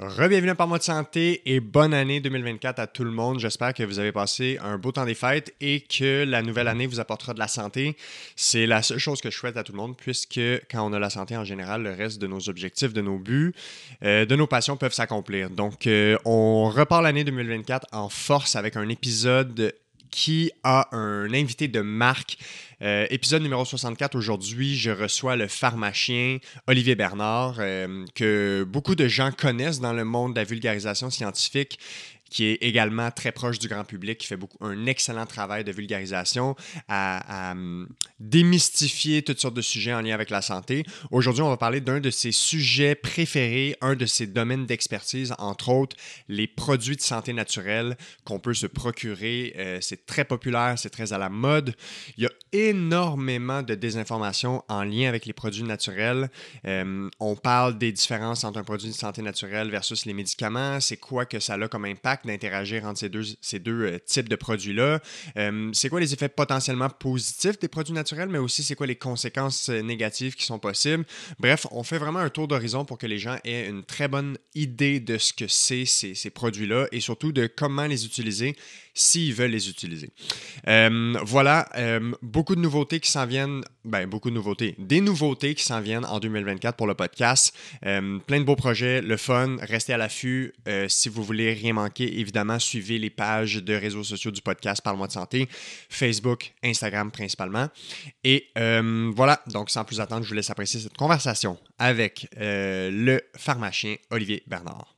Rebienvenue par mois de santé et bonne année 2024 à tout le monde. J'espère que vous avez passé un beau temps des fêtes et que la nouvelle année vous apportera de la santé. C'est la seule chose que je souhaite à tout le monde puisque quand on a la santé en général, le reste de nos objectifs, de nos buts, euh, de nos passions peuvent s'accomplir. Donc, euh, on repart l'année 2024 en force avec un épisode qui a un invité de marque euh, épisode numéro 64, aujourd'hui, je reçois le pharmacien Olivier Bernard, euh, que beaucoup de gens connaissent dans le monde de la vulgarisation scientifique qui est également très proche du grand public, qui fait beaucoup, un excellent travail de vulgarisation, à, hum, démystifier toutes sortes de sujets en lien avec la santé. Aujourd'hui, on va parler d'un de ses sujets préférés, un de ses domaines d'expertise, entre autres les produits de santé naturelle qu'on peut se procurer. Euh, c'est très populaire, c'est très à la mode. Il y a énormément de désinformation en lien avec les produits naturels. Euh, on parle des différences entre un produit de santé naturelle versus les médicaments. C'est quoi que ça a comme impact d'interagir entre ces deux, euh, types de produits-là. Euh, c'est quoi les effets potentiellement positifs des produits naturels, mais aussi c'est quoi les conséquences euh, négatives qui sont possibles? Bref, on fait vraiment un tour d'horizon pour que les gens aient une très bonne idée de ce que c'est ces, ces produits-là et surtout de comment les utiliser s'ils veulent les utiliser. voilà, beaucoup de nouveautés qui s'en viennent, ben beaucoup de nouveautés, des nouveautés qui s'en viennent en 2024 pour le podcast. plein de beaux projets, le fun, restez à l'affût si vous voulez rien manquer évidemment, suivez les pages de réseaux sociaux du podcast Parle-moi de santé, Facebook, Instagram principalement. Et euh, voilà, donc sans plus attendre, je vous laisse apprécier cette conversation avec euh, le pharmacien Olivier Bernard.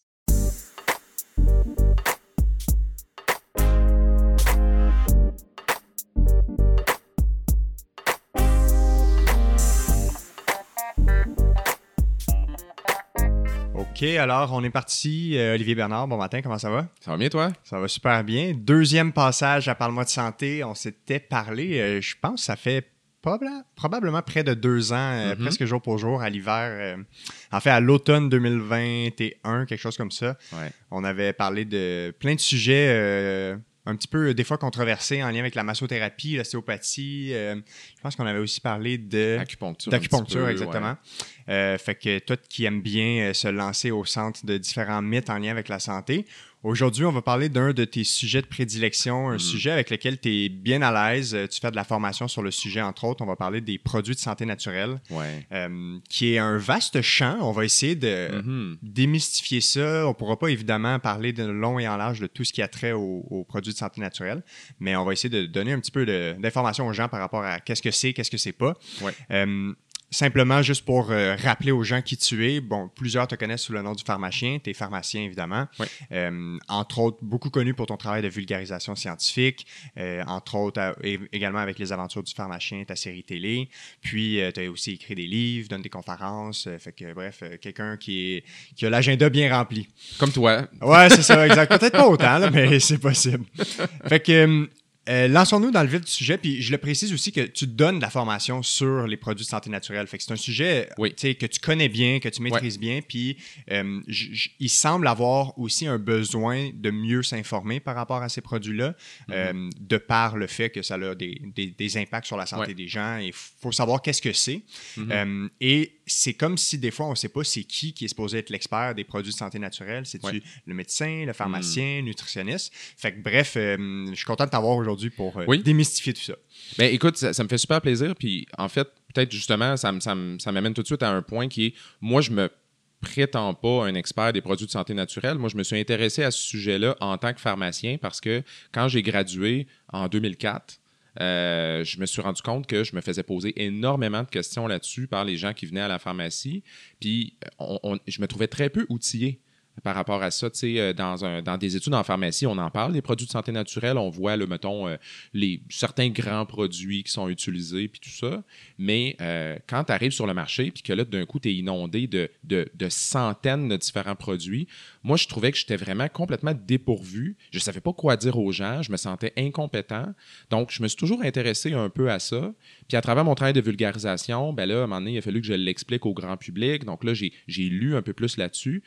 OK, alors on est parti. Euh, Olivier Bernard, bon matin, comment ça va? Ça va bien, toi? Ça va super bien. Deuxième passage à Parle-moi de santé. On s'était parlé, euh, je pense, ça fait probablement près de deux ans, euh, mm-hmm. presque jour pour jour, à l'hiver. en fait, à l'automne 2021, quelque chose comme ça. On avait parlé de plein de sujets un petit peu des fois controversés en lien avec la massothérapie, l'ostéopathie. je pense qu'on avait aussi parlé de d'acupuncture, exactement. Euh, fait que toi qui aimes bien euh, se lancer au centre de différents mythes en lien avec la santé, aujourd'hui, on va parler d'un de tes sujets de prédilection, un mm. sujet avec lequel tu es bien à l'aise. Euh, tu fais de la formation sur le sujet, entre autres. On va parler des produits de santé naturelle, qui est un vaste champ. On va essayer de mm-hmm. démystifier ça. On pourra pas évidemment parler de long et en large de tout ce qui a trait aux, produits de santé naturelle, mais on va essayer de donner un petit peu d'informations aux gens par rapport à qu'est-ce que c'est, qu'est-ce que c'est pas. Simplement, juste pour euh, rappeler aux gens qui tu es, bon, plusieurs te connaissent sous le nom du pharmacien, tu es pharmacien évidemment, euh, entre autres beaucoup connu pour ton travail de vulgarisation scientifique, euh, entre autres également avec les aventures du pharmacien, ta série télé, puis tu as aussi écrit des livres, donne des conférences, fait que bref, quelqu'un qui, est, qui a l'agenda bien rempli. Comme toi. Ouais, c'est ça, exact. Peut-être pas autant, mais c'est possible. Fait que euh, lançons-nous dans le vif du sujet, puis je le précise aussi que tu donnes de la formation sur les produits de santé naturelle. Fait que c'est un sujet que tu connais bien, que tu maîtrises bien, puis euh, il semble avoir aussi un besoin de mieux s'informer par rapport à ces produits-là, mm-hmm. euh, de par le fait que ça a des, des, impacts sur la santé des gens. Il faut savoir qu'est-ce que c'est. Mm-hmm. et c'est comme si des fois, on ne sait pas c'est qui qui est supposé être l'expert des produits de santé naturelle. C'est-tu le médecin, le pharmacien, le mm. nutritionniste? Fait que bref, je suis content de t'avoir aujourd'hui pour euh, démystifier tout ça. Ben, écoute, ça, me fait super plaisir. Puis en fait, peut-être justement, ça, ça, ça m'amène tout de suite à un point qui est moi, je me prétends pas un expert des produits de santé naturelle. Moi, je me suis intéressé à ce sujet-là en tant que pharmacien parce que quand j'ai gradué en 2004, euh, je me suis rendu compte que je me faisais poser énormément de questions là-dessus par les gens qui venaient à la pharmacie. Puis, je me trouvais très peu outillé par rapport à ça. Tu sais, euh, dans, un, dans des études en pharmacie, on en parle des produits de santé naturelle. On voit, le, mettons, euh, les, certains grands produits qui sont utilisés, puis tout ça. Mais euh, quand tu arrives sur le marché, puis que là, d'un coup, tu es inondé de, de, de, centaines de différents produits, moi, je trouvais que j'étais vraiment complètement dépourvu. Je ne savais pas quoi dire aux gens. Je me sentais incompétent. Donc, je me suis toujours intéressé un peu à ça. Puis à travers mon travail de vulgarisation, ben là, à un moment donné, il a fallu que je l'explique au grand public. Donc là, j'ai lu un peu plus là-dessus.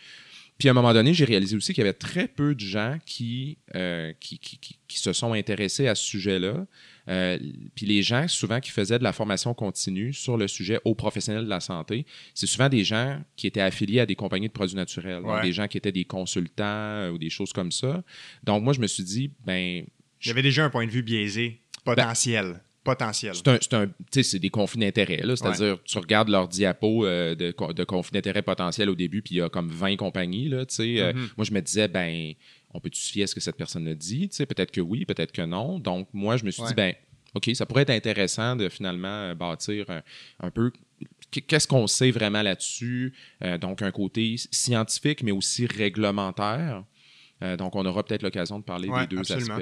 Puis à un moment donné, j'ai réalisé aussi qu'il y avait très peu de gens qui, euh, qui, qui, qui, se sont intéressés à ce sujet-là. Euh, puis les gens, souvent, qui faisaient de la formation continue sur le sujet aux professionnels de la santé, c'est souvent des gens qui étaient affiliés à des compagnies de produits naturels, donc des gens qui étaient des consultants euh, ou des choses comme ça. Donc moi, je me suis dit, ben... Avait déjà un point de vue biaisé, potentiel potentiel. C'est un, c'est des conflits d'intérêt. C'est-à-dire, tu regardes leur diapo euh, de, de conflits d'intérêt potentiel au début, puis il y a comme 20 compagnies. Là, euh, mhm. moi, je me disais, ben, on peut-tu se fier à ce que cette personne a dit? Peut-être que oui, peut-être que non. Donc, moi, je me suis dit, ben, OK, ça pourrait être intéressant de finalement euh, bâtir un, peu qu'est-ce qu'on sait vraiment là-dessus. donc, un côté scientifique, mais aussi réglementaire. Euh, donc, on aura peut-être l'occasion de parler des deux aspects.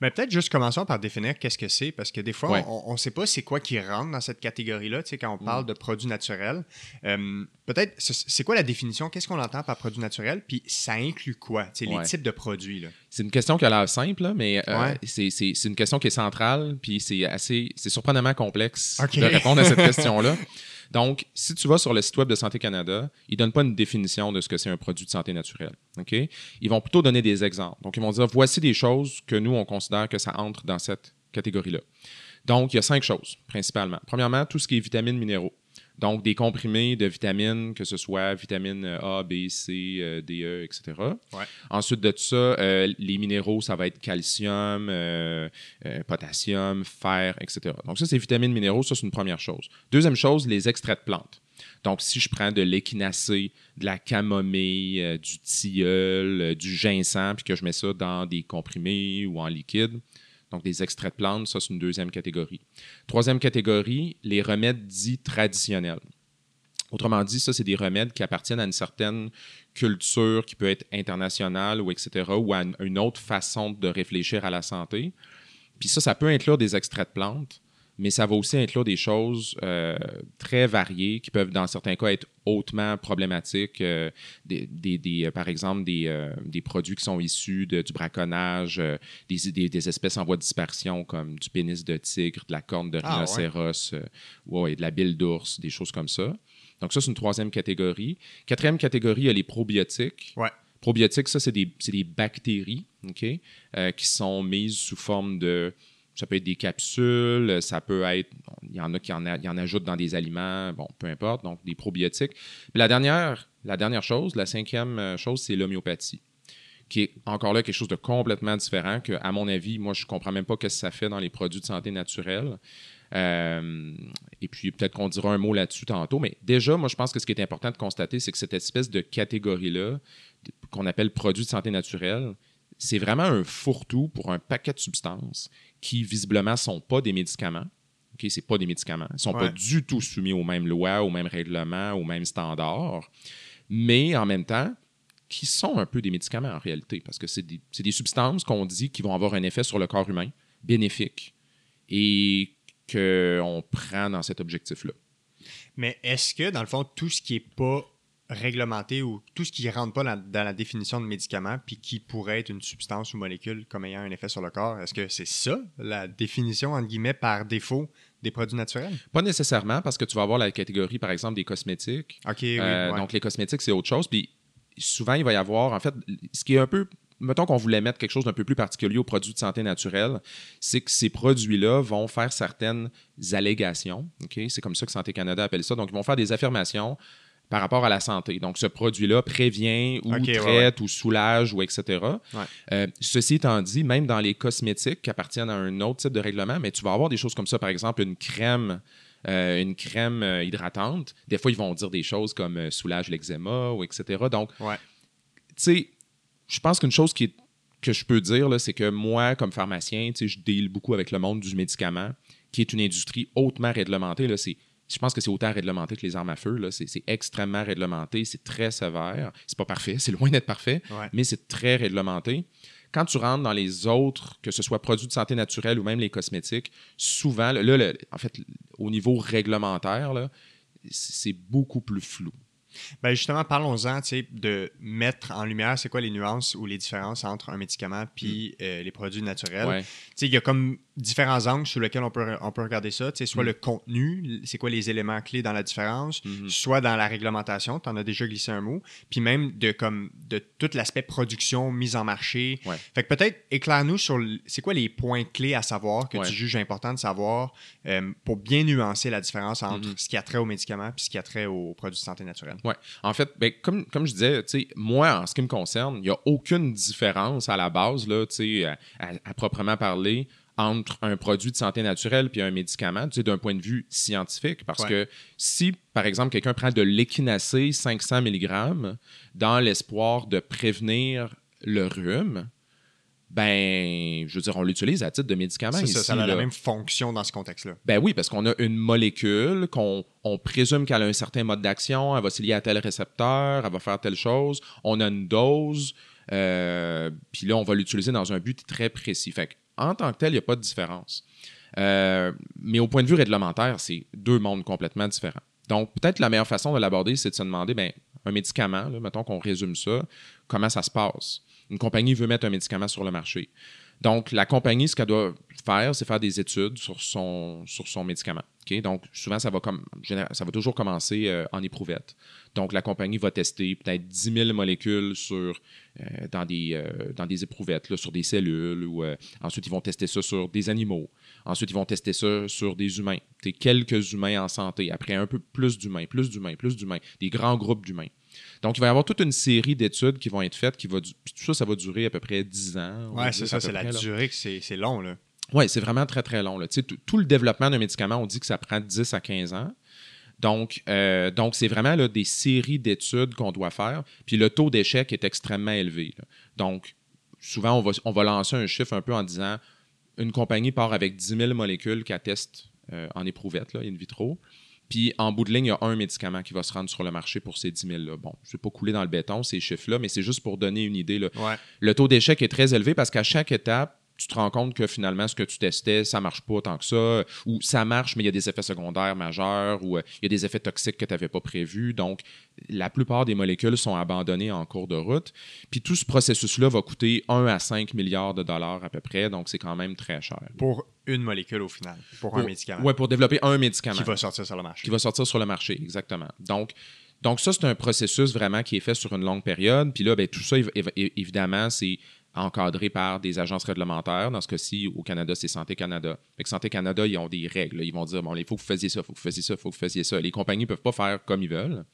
Mais peut-être juste commençons par définir qu'est-ce que c'est, parce que des fois, on ne sait pas c'est quoi qui rentre dans cette catégorie-là, tu sais, quand on parle mm. de produits naturels. Euh, peut-être, c'est quoi la définition? Qu'est-ce qu'on entend par produit naturel? Puis ça inclut quoi? Tu sais, les types de produits, là. C'est une question qui a l'air simple, mais euh, c'est une question qui est centrale, puis c'est assez, c'est surprenamment complexe de répondre à cette question-là. Donc, si tu vas sur le site web de Santé Canada, ils ne donnent pas une définition de ce que c'est un produit de santé naturelle. Ils vont plutôt donner des exemples. Donc, ils vont dire voici des choses que nous, on considère que ça entre dans cette catégorie-là. Donc, il y a cinq choses, principalement. Premièrement, tout ce qui est vitamines, minéraux. Donc, des comprimés de vitamines, que ce soit vitamines A, B, C, euh, D, E, etc. Ensuite de tout ça, euh, les minéraux, ça va être calcium, euh, potassium, fer, etc. Donc, ça, c'est vitamines, minéraux. Ça, c'est une première chose. Deuxième chose, les extraits de plantes. Donc, si je prends de l'échinacée, de la camomille, du tilleul, du ginseng, puis que je mets ça dans des comprimés ou en liquide, donc des extraits de plantes, ça c'est une deuxième catégorie. Troisième catégorie, les remèdes dits traditionnels. Autrement dit, ça, c'est des remèdes qui appartiennent à une certaine culture qui peut être internationale ou etc., ou à une autre façon de réfléchir à la santé. Puis ça, ça peut inclure des extraits de plantes, mais ça va aussi inclure des choses euh, très variées qui peuvent, dans certains cas, être hautement problématiques. Euh, des, des, euh, par exemple, des, des, produits qui sont issus de, du braconnage, des, espèces en voie de dispersion comme du pénis de tigre, de la corne de ah, rhinocéros, ouais. de la bille d'ours, des choses comme ça. Donc ça, c'est une troisième catégorie. Quatrième catégorie, il y a les probiotiques. Ouais. Probiotiques, ça, c'est des, des, bactéries ok, qui sont mises sous forme de ça peut être des capsules, ça peut être, il y en a qui en, en, ajoutent dans des aliments, bon, peu importe, donc des probiotiques. la dernière, la dernière chose, la cinquième euh, chose, c'est l'homéopathie, qui est encore là quelque chose de complètement différent, que, à mon avis, moi, je ne comprends même pas ce que ça fait dans les produits de santé naturelle. Euh, et puis, peut-être qu'on dira un mot là-dessus tantôt, mais déjà, moi, je pense que ce qui est important de constater, c'est que cette espèce de catégorie-là, qu'on appelle produits de santé naturelle, c'est vraiment un fourre-tout pour un paquet de substances qui visiblement ne sont pas des médicaments. Ce c'est pas des médicaments. Ils ne sont pas du tout soumis aux mêmes lois, aux mêmes règlements, aux mêmes standards. Mais en même temps, qui sont un peu des médicaments en réalité, parce que c'est des, des, substances qu'on dit qui vont avoir un effet sur le corps humain bénéfique et qu'on prend dans cet objectif-là. Mais est-ce que, dans le fond, tout ce qui n'est pas réglementé ou tout ce qui ne rentre pas dans, la définition de médicament puis qui pourrait être une substance ou molécule comme ayant un effet sur le corps. Est-ce que c'est ça, la définition, entre guillemets, par défaut des produits naturels? Pas nécessairement, parce que tu vas avoir la catégorie, par exemple, des cosmétiques. OK, euh, Donc, les cosmétiques, c'est autre chose. Puis souvent, il va y avoir, en fait, ce qui est un peu mettons qu'on voulait mettre quelque chose d'un peu plus particulier aux produits de santé naturelle, c'est que ces produits-là vont faire certaines allégations. OK? C'est comme ça que Santé Canada appelle ça. Donc, ils vont faire des affirmations par rapport à la santé. Donc, ce produit-là prévient ou traite ou soulage ou etc. Euh, ceci étant dit, même dans les cosmétiques qui appartiennent à un autre type de règlement, mais tu vas avoir des choses comme ça, par exemple, une crème. Euh, une crème euh, hydratante. Des fois, ils vont dire des choses comme soulage l'eczéma ou etc. Donc, tu sais, je pense qu'une chose qui que je peux dire, c'est que moi, comme pharmacien, je deal beaucoup avec le monde du médicament, qui est une industrie hautement réglementée. C'est je pense que c'est autant réglementé que les armes à feu. là. C'est extrêmement réglementé, c'est très sévère. C'est pas parfait, c'est loin d'être parfait, Ouais. mais c'est très réglementé. Quand tu rentres dans les autres, que ce soit produits de santé naturelle ou même les cosmétiques, souvent, là, en fait, au niveau réglementaire, là, c'est beaucoup plus flou. Ben justement, parlons-en, tu sais, de mettre en lumière, c'est quoi les nuances ou les différences entre un médicament puis euh, les produits naturels. Mm. Ouais. Tu sais, il y a comme différents angles sur lesquels on peut, on peut regarder ça. Tu sais, soit Mm. le contenu, c'est quoi les éléments clés dans la différence, Mhm. soit dans la réglementation, tu en as déjà glissé un mot, puis même de comme de tout l'aspect production, mise en marché. Ouais. Fait que peut-être éclaire-nous sur c'est quoi les points clés à savoir que Ouais. tu juges important de savoir euh, pour bien nuancer la différence entre Mhm. ce qui a trait aux médicaments puis ce qui a trait aux produits de santé naturelle. Ouais. En fait, ben, comme, comme je disais, moi, en ce qui me concerne, il n'y a aucune différence à la base, là, à proprement parler, entre un produit de santé naturelle puis un médicament, tu sais, d'un point de vue scientifique. Parce Ouais. que si, par exemple, quelqu'un prend de l'équinacée 500 mg dans l'espoir de prévenir le rhume, ben, je veux dire, on l'utilise à titre de médicament C'est ici. ça, ça a la même fonction dans ce contexte-là. Ben oui, parce qu'on a une molécule qu'on on présume qu'elle a un certain mode d'action, elle va se lier à tel récepteur, elle va faire telle chose. On a une dose, euh, puis là, on va l'utiliser dans un but très précis. Fait en tant que tel, il n'y a pas de différence. Euh, mais au point de vue réglementaire, c'est deux mondes complètement différents. Donc, peut-être la meilleure façon de l'aborder, c'est de se demander, ben, un médicament, mettons qu'on résume ça, comment ça se passe? Une compagnie veut mettre un médicament sur le marché. Donc, la compagnie, ce qu'elle doit faire, c'est faire des études sur son, médicament. Donc, souvent, ça va, comme, ça va toujours commencer euh, en éprouvette. Donc, la compagnie va tester peut-être 10 000 molécules sur, euh, dans, des, euh, dans des éprouvettes, sur des cellules. Ou, ensuite, ils vont tester ça sur des animaux. Ensuite, ils vont tester ça sur des humains. Quelques humains en santé. Après, un peu plus d'humains, plus d'humains, plus d'humains. Des grands groupes d'humains. Donc, il va y avoir toute une série d'études qui vont être faites. Qui va, du- puis tout ça, ça va durer à peu près 10 ans. dire, c'est ça, c'est la là. durée que c'est long, là. Oui, c'est vraiment très, très long. là. Tout, tout le développement d'un médicament, on dit que ça prend 10 à 15 ans. Donc, euh, donc c'est vraiment là, des séries d'études qu'on doit faire. Puis le taux d'échec est extrêmement élevé. là. Donc, souvent, on va, on va lancer un chiffre un peu en disant une compagnie part avec 10 000 molécules qu'elle teste euh, en éprouvette, là, in vitro. Puis en bout de ligne, il y a un médicament qui va se rendre sur le marché pour ces 10 000-là. Bon, je ne vais pas couler dans le béton ces chiffres-là, mais c'est juste pour donner une idée. Là. Ouais. Le taux d'échec est très élevé parce qu'à chaque étape, tu te rends compte que finalement, ce que tu testais, ça marche pas tant que ça, ou ça marche, mais il y a des effets secondaires majeurs, ou euh, il y a des effets toxiques que tu n'avais pas prévus. Donc, la plupart des molécules sont abandonnées en cours de route. Puis tout ce processus-là va coûter 1 à 5 milliards de dollars à peu près, donc c'est quand même très cher. Pour une molécule au final, pour, un médicament Ouais, pour développer un médicament qui va sortir sur le marché. qui va sortir sur le marché, exactement. Donc, donc ça, c'est un processus vraiment qui est fait sur une longue période. Puis là, ben, tout ça, év- év- évidemment, c'est encadré par des agences réglementaires. Dans ce cas-ci, au Canada, c'est Santé Canada. Fait Santé Canada, ils ont des règles. Ils vont dire, bon, il faut que vous fassiez ça, il faut que vous fassiez ça, il faut que vous fassiez ça. Les compagnies ne peuvent pas faire comme ils veulent.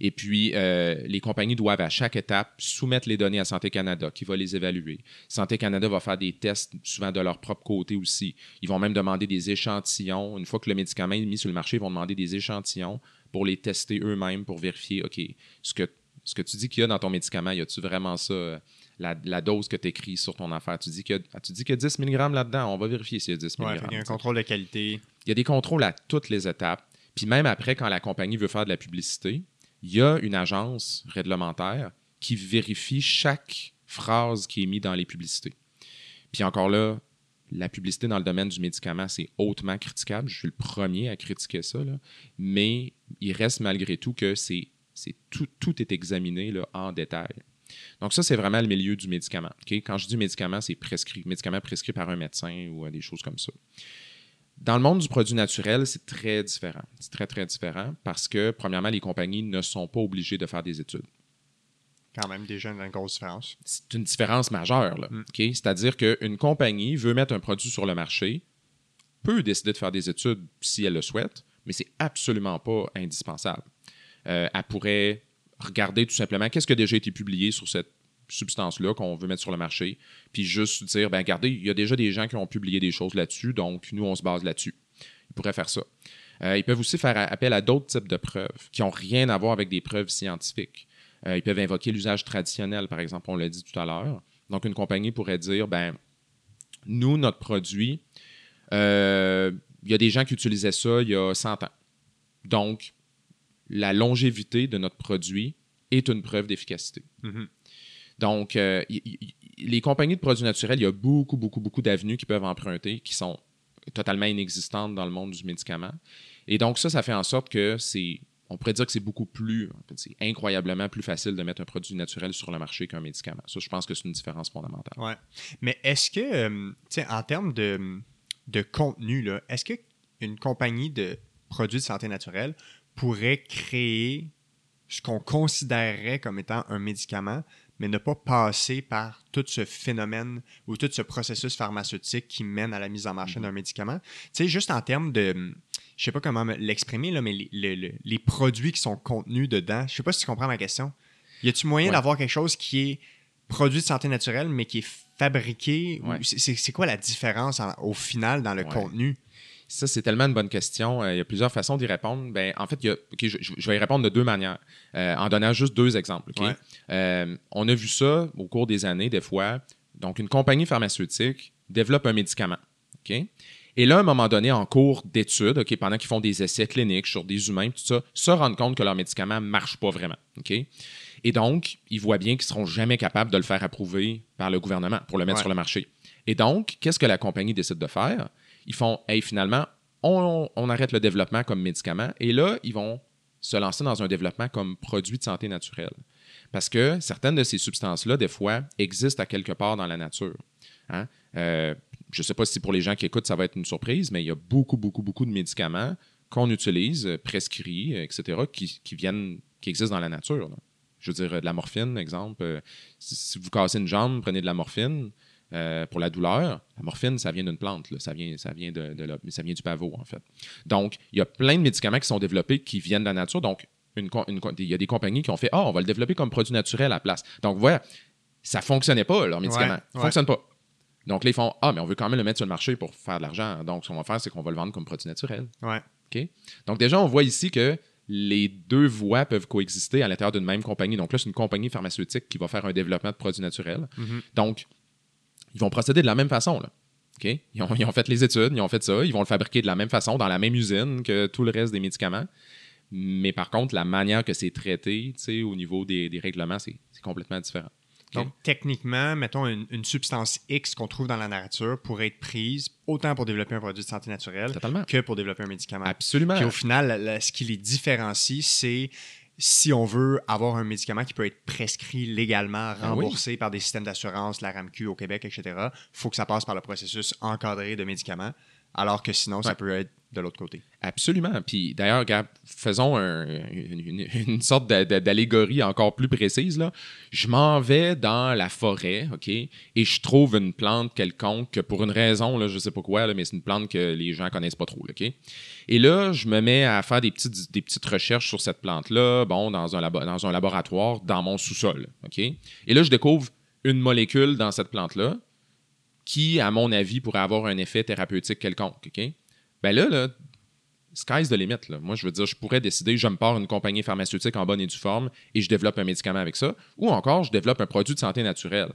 Et puis, euh, les compagnies doivent à chaque étape soumettre les données à Santé Canada, qui va les évaluer. Santé Canada va faire des tests, souvent de leur propre côté aussi. Ils vont même demander des échantillons. Une fois que le médicament est mis sur le marché, ils vont demander des échantillons pour les tester eux-mêmes, pour vérifier, OK, ce que, ce que tu dis qu'il y a dans ton médicament, y a-tu vraiment ça, euh, la, la dose que tu écris sur ton affaire? Tu dis qu'il y, a- tu dis qu'il y a 10 mg là-dedans, on va vérifier s'il y a 10 mg. Ouais, qu'il y a un contrôle de qualité. Il y a des contrôles à toutes les étapes. Puis même après, quand la compagnie veut faire de la publicité, il y a une agence réglementaire qui vérifie chaque phrase qui est mise dans les publicités. Puis encore là, la publicité dans le domaine du médicament, c'est hautement critiquable. Je suis le premier à critiquer ça. là. Mais il reste malgré tout que c'est, c'est tout, tout est examiné là, en détail. Donc ça, c'est vraiment le milieu du médicament. Quand je dis médicament, c'est prescrit, médicament prescrit par un médecin ou euh, des choses comme ça. Dans le monde du produit naturel, c'est très différent. C'est très, très différent parce que, premièrement, les compagnies ne sont pas obligées de faire des études. Quand même, déjà une grosse différence. C'est une différence majeure. là, Mm. C'est-à-dire qu'une compagnie veut mettre un produit sur le marché, peut décider de faire des études si elle le souhaite, mais c'est absolument pas indispensable. Euh, elle pourrait regarder tout simplement qu'est-ce qui a déjà été publié sur cette substance-là qu'on veut mettre sur le marché, puis juste dire, ben regardez, il y a déjà des gens qui ont publié des choses là-dessus, donc nous, on se base là-dessus. Ils pourraient faire ça. Euh, ils peuvent aussi faire appel à d'autres types de preuves qui n'ont rien à voir avec des preuves scientifiques. Euh, ils peuvent invoquer l'usage traditionnel, par exemple, on l'a dit tout à l'heure. Donc, une compagnie pourrait dire, ben, nous, notre produit, il y a des gens qui utilisaient ça il y a 100 ans. Donc, la longévité de notre produit est une preuve d'efficacité. Mhm. Donc, euh, y- y- y- les compagnies de produits naturels, il y a beaucoup, beaucoup, beaucoup d'avenues qui peuvent emprunter qui sont totalement inexistantes dans le monde du médicament. Et donc, ça, ça fait en sorte que c'est, on pourrait dire que c'est beaucoup plus, c'est incroyablement plus facile de mettre un produit naturel sur le marché qu'un médicament. Ça, je pense que c'est une différence fondamentale. Ouais. Mais est-ce que, euh, tu sais, en termes de, de contenu, est-ce qu'une compagnie de produits de santé naturelle pourrait créer ce qu'on considérerait comme étant un médicament, mais ne pas passer par tout ce phénomène ou tout ce processus pharmaceutique qui mène à la mise en marché d'un médicament? Tu sais, juste en termes de, je sais pas comment me l'exprimer, là, mais les, les- les- les produits qui sont contenus dedans, je sais pas si tu comprends ma question. Y a-tu moyen Ouais. d'avoir quelque chose qui est produit de santé naturelle, mais qui est fabriqué? Ouais. c'est- quoi la différence en- au final dans le Ouais. contenu? Ça, c'est tellement une bonne question. Euh, il y a plusieurs façons d'y répondre. Ben, en fait, il y a- ok, je, vais y répondre de deux manières, euh, en donnant juste deux exemples. Ouais. Euh, on a vu ça au cours des années, des fois. Donc, une compagnie pharmaceutique développe un médicament. Et là, à un moment donné, en cours d'études, ok, pendant qu'ils font des essais cliniques sur des humains, tout ça, se rendent compte que leur médicament ne marche pas vraiment. Et donc, ils voient bien qu'ils ne seront jamais capables de le faire approuver par le gouvernement pour le mettre Ouais. sur le marché. Et donc, qu'est-ce que la compagnie décide de faire? Ils font, hey, finalement, on, arrête le développement comme médicament. Et là, ils vont se lancer dans un développement comme produit de santé naturelle. Parce que certaines de ces substances-là, des fois, existent à quelque part dans la nature. Hein? Euh, je ne sais pas si pour les gens qui écoutent, ça va être une surprise, mais il y a beaucoup, beaucoup, beaucoup de médicaments qu'on utilise, euh, prescrits, euh, etc., qui, viennent, qui existent dans la nature. Je veux dire, de la morphine, exemple. si vous cassez une jambe, prenez de la morphine euh, pour la douleur. La morphine, ça vient d'une plante. là. Ça, vient, ça, vient de, ça vient du pavot, en fait. Donc, il y a plein de médicaments qui sont développés qui viennent de la nature. Donc, une une il y a des compagnies qui ont fait Ah, on va le développer comme produit naturel à la place. Donc, voilà, ça fonctionnait pas, leur médicament. Ouais, Ça ouais. fonctionne pas. Donc, là, ils font Ah, mais on veut quand même le mettre sur le marché pour faire de l'argent. Donc, ce qu'on va faire, c'est qu'on va le vendre comme produit naturel. Ouais. Donc, déjà, on voit ici que les deux voies peuvent coexister à l'intérieur d'une même compagnie. Donc, là, c'est une compagnie pharmaceutique qui va faire un développement de produits naturels. Mhm. Donc, ils vont procéder de la même façon. Là. Ils, ont, ils ont fait les études, ils ont fait ça, ils vont le fabriquer de la même façon, dans la même usine que tout le reste des médicaments. Mais par contre, la manière que c'est traité, au niveau des, des règlements, c'est complètement différent. Donc, techniquement, mettons une, une substance X qu'on trouve dans la nature pourrait être prise autant pour développer un produit de santé naturelle Totalement. que pour développer un médicament. Absolument. Puis au final, ce qui les différencie, c'est si on veut avoir un médicament qui peut être prescrit légalement, Ah oui. remboursé par des systèmes d'assurance, la RAMQ au Québec, etc., il faut que ça passe par le processus encadré de médicaments, alors que sinon, ça Ouais. peut être de l'autre côté. Absolument. Puis d'ailleurs, faisons un- une, sorte d'a- d'a- d'allégorie encore plus précise. Là. Je m'en vais dans la forêt, OK, et je trouve une plante quelconque que pour une raison, là, je sais pas quoi, là, mais c'est une plante que les gens connaissent pas trop, OK? Et là, je me mets à faire des petites, des petites recherches sur cette plante-là, bon, dans un, labo- dans un laboratoire, dans mon sous-sol, OK? Et là, je découvre une molécule dans cette plante-là qui, à mon avis, pourrait avoir un effet thérapeutique quelconque, OK? Ben là, là, sky's the limit. Moi, je veux dire, je pourrais décider, je me pars une compagnie pharmaceutique en bonne et due forme et je développe un médicament avec ça. Ou encore, je développe un produit de santé naturelle.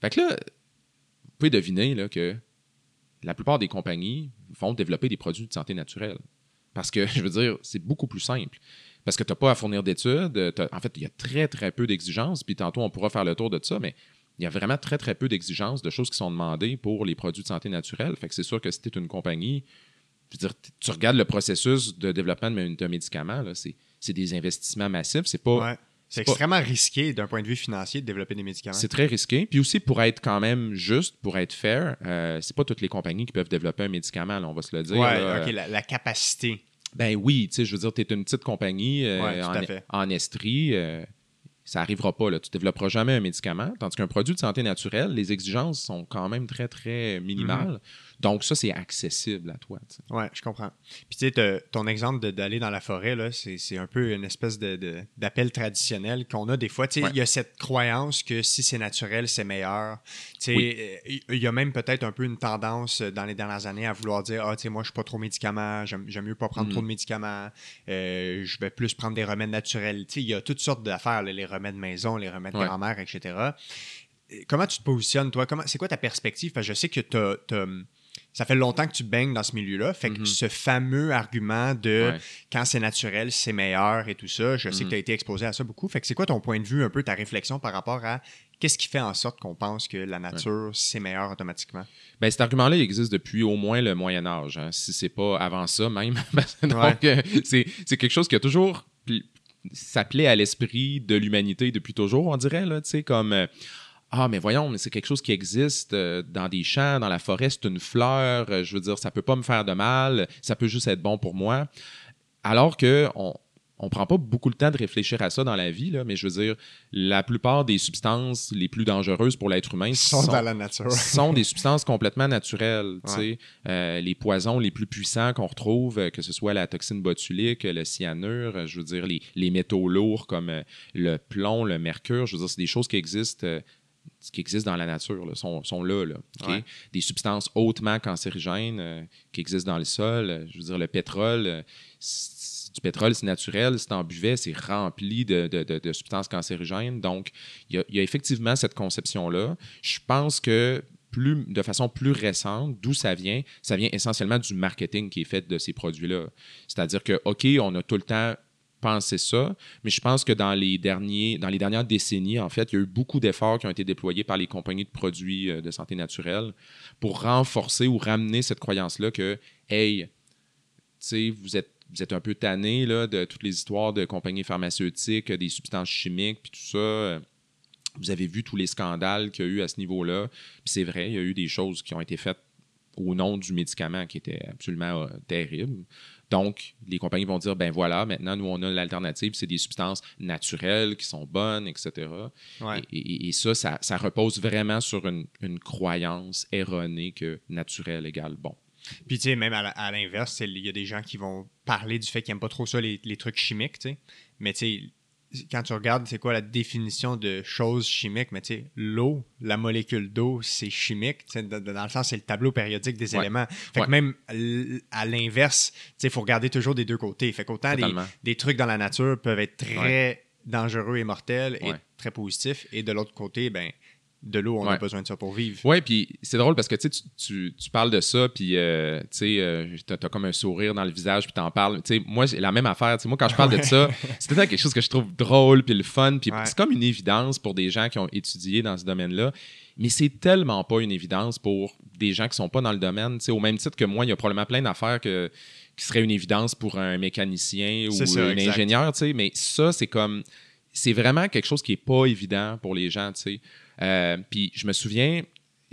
Fait que là, vous pouvez deviner que la plupart des compagnies vont développer des produits de santé naturelle. Parce que, je veux dire, c'est beaucoup plus simple. Parce que tu n'as pas à fournir d'études. En fait, il y a très, très peu d'exigences. Puis tantôt, on pourra faire le tour de ça, mais il y a vraiment très, très peu d'exigences, de choses qui sont demandées pour les produits de santé naturelle. Fait que c'est sûr que si tu es une compagnie, je veux dire, t- tu regardes le processus de développement d'un médicament, c'est des investissements massifs. C'est pas, Ouais. C'est pas- extrêmement risqué d'un point de vue financier de développer des médicaments. c'est très risqué. Puis aussi, pour être quand même juste, pour être fair, euh, c'est pas toutes les compagnies qui peuvent développer un médicament, là, on va se le dire. Là. ok, la, la capacité. Ben oui, tu sais, je veux dire, tu es une petite compagnie euh, Ouais, en estrie. euh, ça n'arrivera pas. Là. Tu ne développeras jamais un médicament. Tandis qu'un produit de santé naturelle, les exigences sont quand même très, très minimales. Mhm. Donc, ça, c'est accessible à toi. Ouais, je comprends. Puis tu sais, ton exemple d'aller dans la forêt, là, c'est un peu une espèce de- de- d'appel traditionnel qu'on a des fois. Tu sais, Ouais. il y a cette croyance que si c'est naturel, c'est meilleur. Tu sais, Oui. euh, il y a même peut-être un peu une tendance euh, dans les dernières années à vouloir dire, ah, tu sais, moi, je suis pas trop médicament, j'aime mieux pas prendre Mhm. trop de médicaments, euh, je vais plus prendre des remèdes naturels. Tu sais, il y a toutes sortes d'affaires, les remèdes maison, les remèdes Ouais. grand-mère, etc. Comment tu te positionnes, toi? Comment- C'est quoi ta perspective? Parce que je sais que tu as ça fait longtemps que tu baignes dans ce milieu-là. Fait que ce fameux argument de Mhm. Ouais. quand c'est naturel, c'est meilleur et tout ça, je sais Mhm. que tu as été exposé à ça beaucoup. Fait que c'est quoi ton point de vue, un peu ta réflexion par rapport à qu'est-ce qui fait en sorte qu'on pense que la nature, c'est meilleur automatiquement? Ben, cet argument-là il existe depuis au moins le Moyen Âge, hein, si c'est pas avant ça même. Donc, Ouais. euh, c'est quelque chose qui a toujours s'appelait à l'esprit de l'humanité depuis toujours, on dirait, là, tu sais, comme... euh, ah, mais voyons, mais c'est quelque chose qui existe euh, dans des champs, dans la forêt, c'est une fleur, euh, je veux dire, ça peut pas me faire de mal, ça peut juste être bon pour moi. Alors que on, on prend pas beaucoup le temps de réfléchir à ça dans la vie, là, mais je veux dire, la plupart des substances les plus dangereuses pour l'être humain sont sont, dans la nature. sont des substances complètement naturelles. Ouais. Euh, les poisons les plus puissants qu'on retrouve, que ce soit la toxine botulique, le cyanure, je veux dire, les, les métaux lourds comme le plomb, le mercure, je veux dire, c'est des choses qui existent. Euh, qui existent dans la nature, là, sont, sont là. là? Ouais. Des substances hautement cancérigènes euh, qui existent dans le sol. euh, je veux dire, le pétrole, euh, du pétrole, c'est naturel. Si en buvais, c'est rempli de, de- de- de substances cancérigènes. Donc, il y a, il y a effectivement cette conception-là. Je pense que plus, de façon plus récente, d'où ça vient, ça vient essentiellement du marketing qui est fait de ces produits-là. C'est-à-dire que, OK, on a tout le temps pensé ça, mais je pense que dans les, derniers, dans les dernières décennies, en fait, il y a eu beaucoup d'efforts qui ont été déployés par les compagnies de produits euh, de santé naturelle pour renforcer ou ramener cette croyance-là que, hey, vous êtes, vous êtes un peu tanné là, de toutes les histoires de compagnies pharmaceutiques, des substances chimiques, puis tout ça. euh, Vous avez vu tous les scandales qu'il y a eu à ce niveau-là. Puis c'est vrai, il y a eu des choses qui ont été faites au nom du médicament qui étaient absolument euh, terribles. Donc, les compagnies vont dire, ben voilà, maintenant, nous, on a l'alternative, c'est des substances naturelles qui sont bonnes, etc. Ouais. Et, et- et ça, ça, ça repose vraiment sur une, une croyance erronée que naturel égale bon. Puis, tu sais, même à l'inverse, il y a des gens qui vont parler du fait qu'ils n'aiment pas trop ça, les, les trucs chimiques, tu sais. Mais, tu sais, quand tu regardes, c'est quoi la définition de choses chimiques, mais tu sais, l'eau, la molécule d'eau, c'est chimique. Dans, le sens, c'est le tableau périodique des Ouais. éléments. Fait Ouais. que même à l'inverse, tu sais, il faut regarder toujours des deux côtés. Fait qu'autant des, des trucs dans la nature peuvent être très dangereux et mortels et très positifs. Et de l'autre côté, ben, de l'eau, on a besoin de ça pour vivre. Oui, puis c'est drôle parce que tu, tu- tu, parles de ça, puis euh, tu euh, t'as t'as comme un sourire dans le visage, puis t'en parles. Moi, j'ai la même affaire. Moi, quand je parle de ça, c'est temps quelque chose que je trouve drôle, puis le fun, puis Ouais. c'est comme une évidence pour des gens qui ont étudié dans ce domaine-là. Mais c'est tellement pas une évidence pour des gens qui sont pas dans le domaine. Au même titre que moi, il y a probablement plein d'affaires que, qui seraient une évidence pour un mécanicien ou C'est ça, un exact. ingénieur. Tu sais, mais ça, c'est comme c'est vraiment quelque chose qui est pas évident pour les gens, tu sais. Euh, puis je me souviens,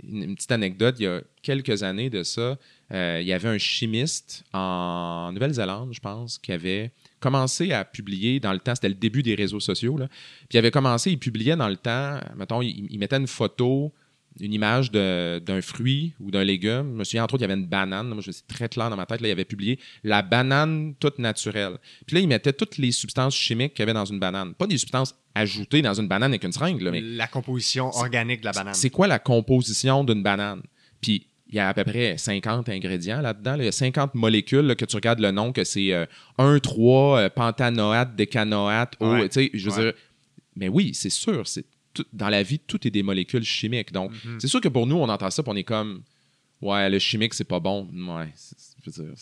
une, petite anecdote, il y a quelques années de ça, euh, il y avait un chimiste en Nouvelle-Zélande, je pense, qui avait commencé à publier dans le temps, c'était le début des réseaux sociaux, puis il avait commencé, il publiait dans le temps, mettons, il mettait une photo, une image d'un fruit ou d'un légume. Je me souviens, entre autres, il y avait une banane. Moi, je c'est très clair dans ma tête. Là, il avait publié la banane toute naturelle. Puis là, il mettait toutes les substances chimiques qu'il y avait dans une banane. Pas des substances ajoutées dans une banane avec une seringue, là, mais La composition organique de la banane. c'est quoi la composition d'une banane? Puis il y a à peu près 50 ingrédients là-dedans. là. Il y a 50 molécules là, que tu regardes le nom, que c'est euh, 1, 3, euh, pentanoate, décanoate, Ouais. je veux Ouais. dire. Mais oui, c'est sûr, c'est tout- dans la vie, tout est des molécules chimiques. Donc, Mhm. c'est sûr que pour nous, on entend ça, puis on est comme, ouais, le chimique, c'est pas bon. Ouais, je veux dire,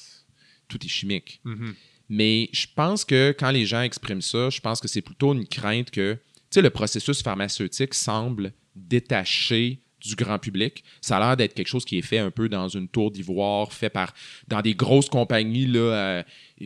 tout est chimique. Mhm. Mais je pense que quand les gens expriment ça, je pense que c'est plutôt une crainte que, tu sais, le processus pharmaceutique semble détaché du grand public. Ça a l'air d'être quelque chose qui est fait un peu dans une tour d'ivoire, fait par dans des grosses compagnies là, euh,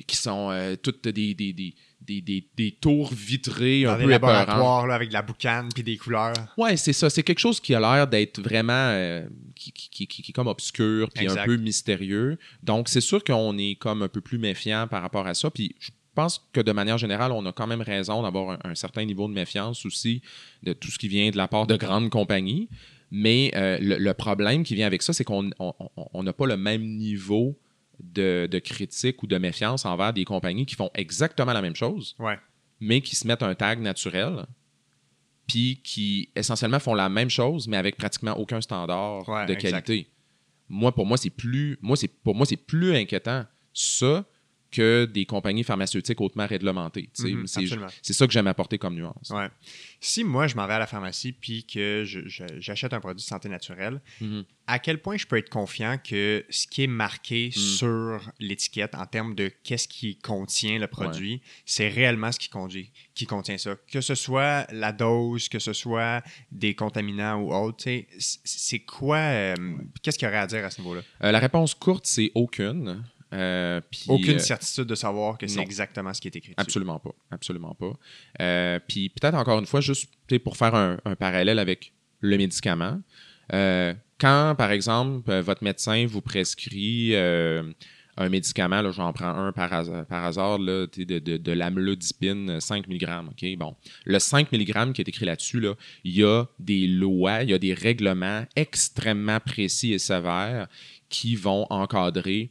qui sont euh, toutes des, des, des, des, des- des tours vitrées Dans un peu laboratoires là, avec de la boucane puis des couleurs. Ouais, c'est ça. C'est quelque chose qui a l'air d'être vraiment. euh, qui, qui, qui- qui- est comme obscur, puis un peu mystérieux. Donc, c'est sûr qu'on est comme un peu plus méfiant par rapport à ça. Puis, je pense que de manière générale, on a quand même raison d'avoir un, un certain niveau de méfiance aussi de tout ce qui vient de la part de grandes compagnies. Mais euh, le, le problème qui vient avec ça, c'est qu'on on- on- on n'a pas le même niveau de, de critique ou de méfiance envers des compagnies qui font exactement la même chose Ouais. mais qui se mettent un tag naturel, puis qui essentiellement font la même chose, mais avec pratiquement aucun standard Ouais, de exact. qualité. Moi, pour moi, c'est plus, moi, c'est pour moi, c'est plus inquiétant ça que des compagnies pharmaceutiques hautement réglementées. sais. Mhm, c'est, ça que j'aime apporter comme nuance. Ouais. Si moi, je m'en vais à la pharmacie puis que j'achète un produit de santé naturelle, Mhm. à quel point je peux être confiant que ce qui est marqué sur l'étiquette en termes de qu'est-ce qui contient le produit, c'est réellement ce qui, conduit, qui contient ça. Que ce soit la dose, que ce soit des contaminants ou autre, c'est quoi, euh, qu'est-ce qu'il y aurait à dire à ce niveau-là? Euh, la réponse courte, c'est aucune. Euh, puis, Aucune euh, certitude de savoir que c'est exactement ce qui est écrit dessus. Absolument pas. Absolument pas. Euh, puis peut-être encore une fois, juste pour faire un, un parallèle avec le médicament. euh, quand, par exemple, votre médecin vous prescrit un médicament, là, j'en prends un par hasard, par hasard là, de, de, de l'amlodipine 5 mg. Bon. Le 5 mg qui est écrit là-dessus, là, il y a des lois, il y a des règlements extrêmement précis et sévères qui vont encadrer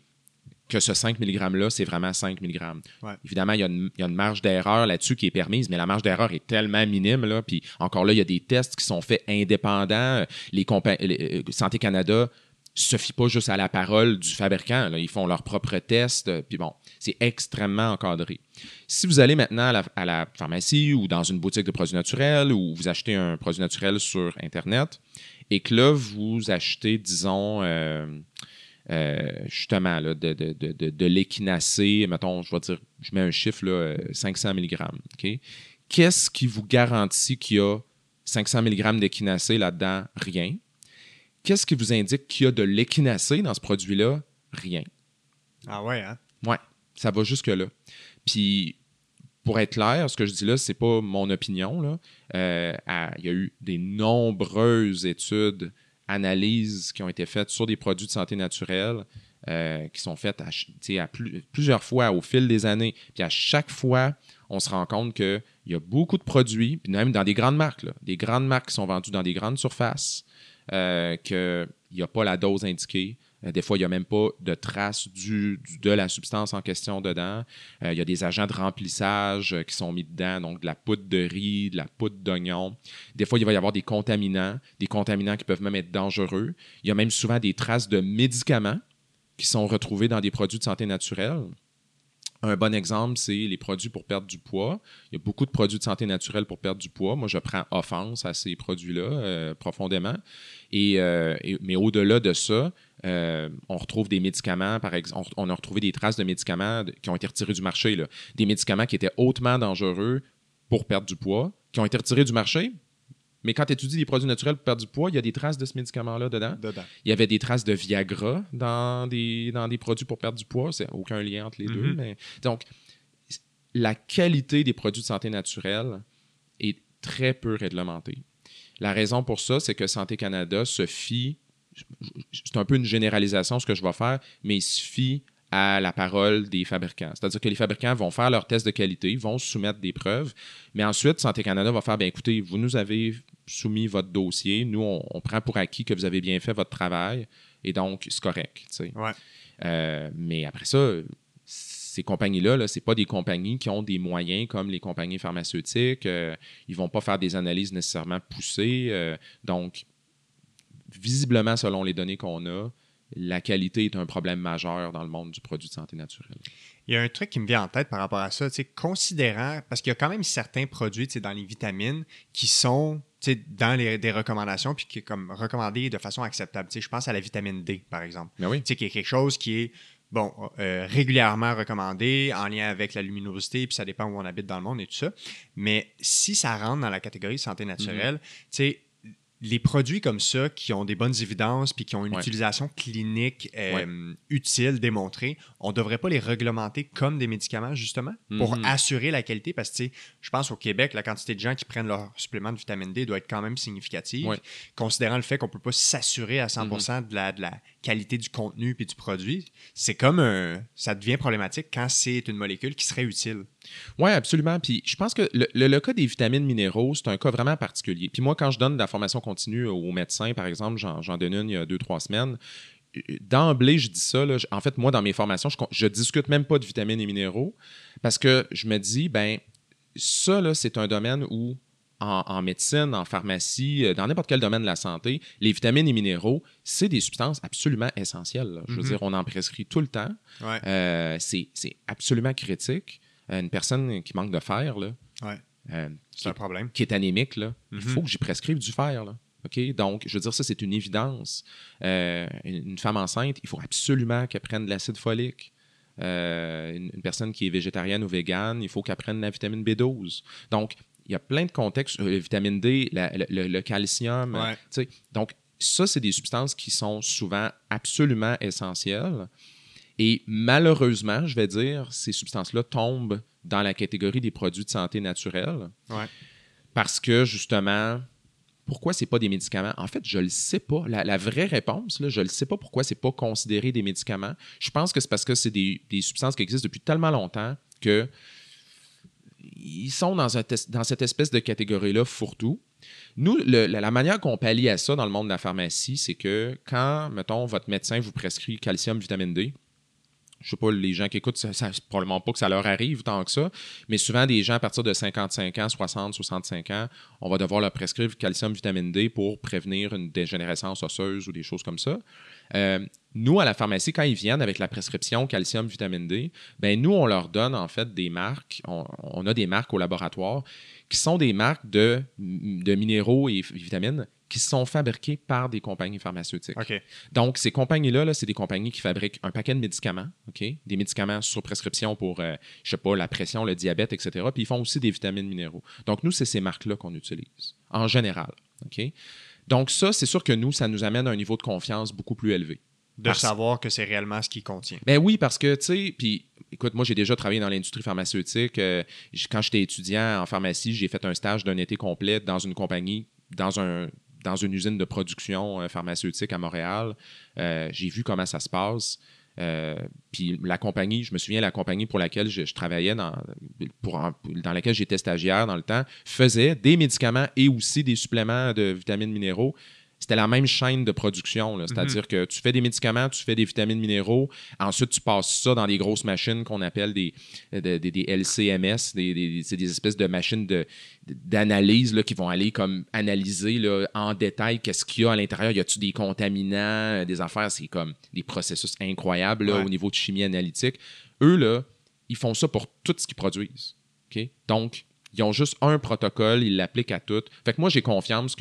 que ce 5 mg-là, c'est vraiment 5 mg. Ouais. Évidemment, il y, a une, il y a une marge d'erreur là-dessus qui est permise, mais la marge d'erreur est tellement minime. Là, puis encore là, il y a des tests qui sont faits indépendants. Les, les- euh, Santé Canada se fie pas juste à la parole du fabricant. là. Ils font leurs propres tests. euh, Puis bon, c'est extrêmement encadré. Si vous allez maintenant à la, à la pharmacie ou dans une boutique de produits naturels ou vous achetez un produit naturel sur Internet et que là, vous achetez, disons, euh, euh, justement, là, de, de, de, de, l'équinacée, mettons, je vais dire, je mets un chiffre, là, euh, 500 mg. OK? Qu'est-ce qui vous garantit qu'il y a 500 mg d'équinacée là-dedans? Rien. Qu'est-ce qui vous indique qu'il y a de l'équinacée dans ce produit-là? Rien. Ah ouais, hein? Ouais, ça va jusque-là. Puis, pour être clair, ce que je dis là, c'est pas mon opinion. Là. Euh, à- il y a eu des nombreuses études, analyses qui ont été faites sur des produits de santé naturelle, euh, qui sont faites à, plusieurs fois au fil des années. Puis à chaque fois, on se rend compte qu'il y a beaucoup de produits, même dans des grandes marques, des grandes marques qui sont vendues dans des grandes surfaces, euh, qu'il n'y a pas la dose indiquée. Euh, Des fois, il n'y a même pas de traces du, de la substance en question dedans. Euh, il y a des agents de remplissage euh, qui sont mis dedans, donc de la poudre de riz, de la poudre d'oignon. Des fois, il va y avoir des contaminants, des contaminants qui peuvent même être dangereux. Il y a même souvent des traces de médicaments qui sont retrouvés dans des produits de santé naturelle. Un bon exemple, c'est les produits pour perdre du poids. Il y a beaucoup de produits de santé naturelle pour perdre du poids. Moi, je prends offense à ces produits-là profondément. Et- mais au-delà de ça, euh, on retrouve des médicaments, par exemple, on, on a retrouvé des traces de médicaments qui ont été retirés du marché. là. Des médicaments qui étaient hautement dangereux pour perdre du poids, qui ont été retirés du marché. Mais quand tu étudies les produits naturels pour perdre du poids, il y a des traces de ce médicament-là dedans. Dedans. Il y avait des traces de Viagra dans des, dans des produits pour perdre du poids. C'est aucun lien entre les deux. Mhm. Mais, donc, la qualité des produits de santé naturelle est très peu réglementée. La raison pour ça, c'est que Santé Canada se fie, c'est un peu une généralisation ce que je vais faire, mais il se fie à la parole des fabricants. C'est-à-dire que les fabricants vont faire leurs tests de qualité, vont soumettre des preuves, mais ensuite, Santé Canada va faire, bien écoutez, vous nous avez soumis votre dossier, nous, on, on prend pour acquis que vous avez bien fait votre travail, et donc, c'est correct. tu sais. Ouais. Euh, mais après ça, ces compagnies-là, -là, ce pas des compagnies qui ont des moyens comme les compagnies pharmaceutiques. Euh, ils ne vont pas faire des analyses nécessairement poussées. Euh, donc, visiblement, selon les données qu'on a, la qualité est un problème majeur dans le monde du produit de santé naturelle. Il y a un truc qui me vient en tête par rapport à ça, tu sais, considérant, parce qu'il y a quand même certains produits tu sais, dans les vitamines qui sont tu sais, dans les, des recommandations puis qui est comme recommandés de façon acceptable. Tu sais, je pense à la vitamine D, par exemple. Mais oui. Tu sais, qui est quelque chose qui est bon, euh, régulièrement recommandé en lien avec la luminosité, puis ça dépend où on habite dans le monde et tout ça. Mais si ça rentre dans la catégorie santé naturelle, tu sais, les produits comme ça qui ont des bonnes évidences puis qui ont une Ouais. utilisation clinique euh, utile, démontrée, on ne devrait pas les réglementer comme des médicaments, justement, pour Mhm. assurer la qualité? Parce que, tu sais, je pense au Québec, la quantité de gens qui prennent leur supplément de vitamine D doit être quand même significative, Ouais. considérant le fait qu'on ne peut pas s'assurer à 100% de, la, de la qualité du contenu puis du produit. C'est comme un... Ça devient problématique quand c'est une molécule qui serait utile. Oui, absolument. Puis je pense que le, le- le cas des vitamines minéraux, c'est un cas vraiment particulier. Puis moi, quand je donne de la formation continue aux médecins, par exemple, j'en donne une il y a deux, trois semaines. euh, D'emblée, je dis ça. là, en fait, moi, dans mes formations, je, je discute même pas de vitamines et minéraux parce que je me dis, ben, ça, c'est un domaine où, en, en médecine, en pharmacie, euh, dans n'importe quel domaine de la santé, les vitamines et minéraux, c'est des substances absolument essentielles. là. Je veux Mhm. dire, on en prescrit tout le temps. Ouais. Euh, c'est absolument critique. Euh, une personne qui manque de fer, là, Ouais. euh, C'est un problème. qui est anémique, là, il Mhm. faut que j'y prescrive du fer. Là. OK? Donc, je veux dire, ça, c'est une évidence. Euh, une femme enceinte, il faut absolument qu'elle prenne de l'acide folique. Euh, une, une personne qui est végétarienne ou végane, il faut qu'elle prenne la vitamine B12. Donc, il y a plein de contextes. Euh, vitamine D, la- le, le- le calcium. Ouais. Donc, ça, c'est des substances qui sont souvent absolument essentielles. Et malheureusement, je vais dire, ces substances-là tombent dans la catégorie des produits de santé naturels Ouais. parce que justement, pourquoi c'est pas des médicaments? En fait, je le sais pas. La, la vraie réponse, là, je le sais pas pourquoi c'est pas considéré des médicaments. Je pense que c'est parce que c'est des, des substances qui existent depuis tellement longtemps que ils sont dans, un dans cette espèce de catégorie-là fourre-tout. Nous, le- la, la manière qu'on pallie à ça dans le monde de la pharmacie, c'est que quand, mettons, votre médecin vous prescrit calcium, vitamine D, je sais pas, les gens qui écoutent, ça, probablement pas que ça leur arrive tant que ça, mais souvent des gens à partir de 55 ans, 60, 65 ans, on va devoir leur prescrire calcium, vitamine D pour prévenir une dégénérescence osseuse ou des choses comme ça. Euh, nous, à la pharmacie, quand ils viennent avec la prescription calcium, vitamine D, ben nous, on leur donne en fait des marques. On, on a des marques au laboratoire qui sont des marques de, de minéraux et vitamines qui sont fabriquées par des compagnies pharmaceutiques. Donc, ces compagnies-là, là, c'est des compagnies qui fabriquent un paquet de médicaments? Des médicaments sur prescription pour, euh, je sais pas, la pression, le diabète, etc. Puis ils font aussi des vitamines minéraux. Donc, nous, c'est ces marques-là qu'on utilise, en général? Donc, ça, c'est sûr que nous, ça nous amène à un niveau de confiance beaucoup plus élevé. De Parce- savoir que c'est réellement ce qu'il contient. Ben oui, parce que, tu sais, puis écoute, moi, j'ai déjà travaillé dans l'industrie pharmaceutique. Euh, quand j'étais étudiant en pharmacie, j'ai fait un stage d'un été complet dans une compagnie, dans un dans une usine de production euh, pharmaceutique à Montréal. Euh, j'ai vu comment ça se passe. Euh, puis la compagnie, je me souviens, la compagnie pour laquelle je, travaillais, dans, dans laquelle j'étais stagiaire dans le temps, faisait des médicaments et aussi des suppléments de vitamines minéraux. C'était la même chaîne de production. là. C'est-à-dire que tu fais des médicaments, tu fais des vitamines minéraux, ensuite tu passes ça dans des grosses machines qu'on appelle des, des, des- des LCMS, c'est des espèces de machines d'analyse qui vont aller comme analyser là, en détail qu'est-ce qu'il y a à l'intérieur. Y a-tu des contaminants, euh, des affaires, c'est comme des processus incroyables là, Ouais. au niveau de chimie analytique. Eux, là, ils font ça pour tout ce qu'ils produisent. Donc, ils ont juste un protocole, ils l'appliquent à tout. Fait que moi, j'ai confiance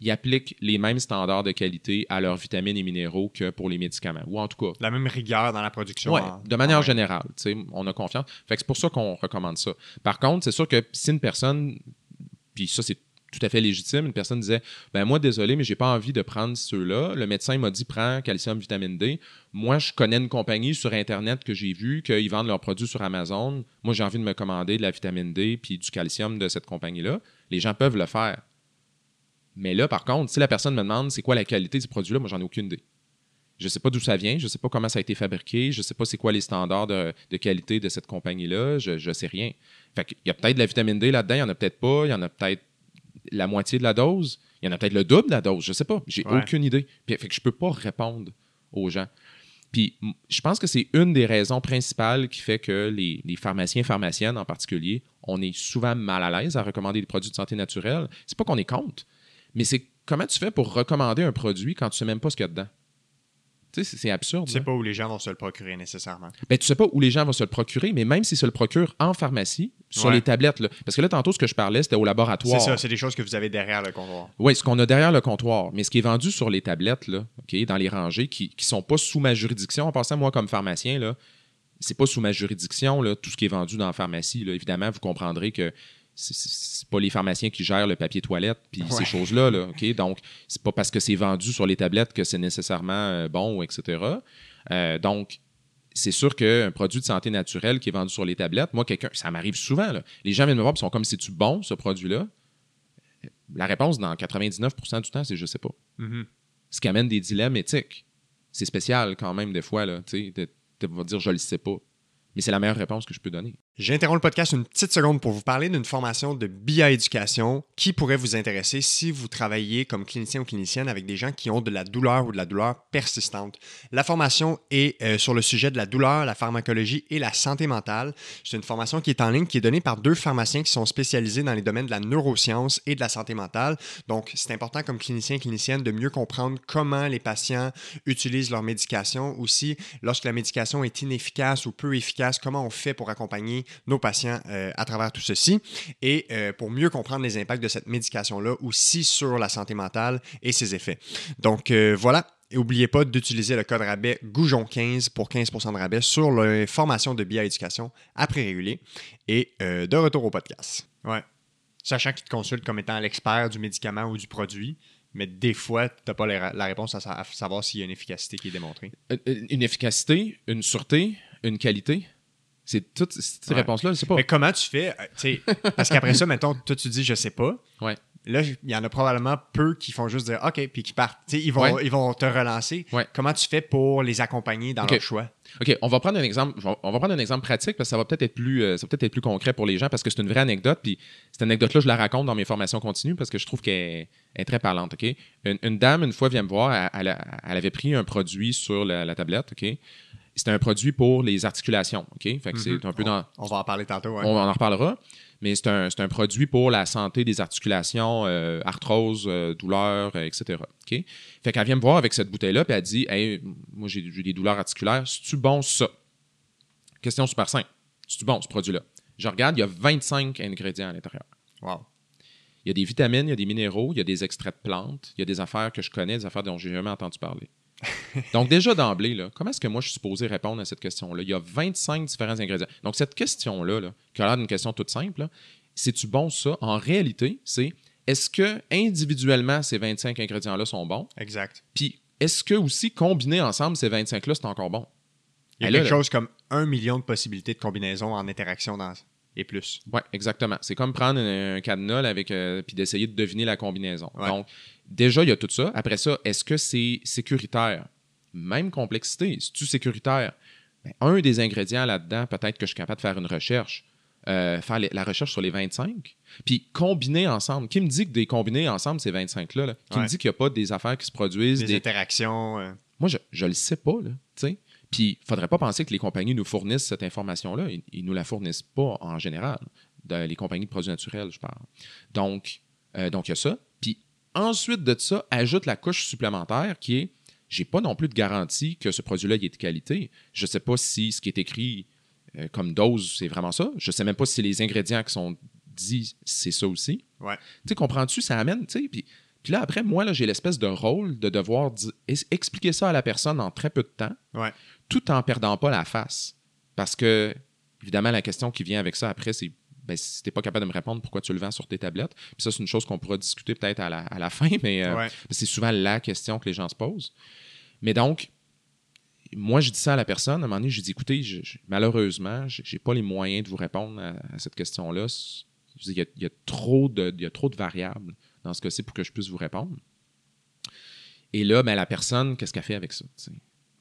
qu'ils appliquent les mêmes standards de qualité à leurs vitamines et minéraux que pour les médicaments. Ou en tout cas, La même rigueur dans la production. En- de manière en- générale, on a confiance. Fait que c'est pour ça qu'on recommande ça. Par contre, c'est sûr que si une personne, puis ça c'est tout à fait légitime, une personne disait, ben moi désolé, mais j'ai pas envie de prendre ceux-là. Le médecin m'a dit prends calcium, vitamine D. Moi, je connais une compagnie sur internet que j'ai vu qu'ils vendent leurs produits sur Amazon. Moi, j'ai envie de me commander de la vitamine D puis du calcium de cette compagnie-là. Les gens peuvent le faire. Mais là, par contre, si la personne me demande c'est quoi la qualité de ce produit-là, moi, j'en ai aucune idée. Je ne sais pas d'où ça vient, je ne sais pas comment ça a été fabriqué, je ne sais pas c'est quoi les standards de, de qualité de cette compagnie-là, je ne sais rien. Fait qu'il y a peut-être de la vitamine D là-dedans, il n'y en a peut-être pas, il y en a peut-être la moitié de la dose, il y en a peut-être le double de la dose, je ne sais pas, j'ai Ouais. aucune idée. Puis, fait que je ne peux pas répondre aux gens. Puis je pense que c'est une des raisons principales qui fait que les, les pharmaciens et pharmaciennes en particulier, on est souvent mal à l'aise à recommander des produits de santé naturelle. C'est pas qu'on est contre, mais c'est comment tu fais pour recommander un produit quand tu sais même pas ce qu'il y a dedans? Tu sais, c'est- absurde. Tu là. sais pas où les gens vont se le procurer nécessairement. Ben, tu sais pas où les gens vont se le procurer, mais même s'ils se le procurent en pharmacie, sur Ouais. les tablettes. Là. Parce que là, tantôt, ce que je parlais, c'était au laboratoire. C'est ça, c'est des choses que vous avez derrière le comptoir. Oui, ce qu'on a derrière le comptoir. Mais ce qui est vendu sur les tablettes, là, dans les rangées, qui ne sont pas sous ma juridiction, en passant, moi, comme pharmacien, là, c'est pas sous ma juridiction, là, tout ce qui est vendu dans la pharmacie. Là. Évidemment, vous comprendrez que c'est- pas les pharmaciens qui gèrent le papier toilette puis Ouais. ces choses-là. Là, OK? Donc, c'est pas parce que c'est vendu sur les tablettes que c'est nécessairement euh, bon, etc. Euh, donc, c'est sûr qu'un produit de santé naturelle qui est vendu sur les tablettes, moi, quelqu'un, ça m'arrive souvent. là. Les gens viennent me voir et sont comme c'est-tu bon, ce produit-là? La réponse, dans 99% du temps, c'est je sais pas. Mhm. Ce qui amène des dilemmes éthiques. C'est spécial quand même, des fois, là, tu de dire je le sais pas. Mais c'est la meilleure réponse que je peux donner. J'interromps le podcast une petite seconde pour vous parler d'une formation de bioéducation qui pourrait vous intéresser si vous travaillez comme clinicien ou clinicienne avec des gens qui ont de la douleur ou de la douleur persistante. La formation est euh, sur le sujet de la douleur, la pharmacologie et la santé mentale. C'est une formation qui est en ligne, qui est donnée par deux pharmaciens qui sont spécialisés dans les domaines de la neuroscience et de la santé mentale. Donc, c'est important comme clinicien et clinicienne de mieux comprendre comment les patients utilisent leur médication. Aussi, lorsque la médication est inefficace ou peu efficace, comment on fait pour accompagner nos patients euh, à travers tout ceci et euh, pour mieux comprendre les impacts de cette médication-là aussi sur la santé mentale et ses effets. Donc euh, voilà, et n'oubliez pas d'utiliser le code rabais Goujon15 pour 15% de rabais sur les formations de bioéducation après régulé. Et de retour au podcast. Ouais. Sachant qu'il te consulte comme étant l'expert du médicament ou du produit, mais des fois, tu n'as pas la, réponse à, à savoir s'il y a une efficacité qui est démontrée. Une efficacité, une sûreté, une qualité? C'est toutes ces réponses-là, je sais pas. Mais comment tu fais euh, Parce qu'après ça, mettons, toi, tu dis je sais pas. Ouais. Là, il y en a probablement peu qui font juste dire OK, puis qui partent. ils vont, ils vont te relancer. Comment tu fais pour les accompagner dans leur choix? OK, on va prendre un exemple. On va prendre un exemple pratique parce que ça va peut-être être plus, euh, peut-être être plus concret pour les gens parce que c'est une vraie anecdote. Puis cette anecdote-là, je la raconte dans mes formations continues parce que je trouve qu'elle est très parlante. OK, une, dame une fois vient me voir, elle, avait pris un produit sur la, la tablette. OK, c'est un produit pour les articulations. OK? Fait que c'est mhm. un peu dans. On va en parler tantôt. On en reparlera. Mais c'est un, un, produit pour la santé des articulations, euh, arthrose, euh, douleur, euh, etc. OK? Fait qu'elle vient me voir avec cette bouteille-là, puis elle dit Hey, moi, j'ai des douleurs articulaires. C'est-tu bon ça? Question super simple. C'est-tu bon ce produit-là? Je regarde, il y a 25 ingrédients à l'intérieur. Wow. Il y a des vitamines, il y a des minéraux, il y a des extraits de plantes, il y a des affaires que je connais, des affaires dont j'ai jamais entendu parler. Donc, déjà d'emblée, comment est-ce que moi je suis supposé répondre à cette question-là? Il y a 25 différents ingrédients. Donc, cette question-là, qui a l'air d'une question toute simple, c'est-tu bon ça? En réalité, c'est est-ce que individuellement ces 25 ingrédients-là sont bons? Exact. Puis, est-ce que aussi combinés ensemble, ces 25-là, c'est encore bon? Il y a quelque chose comme un million de possibilités de combinaison en interaction dans, et plus. Oui, exactement. C'est comme prendre un, cadenas avec euh, puis d'essayer de deviner la combinaison. Donc, déjà, il y a tout ça. Après ça, est-ce que c'est sécuritaire? Même complexité. Si tu sécuritaire, ben, un des ingrédients là-dedans, peut-être que je suis capable de faire une recherche. Euh, faire la recherche sur les 25, puis combiner ensemble. Qui me dit que des combinés ensemble, ces 25-là? Qui me dit qu'il n'y a pas des affaires qui se produisent? Des, interactions. Euh. Moi, je ne le sais pas. Là. Puis, il ne faudrait pas penser que les compagnies nous fournissent cette information-là. Ils ne nous la fournissent pas en général. les compagnies de produits naturels, je parle. Donc, euh, donc il y a ça. Ensuite de ça, ajoute la couche supplémentaire qui est j'ai pas non plus de garantie que ce produit-là est de qualité. Je ne sais pas si ce qui est écrit euh, comme dose, c'est vraiment ça. Je ne sais même pas si les ingrédients qui sont dits, c'est ça aussi. Ouais. Tu comprends-tu? Ça amène, tu sais, puis puis là, après, moi, j'ai l'espèce de rôle de devoir expliquer ça à la personne en très peu de temps, tout en perdant pas la face. Parce que, évidemment, la question qui vient avec ça après, c'est ben, si tu n'es pas capable de me répondre, pourquoi tu le vends sur tes tablettes? Puis ça, c'est une chose qu'on pourra discuter peut-être à la, fin, mais euh, c'est souvent la question que les gens se posent. Mais donc, moi, je dis ça à la personne. À un moment donné, je dis écoutez, malheureusement, je n'ai pas les moyens de vous répondre à, cette question-là. Il y, a, trop de, il y a trop de variables dans ce cas-ci pour que je puisse vous répondre. Et là, ben, la personne, qu'est-ce qu'elle fait avec ça?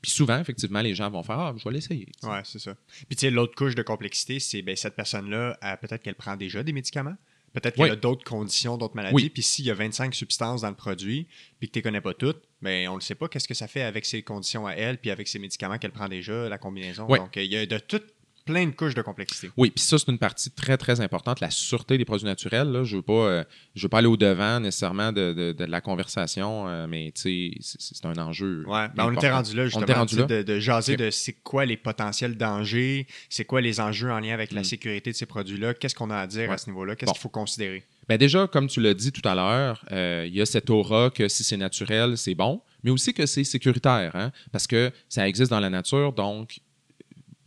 Puis souvent, effectivement, les gens vont faire Ah, je vais l'essayer. Oui, c'est ça. Puis tu sais, l'autre couche de complexité, c'est ben, cette personne-là, peut-être qu'elle prend déjà des médicaments. Peut-être qu'elle a d'autres conditions, d'autres maladies. Puis s'il y a 25 substances dans le produit, puis que tu ne connais pas toutes, ben, on ne sait pas qu'est-ce que ça fait avec ses conditions à elle, puis avec ses médicaments qu'elle prend déjà, la combinaison. Donc, il y a de toutes plein de couches de complexité. Oui, puis ça, c'est une partie très, très importante, la sûreté des produits naturels. Là. Je ne veux, pas, euh, veux pas aller au-devant nécessairement de, de, la conversation, euh, mais c'est un enjeu. Oui, ben on était rendu là, justement, rendu là. De, de, jaser de c'est quoi les potentiels dangers, c'est quoi les enjeux en lien avec la mm. sécurité de ces produits-là, qu'est-ce qu'on a à dire à ce niveau-là, qu'est-ce qu'il faut considérer? Ben déjà, comme tu l'as dit tout à l'heure, euh, il y a cette aura que si c'est naturel, c'est bon, mais aussi que c'est sécuritaire, hein, parce que ça existe dans la nature, donc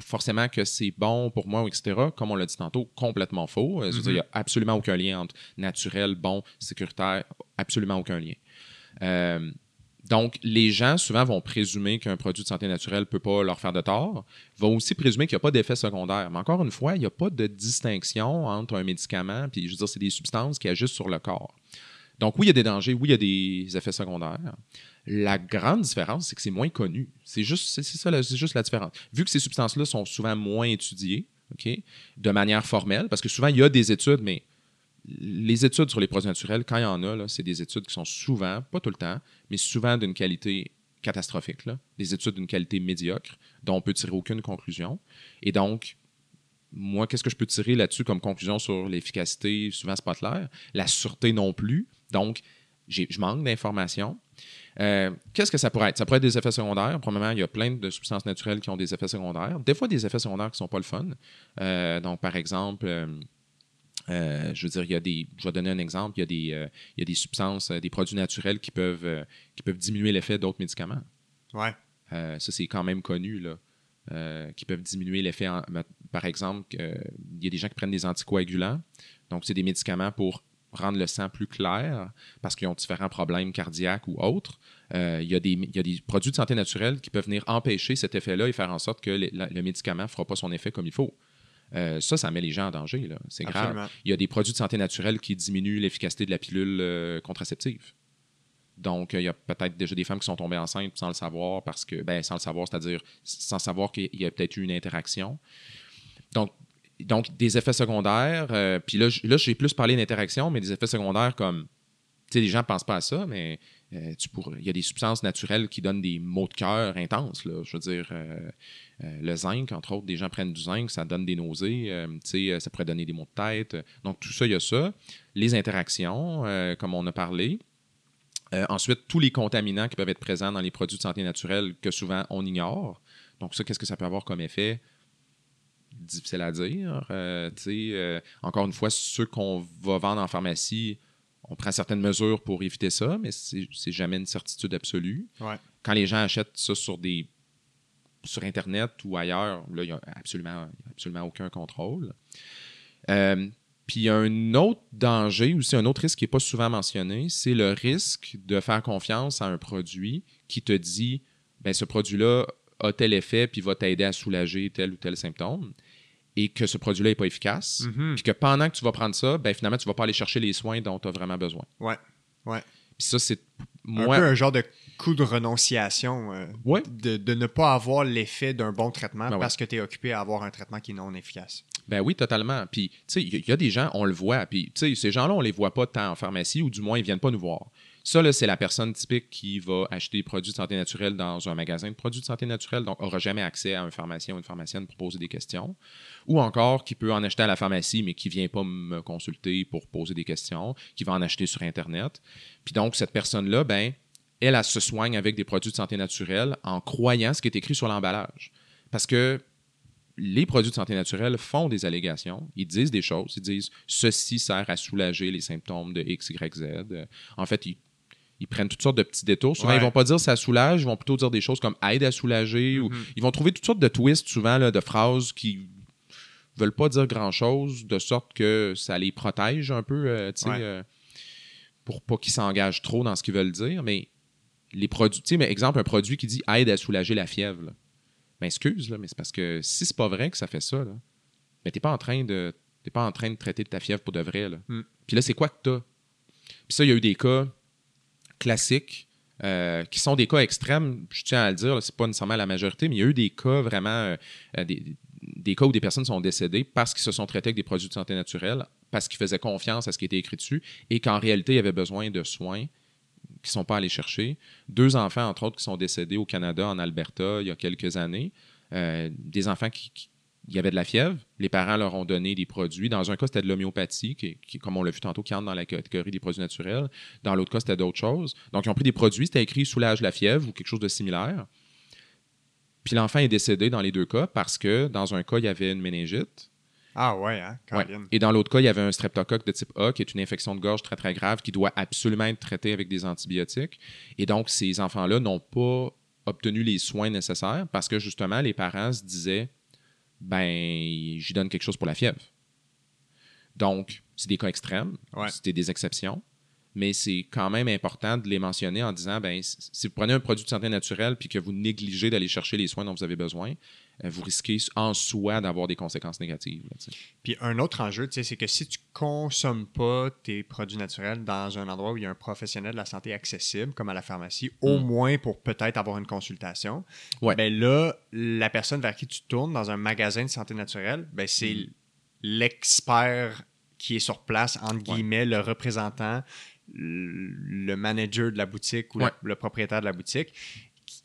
forcément que c'est bon pour moi, etc. Comme on l'a dit tantôt, complètement faux. Euh, il n'y a mm-hmm. absolument aucun lien entre naturel, bon, sécuritaire, absolument aucun lien. Euh, donc, les gens, souvent, vont présumer qu'un produit de santé naturelle ne peut pas leur faire de tort, vont aussi présumer qu'il n'y a pas d'effet secondaire. Mais encore une fois, il n'y a pas de distinction entre un médicament, puis je veux dire, c'est des substances qui agissent sur le corps. Donc, oui, il y a des dangers, oui, il y a des effets secondaires. La grande différence, c'est que c'est moins connu. C'est juste, c'est, ça, c'est juste la différence. Vu que ces substances-là sont souvent moins étudiées, OK? De manière formelle, parce que souvent, il y a des études, mais les études sur les produits naturels, quand il y en a, c'est des études qui sont souvent, pas tout le temps, mais souvent d'une qualité catastrophique, des études d'une qualité médiocre, dont on peut tirer aucune conclusion. Et donc, moi, qu'est-ce que je peux tirer là-dessus comme conclusion sur l'efficacité? Souvent, c'est pas clair. La sûreté non plus. Donc, je manque d'informations. Euh, qu'est-ce que ça pourrait être? Ça pourrait être des effets secondaires. Premièrement, il y a plein de substances naturelles qui ont des effets secondaires. Des fois, des effets secondaires qui ne sont pas le fun. Euh, donc, par exemple, euh, je veux dire, il y a des. Je vais donner un exemple. Il y a des, il y a des substances, des produits naturels qui peuvent, qui peuvent diminuer l'effet d'autres médicaments. Ouais. ça, c'est quand même connu, là. qui peuvent diminuer l'effet. Par exemple, il y a des gens qui prennent des anticoagulants. Donc, c'est des médicaments pour rendre le sang plus clair parce qu'ils ont différents problèmes cardiaques ou autres. Euh, il, y a des, il, y a des, produits de santé naturelle qui peuvent venir empêcher cet effet-là et faire en sorte que le, médicament ne fera pas son effet comme il faut. Euh, ça, ça met les gens en danger. C'est grave. Il y a des produits de santé naturelle qui diminuent l'efficacité de la pilule euh, contraceptive. Donc, il y a peut-être déjà des femmes qui sont tombées enceintes sans le savoir parce que, ben, sans le savoir, c'est-à-dire sans savoir qu'il y a peut-être eu une interaction. Donc, donc, des effets secondaires. Euh, puis là, j'ai plus parlé d'interaction, mais des effets secondaires comme. Tu sais, les gens ne pensent pas à ça, mais euh, il y a des substances naturelles qui donnent des maux de cœur intenses. Là. Je veux dire, euh, le zinc, entre autres, des gens prennent du zinc, ça donne des nausées, tu sais, ça pourrait donner des maux de tête. Donc, tout ça, il y a ça. Les interactions, comme on a parlé. ensuite, tous les contaminants qui peuvent être présents dans les produits de santé naturelle que souvent on ignore. Donc, ça, qu'est-ce que ça peut avoir comme effet? Difficile à dire. Euh, euh, encore une fois, ceux qu'on va vendre en pharmacie, on prend certaines mesures pour éviter ça, mais c'est jamais une certitude absolue. Quand les gens achètent ça sur des sur Internet ou ailleurs, là, il n'y a absolument, absolument aucun contrôle. Euh, puis il y a un autre danger, aussi un autre risque qui n'est pas souvent mentionné, c'est le risque de faire confiance à un produit qui te dit ben, ce produit-là a tel effet puis va t'aider à soulager tel ou tel symptôme et que ce produit-là n'est pas efficace, mhm. puis que pendant que tu vas prendre ça, ben, finalement, tu ne vas pas aller chercher les soins dont tu as vraiment besoin. Ouais, ouais. Puis ça, c'est moi... Un peu un genre de coup de renonciation, euh, de, ne pas avoir l'effet d'un bon traitement ben parce que tu es occupé à avoir un traitement qui est non efficace. Ben oui, totalement. Puis, tu sais, il y, a des gens, on le voit, puis, tu sais, ces gens-là, on les voit pas tant en pharmacie, ou du moins, ils viennent pas nous voir. Ça, c'est la personne typique qui va acheter des produits de santé naturelle dans un magasin de produits de santé naturelle, donc n'aura jamais accès à un pharmacien ou une pharmacienne pour poser des questions. Ou encore qui peut en acheter à la pharmacie, mais qui ne vient pas me consulter pour poser des questions, qui va en acheter sur Internet. Puis donc, cette personne-là, ben, elle, elle se soigne avec des produits de santé naturelle en croyant ce qui est écrit sur l'emballage. Parce que les produits de santé naturelle font des allégations, ils disent des choses, ils disent ceci sert à soulager les symptômes de X, Y, Z. En fait, ils ils prennent toutes sortes de petits détours. Souvent, ils vont pas dire ça soulage, ils vont plutôt dire des choses comme aide à soulager. ou mhm. Ils vont trouver toutes sortes de twists, souvent, de phrases qui veulent pas dire grand-chose, de sorte que ça les protège un peu, euh, tu sais, euh, pour pas qu'ils s'engagent trop dans ce qu'ils veulent dire. Mais les produits, tu sais, mais exemple, un produit qui dit aide à soulager la fièvre. Là. Ben, excuse, là, mais c'est parce que si c'est pas vrai que ça fait ça, là, ben, t'es pas en train de. pas en train de traiter de ta fièvre pour de vrai. Là. Hmm. Puis là, c'est quoi que t'as? Puis ça, il y a eu des cas classiques, euh, qui sont des cas extrêmes, je tiens à le dire, c'est pas nécessairement la majorité, mais il y a eu des cas vraiment, euh, euh, des, cas où des personnes sont décédées parce qu'ils se sont traités avec des produits de santé naturelle, parce qu'ils faisaient confiance à ce qui était écrit dessus, et qu'en réalité, ils avaient besoin de soins qui ne sont pas allés chercher. Deux enfants, entre autres, qui sont décédés au Canada, en Alberta, il y a quelques années. des enfants qui, il y avait de la fièvre. Les parents leur ont donné des produits. Dans un cas, c'était de l'homéopathie, qui, comme on l'a vu tantôt, qui entre dans la catégorie des produits naturels. Dans l'autre cas, c'était d'autres choses. Donc, ils ont pris des produits, c'était écrit soulage la fièvre ou quelque chose de similaire. Puis l'enfant est décédé dans les deux cas parce que dans un cas, il y avait une méningite. Ah ouais, hein, Et dans l'autre cas, il y avait un streptocoque de type A, qui est une infection de gorge très, très grave, qui doit absolument être traitée avec des antibiotiques. Et donc, ces enfants-là n'ont pas obtenu les soins nécessaires parce que justement, les parents se disaient ben, j'y donne quelque chose pour la fièvre. Donc, c'est des cas extrêmes, c'était des exceptions, mais c'est quand même important de les mentionner en disant ben, si vous prenez un produit de santé naturelle puis que vous négligez d'aller chercher les soins dont vous avez besoin, vous risquez en soi d'avoir des conséquences négatives. puis un autre enjeu, c'est que si tu consommes pas tes produits naturels dans un endroit où il y a un professionnel de la santé accessible, comme à la pharmacie, au mm. moins pour peut-être avoir une consultation, ben là, la personne vers qui tu tournes dans un magasin de santé naturelle, ben c'est mm. l'expert qui est sur place, entre guillemets, le représentant, le manager de la boutique ou le propriétaire de la boutique.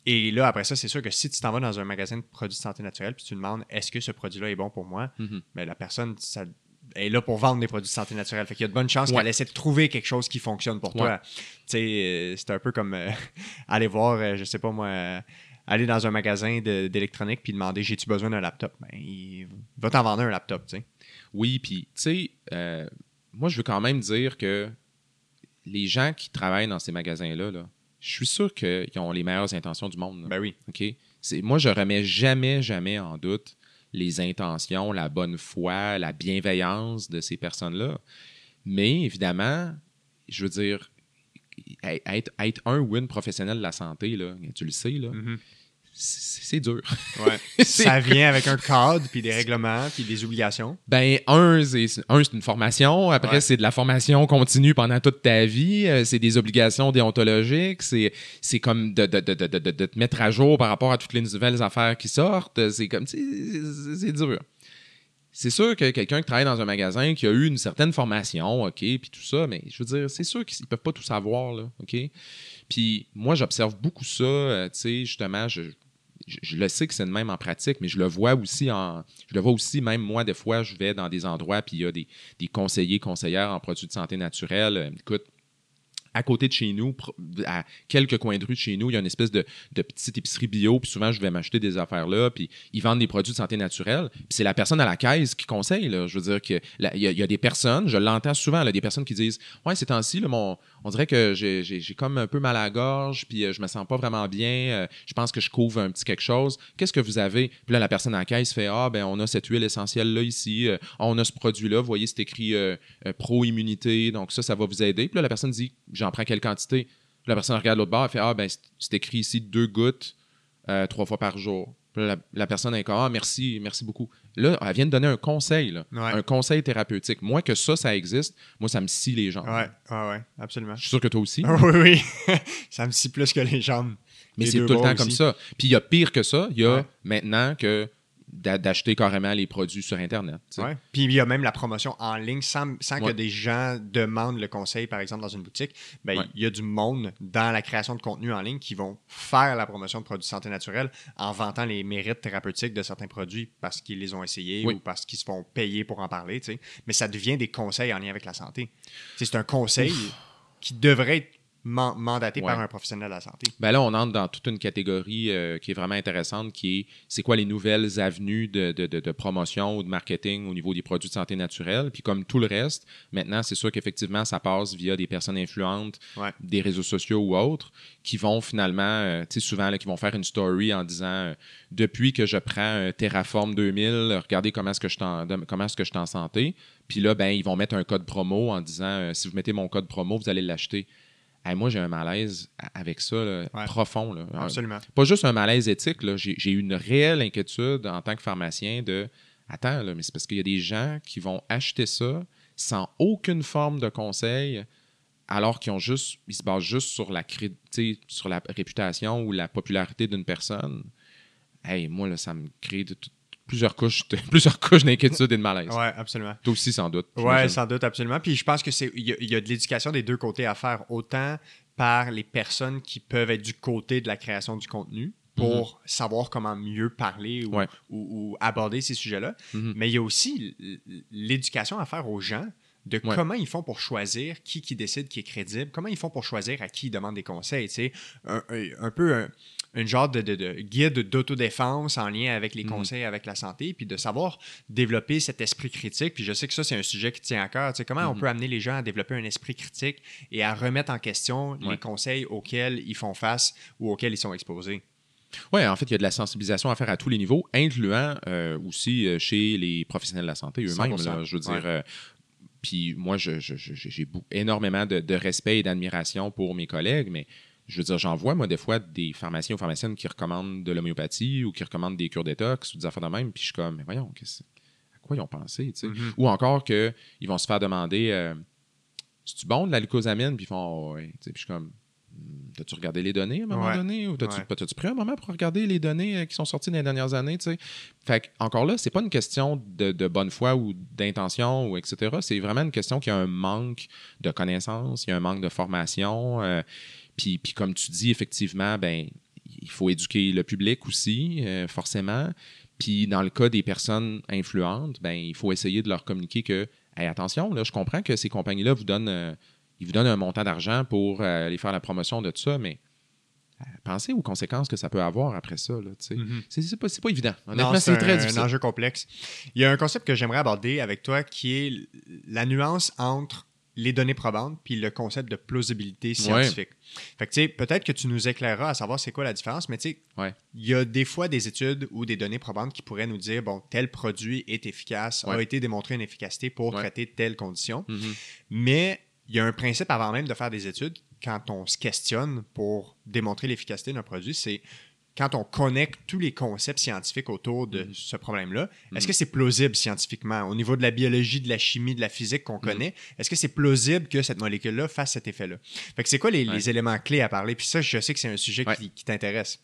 Et là, après ça, c'est sûr que si tu t'en vas dans un magasin de produits de santé naturelle puis tu demandes est-ce que ce produit-là est bon pour moi, mm-hmm. ben, la personne ça, est là pour vendre des produits de santé naturelle. Fait qu'il y a de bonnes chances qu'elle essaie de trouver quelque chose qui fonctionne pour toi. Euh, c'est un peu comme euh, aller voir, euh, je sais pas moi, aller dans un magasin d'électronique puis demander j'ai-tu besoin d'un laptop? Ben, il va t'en vendre un laptop, tu sais. Oui, puis tu sais, moi je veux quand même dire que les gens qui travaillent dans ces magasins-là, là, je suis sûr qu'ils ont les meilleures intentions du monde. Ben oui. OK? Moi, je remets jamais, jamais en doute les intentions, la bonne foi, la bienveillance de ces personnes-là. Mais évidemment, je veux dire, être, être un win professionnel de la santé, là, tu le sais, là, mm-hmm c'est dur. ça vient avec un cadre, puis des règlements, puis des obligations. Ben, un, c'est une formation. Après, c'est de la formation continue pendant toute ta vie. Euh, c'est des obligations déontologiques. C'est comme de, de, de, de, te mettre à jour par rapport à toutes les nouvelles affaires qui sortent. C'est comme, c'est dur. C'est sûr que quelqu'un qui travaille dans un magasin qui a eu une certaine formation, OK, puis tout ça, mais je veux dire, c'est sûr qu'ils peuvent pas tout savoir, là, OK? Puis moi, j'observe beaucoup ça, euh, tu sais, justement, je, je, le sais que c'est le même en pratique, mais je le vois aussi en. Je le vois aussi, même moi, des fois, je vais dans des endroits, puis il y a des, des conseillers, conseillères en produits de santé naturelle. Euh, écoute, à côté de chez nous, à quelques coins de rue de chez nous, il y a une espèce de, petite épicerie bio, puis souvent je vais m'acheter des affaires là, puis ils vendent des produits de santé naturelle, puis c'est la personne à la caisse qui conseille. Je veux dire qu'il y, y, a des personnes, je l'entends souvent, là, des personnes qui disent Ouais, ces temps-ci, on dirait que j'ai comme un peu mal à la gorge, puis euh, je me sens pas vraiment bien, euh, je pense que je couvre un petit quelque chose. Qu'est-ce que vous avez Puis là, la personne à la caisse fait Ah, ben on a cette huile essentielle là ici, euh, on a ce produit-là, vous voyez, c'est écrit pro-immunité, donc ça, ça va vous aider. Puis là, la personne dit j'en prends quelle quantité? La personne regarde l'autre bord, elle fait Ah, ben, c'est écrit ici deux gouttes euh, trois fois par jour. La, la, personne est comme Ah, merci, merci beaucoup. Là, elle vient de donner un conseil, un conseil thérapeutique. Moi, que ça, ça existe, moi, ça me scie les jambes. Ouais, ouais, ouais, absolument. Je suis sûr que toi aussi. oui, oui. ça me scie plus que les jambes. Mais c'est tout le temps comme ça. Puis il y a pire que ça. Il y a maintenant que d'acheter carrément les produits sur Internet. Puis il y a même la promotion en ligne sans, que des gens demandent le conseil, par exemple, dans une boutique. Ben, Il y a du monde dans la création de contenu en ligne qui vont faire la promotion de produits santé naturelle en vantant les mérites thérapeutiques de certains produits parce qu'ils les ont essayés ou parce qu'ils se font payer pour en parler. Mais ça devient des conseils en lien avec la santé. C'est un conseil qui devrait être mandaté par un professionnel de la santé. Ben là, on entre dans toute une catégorie euh, qui est vraiment intéressante, qui est c'est quoi les nouvelles avenues de, de, de, promotion ou de marketing au niveau des produits de santé naturelle? Puis comme tout le reste, maintenant, c'est sûr qu'effectivement, ça passe via des personnes influentes, des réseaux sociaux ou autres, qui vont finalement, euh, tu sais, souvent, là, qui vont faire une story en disant euh, depuis que je prends Terraform 2000, regardez comment est-ce que je comment est-ce que je suis en santé. Puis là, ben, ils vont mettre un code promo en disant si vous mettez mon code promo, vous allez l'acheter moi, j'ai un malaise avec ça, profond. Là. Absolument. Pas juste un malaise éthique. J'ai eu une réelle inquiétude en tant que pharmacien de Attends, là, mais c'est parce qu'il y a des gens qui vont acheter ça sans aucune forme de conseil, alors qu'ils ont juste, ils se basent juste sur la, sur la réputation ou la popularité d'une personne. Hey, moi, là, ça me crée de, plusieurs couches, plusieurs couches d'inquiétude et de malaise. Oui, absolument. Toi aussi, sans doute. Oui, sans doute, absolument. Puis je pense que c'est il y, a de l'éducation des deux côtés à faire, autant par les personnes qui peuvent être du côté de la création du contenu pour mhm. savoir comment mieux parler ou, aborder ces sujets-là. Mhm. Mais il y a aussi l'éducation à faire aux gens de comment ils font pour choisir qui qui décide qui est crédible, comment ils font pour choisir à qui ils demandent des conseils. Tu sais, un, un, peu un, un genre de, de, de guide d'autodéfense en lien avec les mhm. conseils avec la santé, puis de savoir développer cet esprit critique. Puis je sais que ça, c'est un sujet qui tient à cœur. Tu sais, comment on mhm. peut amener les gens à développer un esprit critique et à remettre en question les conseils auxquels ils font face ou auxquels ils sont exposés? Oui, en fait, il y a de la sensibilisation à faire à tous les niveaux, incluant euh, aussi euh, chez les professionnels de la santé eux-mêmes. Je veux dire, euh, Puis moi, j'ai énormément de, de respect et d'admiration pour mes collègues, mais je veux dire, j'en vois, moi, des fois, des pharmaciens ou pharmaciennes qui recommandent de l'homéopathie ou qui recommandent des cures détox ou des affaires de même, puis je suis comme, mais voyons, à quoi ils ont pensé, tu sais? Mhm. Ou encore qu'ils vont se faire demander, euh, c'est-tu bon de la glucosamine? Puis ils font, Ah ouais, tu sais, puis je suis comme, Hmm, T'as-tu regardé les données à un moment Ouais. donné? Ou t'as-tu, Ouais. pris un moment pour regarder les données euh, qui sont sorties dans les dernières années? tu sais? Fait que, encore là, c'est pas une question de, de bonne foi ou d'intention ou etc. C'est vraiment une question qu'il y a un manque de connaissances, il y a un manque de formation. euh, puis, puis comme tu dis, effectivement, ben, il faut éduquer le public aussi, euh, forcément. Puis dans le cas des personnes influentes, ben, il faut essayer de leur communiquer que, Hey, attention, là, je comprends que ces compagnies-là vous donnent, euh, ils vous donnent un montant d'argent pour euh, aller faire la promotion de tout ça, mais pensez aux conséquences que ça peut avoir après ça. Mhm. c'est, c'est pas, c'est pas évident. Honnêtement, c'est, très un, difficile. un enjeu complexe. Il y a un concept que j'aimerais aborder avec toi qui est la nuance entre les données probantes puis le concept de plausibilité scientifique. Fait que, tu sais, peut-être que tu nous éclaireras à savoir c'est quoi la différence, mais tu sais, Ouais. il y a des fois des études ou des données probantes qui pourraient nous dire, bon, tel produit est efficace, a été démontré une efficacité pour traiter telle condition. Mhm. Mais il y a un principe avant même de faire des études, quand on se questionne pour démontrer l'efficacité d'un produit, c'est quand on connecte tous les concepts scientifiques autour de Mhm. ce problème-là, est-ce que c'est plausible scientifiquement? Au niveau de la biologie, de la chimie, de la physique Mhm. qu'on connaît? Est-ce que c'est plausible que cette molécule-là fasse cet effet-là? Fait que c'est quoi les, Ouais. les éléments clés à parler? Puis ça, je sais que c'est un sujet Ouais. qui, qui t'intéresse.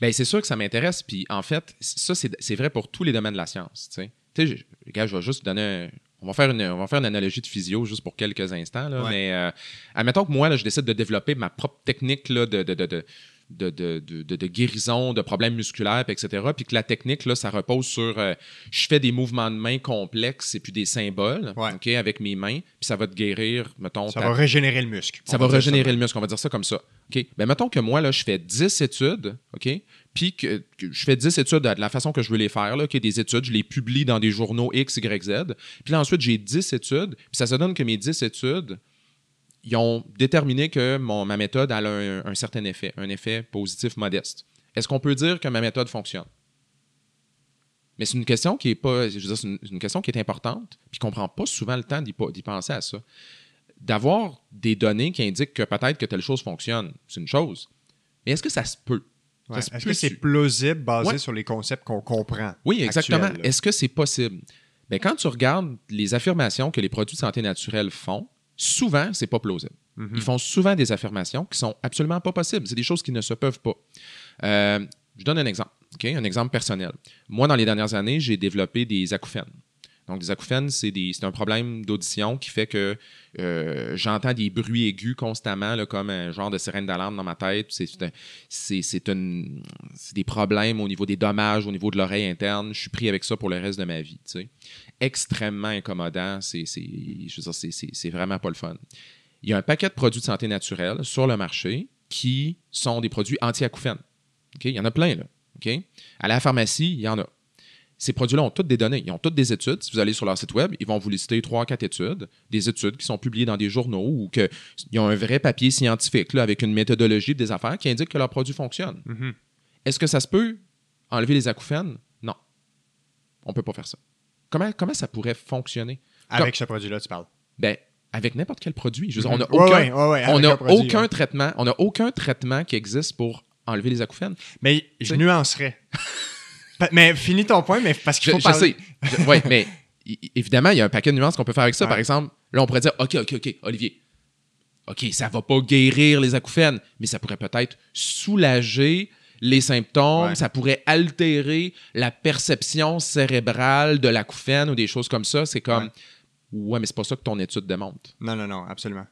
Ben, c'est sûr que ça m'intéresse. Puis en fait, ça, c'est, vrai pour tous les domaines de la science. Tu sais, sais, je, vais juste donner un- On va, faire une, on va faire une analogie de physio juste pour quelques instants. Là, Ouais. Mais euh, admettons que moi, là, je décide de développer ma propre technique là, de, de, de, de, de, de- de- guérison de problèmes musculaires, etc. Puis que la technique, là, ça repose sur euh, je fais des mouvements de main complexes et puis des symboles Ouais. ok, avec mes mains, puis ça va te guérir, mettons, Ça ta- va régénérer le muscle. ça va régénérer le muscle, on va dire ça comme ça. OK? Ben, mettons que moi, là, je fais 10 études, OK? Puis que, que je fais 10 études de la façon que je veux les faire, là, OK? Des études, je les publie dans des journaux X, Y, Z. Puis là, ensuite, j'ai 10 études. Puis ça se donne que mes 10 études, ils ont déterminé que mon, ma méthode a un, un certain effet, un effet positif modeste. Est-ce qu'on peut dire que ma méthode fonctionne? Mais c'est une question qui est pas. Je veux dire, c'est une, une question qui est importante, puis qu'on prend pas souvent le temps d'y, penser à ça. D'avoir des données qui indiquent que peut-être que telle chose fonctionne, c'est une chose. Mais est-ce que ça se peut? Ouais. Ça se Est-ce peut que c'est su- plausible basé Ouais. sur les concepts qu'on comprend? Oui, exactement. Est-ce que c'est possible? Ben, quand tu regardes les affirmations que les produits de santé naturelle font, souvent, c'est pas plausible. Mhm. Ils font souvent des affirmations qui sont absolument pas possibles. C'est des choses qui ne se peuvent pas. Euh, je donne un exemple, un exemple personnel. Moi, dans les dernières années, j'ai développé des acouphènes. Donc, des acouphènes, c'est un problème d'audition qui fait que euh, j'entends des bruits aigus constamment, comme un genre de sirène d'alarme dans ma tête. C'est des problèmes au niveau des dommages, au niveau de l'oreille interne. Je suis pris avec ça pour le reste de ma vie. Extrêmement incommodant. C'est c'est- vraiment pas le fun. Il y a un paquet de produits de santé naturelle sur le marché qui sont des produits anti-acouphènes. Il y en a plein, là. À la pharmacie, il y en a. Ces produits-là ont toutes des données, ils ont toutes des études. Si vous allez sur leur site web, ils vont vous lister trois, quatre études, des études qui sont publiées dans des journaux ou qu'ils ont un vrai papier scientifique là, avec une méthodologie des affaires qui indique que leur produit fonctionne. Mhm. Est-ce que ça se peut enlever les acouphènes? Non. On peut pas faire ça. Comment, comment ça pourrait fonctionner? Avec ce produit-là, tu parles. Ben, avec n'importe quel produit. Je veux dire, on n'a aucun, ouais, ouais, ouais, on avec n'a un produit, aucun ouais. traitement, on n'a aucun traitement qui existe pour enlever les acouphènes. Mais je nuancerais. Mais finis ton point, mais parce qu'il faut je parler. sais. Ouais, mais évidemment, il y a un paquet de nuances qu'on peut faire avec ça. Ouais. Par exemple, là, on pourrait dire, OK, OK, OK, Olivier, OK, ça va pas guérir les acouphènes, mais ça pourrait peut-être soulager les symptômes, Ouais. ça pourrait altérer la perception cérébrale de l'acouphène ou des choses comme ça. C'est comme, Ouais. ouais, mais c'est pas ça que ton étude démontre. Non, non, non, absolument.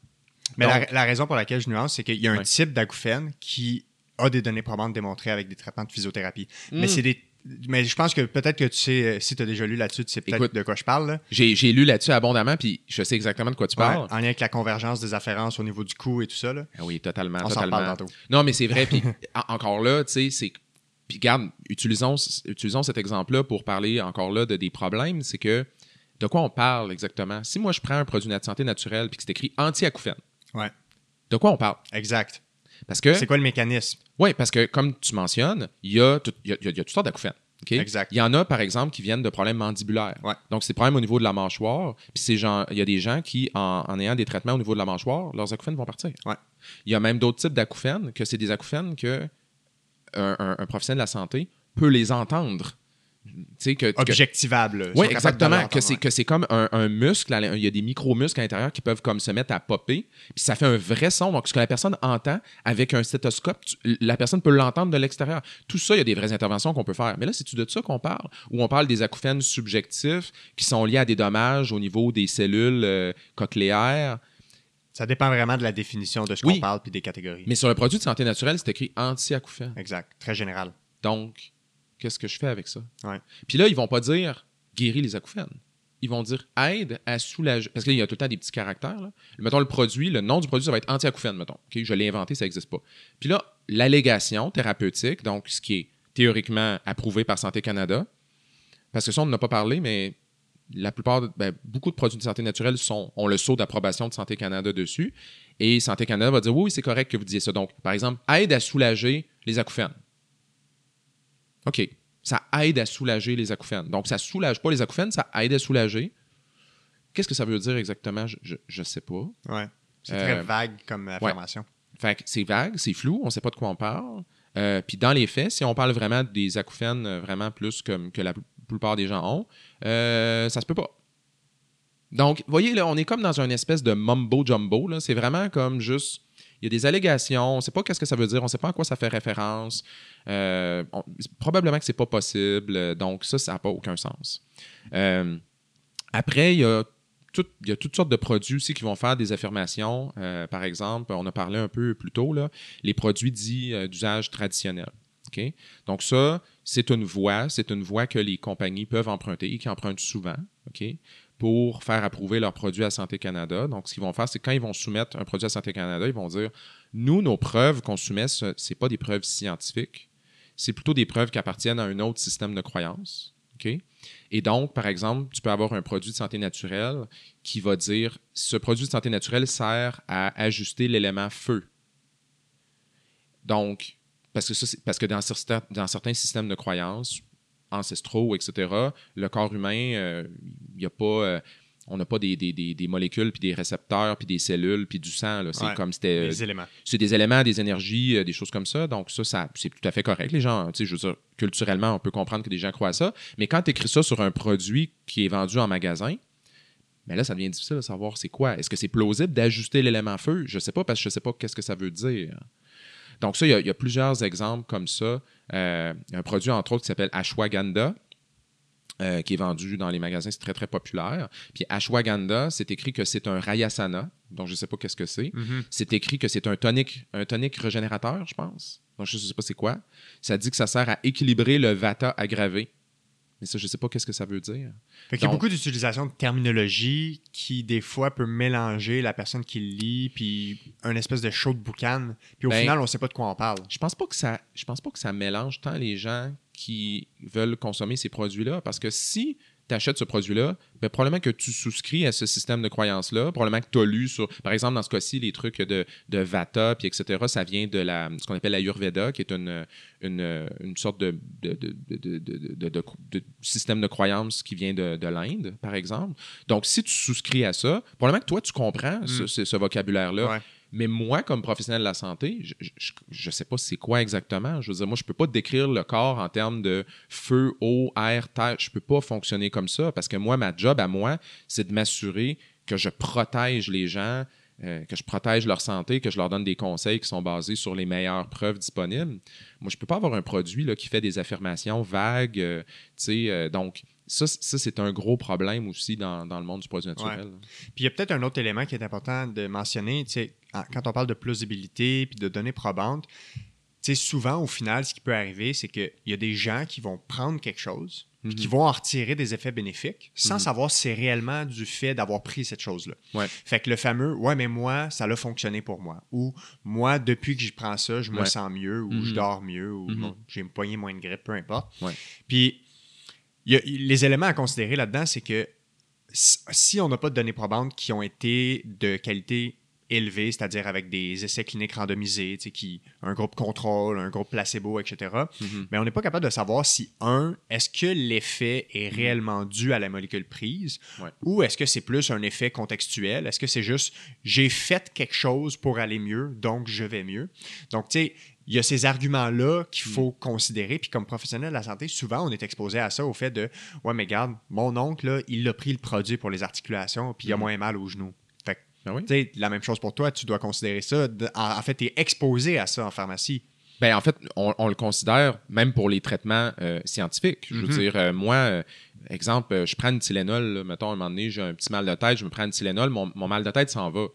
Mais Donc- la, la raison pour laquelle je nuance, c'est qu'il y a un type d'acouphène qui a des données probantes démontrées avec des traitements de physiothérapie. Mais Mm. c'est des. Mais je pense que peut-être que tu sais, euh, si tu as déjà lu là-dessus, tu sais peut-être de quoi je parle. J'ai lu là-dessus abondamment, puis je sais exactement de quoi tu parles. Ouais, en lien avec la convergence des afférences au niveau du cou et tout ça. Là. Ah Oui, totalement, On s'en totalement. reparle tantôt. Non, mais c'est vrai. Puis en- encore là, tu sais, c'est. Puis garde, utilisons, utilisons cet exemple-là pour parler encore là de des problèmes. C'est que de quoi on parle exactement? Si moi je prends un produit de santé naturelle puis que c'est écrit anti-acouphène, Ouais, de quoi on parle? exact. Parce que. C'est quoi le mécanisme? Oui, parce que comme tu mentionnes, il y a, tout- il y a, il y a- toutes sortes d'acouphènes. Exact. Il y en a, par exemple, qui viennent de problèmes mandibulaires. Ouais. Donc, c'est des problèmes au niveau de la mâchoire. Puis ces gens, il y a des gens qui, en, en ayant des traitements au niveau de la mâchoire, leurs acouphènes vont partir. Ouais. Il y a même d'autres types d'acouphènes que c'est des acouphènes que un, un- un professionnel de la santé peut les entendre. Que, Objectivable. Oui, exactement. Que c'est, que c'est comme un, un muscle. Il y a des micro-muscles à l'intérieur qui peuvent comme se mettre à popper. Puis ça fait un vrai son. Donc, ce que la personne entend avec un stéthoscope, tu- la personne peut l'entendre de l'extérieur. Tout ça, il y a des vraies interventions qu'on peut faire. Mais là, c'est-tu de ça qu'on parle? Ou on parle des acouphènes subjectifs qui sont liés à des dommages au niveau des cellules euh, cochléaires? Ça dépend vraiment de la définition de ce Oui. qu'on parle puis des catégories. Mais sur le produit de santé naturelle, c'est écrit anti-acouphène. Exact. Très général. Donc, qu'est-ce que je fais avec ça? Ouais. Puis là, ils vont pas dire guérir les acouphènes. Ils vont dire aide à soulager. Parce qu'il y a tout le temps des petits caractères. Là. Mettons le produit, le nom du produit, ça va être anti-acouphène, mettons. Je l'ai inventé, ça n'existe pas. Puis là, l'allégation thérapeutique, donc ce qui est théoriquement approuvé par Santé Canada, parce que ça, on n'en a pas parlé, mais la plupart, de- ben, beaucoup de produits de santé naturelle sont, ont le sceau d'approbation de Santé Canada dessus. Et Santé Canada va dire oui, c'est correct que vous disiez ça. Donc, par exemple, aide à soulager les acouphènes. OK. Ça aide à soulager les acouphènes. Donc, ça soulage pas les acouphènes, ça aide à soulager. Qu'est-ce que ça veut dire exactement? Je ne sais pas. Ouais. C'est Euh, très vague comme affirmation. Fait que c'est vague, c'est flou, on ne sait pas de quoi on parle. Euh, Puis dans les faits, si on parle vraiment des acouphènes euh, vraiment plus comme que la pl- plupart des gens ont, euh, ça se peut pas. Donc, vous voyez, là, on est comme dans une espèce de mumbo-jumbo. là. C'est vraiment comme juste. Il y a des allégations, on ne sait pas qu'est-ce que ça veut dire, on ne sait pas à quoi ça fait référence. Euh, probablement que c'est pas possible, euh, donc ça, ça n'a pas aucun sens. Euh, après, il y a toutes sortes de produits aussi qui vont faire des affirmations. Par exemple, on a parlé un peu plus tôt, là, les produits dits d'usage traditionnel. Donc ça, c'est une voie, c'est une voie que les compagnies peuvent emprunter et qui empruntent souvent? Pour faire approuver leurs produits à Santé Canada. Donc, ce qu'ils vont faire, c'est quand ils vont soumettre un produit à Santé Canada, ils vont dire Nous, nos preuves qu'on soumet, ce n'est pas des preuves scientifiques, c'est plutôt des preuves qui appartiennent à un autre système de croyance. Et donc, par exemple, tu peux avoir un produit de santé naturelle qui va dire ce produit de santé naturelle sert à ajuster l'élément feu. Donc, parce que, dans, certains, dans certains systèmes de croyances ancestraux, etc., le corps humain, euh, il y a pas, euh, on n'a pas des, des- des- des molécules, puis des récepteurs, puis des cellules, puis du sang. C'est Ouais. comme c'était Les éléments. c'est des éléments, des énergies, euh, des choses comme ça. Donc, ça, ça c'est tout à fait correct. Les gens, tu sais, je veux dire, culturellement, on peut comprendre que des gens croient à ça. Mais quand tu écris ça sur un produit qui est vendu en magasin, mais là, ça devient difficile de savoir c'est quoi. Est-ce que c'est plausible d'ajuster l'élément feu? Je sais pas parce que je sais pas qu'est-ce que ça veut dire. Donc, ça, il y a- il y, a plusieurs exemples comme ça. Euh, un produit, entre autres, qui s'appelle Ashwagandha. euh, qui est vendu dans les magasins, c'est très très populaire. Puis ashwagandha, c'est écrit que c'est un rayasana, donc je sais pas qu'est-ce que c'est. Mhm. C'est écrit que c'est un tonique, un tonique régénérateur, je pense. Donc, je ne sais pas c'est quoi. Ça dit que ça sert à équilibrer le vata aggravé. Mais ça, je ne sais pas qu'est-ce que ça veut dire. Fait qu'il y a beaucoup d'utilisation de terminologie qui, des fois, peut mélanger la personne qui le lit, puis un espèce de show de boucan. Puis au Ben- final, on sait pas de quoi on parle. Je pense pas que ça, je pense pas que ça mélange tant les gens qui veulent consommer ces produits-là. Parce que si tu achètes ce produit-là, ben, probablement que tu souscris à ce système de croyance-là. Probablement que tu as lu sur, par exemple, dans ce cas-ci, les trucs de, de Vata, puis etc., ça vient de la, ce qu'on appelle l'Ayurveda, qui est une, une, une sorte de, de, de, système de croyance qui vient de, de l'Inde, par exemple. Donc, si tu souscris à ça, probablement que toi, tu comprends ce, ce- ce vocabulaire-là. Ouais. Mais moi, comme professionnel de la santé, je ne sais pas c'est quoi exactement. Je veux dire, moi, je ne peux pas décrire le corps en termes de feu, eau, air, terre. Je ne peux pas fonctionner comme ça parce que moi, ma job à moi, c'est de m'assurer que je protège les gens, euh, que je protège leur santé, que je leur donne des conseils qui sont basés sur les meilleures preuves disponibles. Moi, je ne peux pas avoir un produit là, qui fait des affirmations vagues. euh, euh, donc, ça, ça c'est un gros problème aussi dans, dans le monde du produit naturel. Puis il y a peut-être un autre élément qui est important de mentionner. En- Quand on parle de plausibilité puis de données probantes, tu sais, souvent, au final, ce qui peut arriver, c'est qu'il y a des gens qui vont prendre quelque chose, puis qui Mhm. vont en retirer des effets bénéfiques, sans Mhm. savoir si c'est réellement du fait d'avoir pris cette chose-là. Ouais. Fait que le fameux, ouais, mais moi, ça a fonctionné pour moi. Ou moi, depuis que je prends ça, je me Ouais. sens mieux, ou je Mhm. dors mieux, ou bon, j'ai poigné moins de grippe, peu importe. Ouais. Puis, il y a- les éléments à considérer là-dedans, c'est que si on n'a pas de données probantes qui ont été de qualité élevée, c'est-à-dire avec des essais cliniques randomisés, qui, un groupe contrôle, un groupe placebo, etc. Mhm. Mais on n'est pas capable de savoir si, un, est-ce que l'effet est Mhm. réellement dû à la molécule prise Ouais. ou est-ce que c'est plus un effet contextuel? Est-ce que c'est juste j'ai fait quelque chose pour aller mieux, donc je vais mieux? Donc, tu sais, il y a ces arguments-là qu'il Mhm. faut considérer. Puis comme professionnel de la santé, souvent, on est exposé à ça, au fait de Ouais, mais regarde, mon oncle, là, il a pris le produit pour les articulations, puis il a Mhm. moins mal aux genoux. Ben oui? sais, la même chose pour toi, tu dois considérer ça. En, en fait, tu es exposé à ça en pharmacie. Ben, en fait, on, on le considère même pour les traitements euh, scientifiques. Je veux Mhm. dire, euh, moi, euh, exemple, je prends une Tylenol, là, mettons, un moment donné, j'ai un petit mal de tête, je me prends une Tylenol, mon, mon mal de tête s'en va.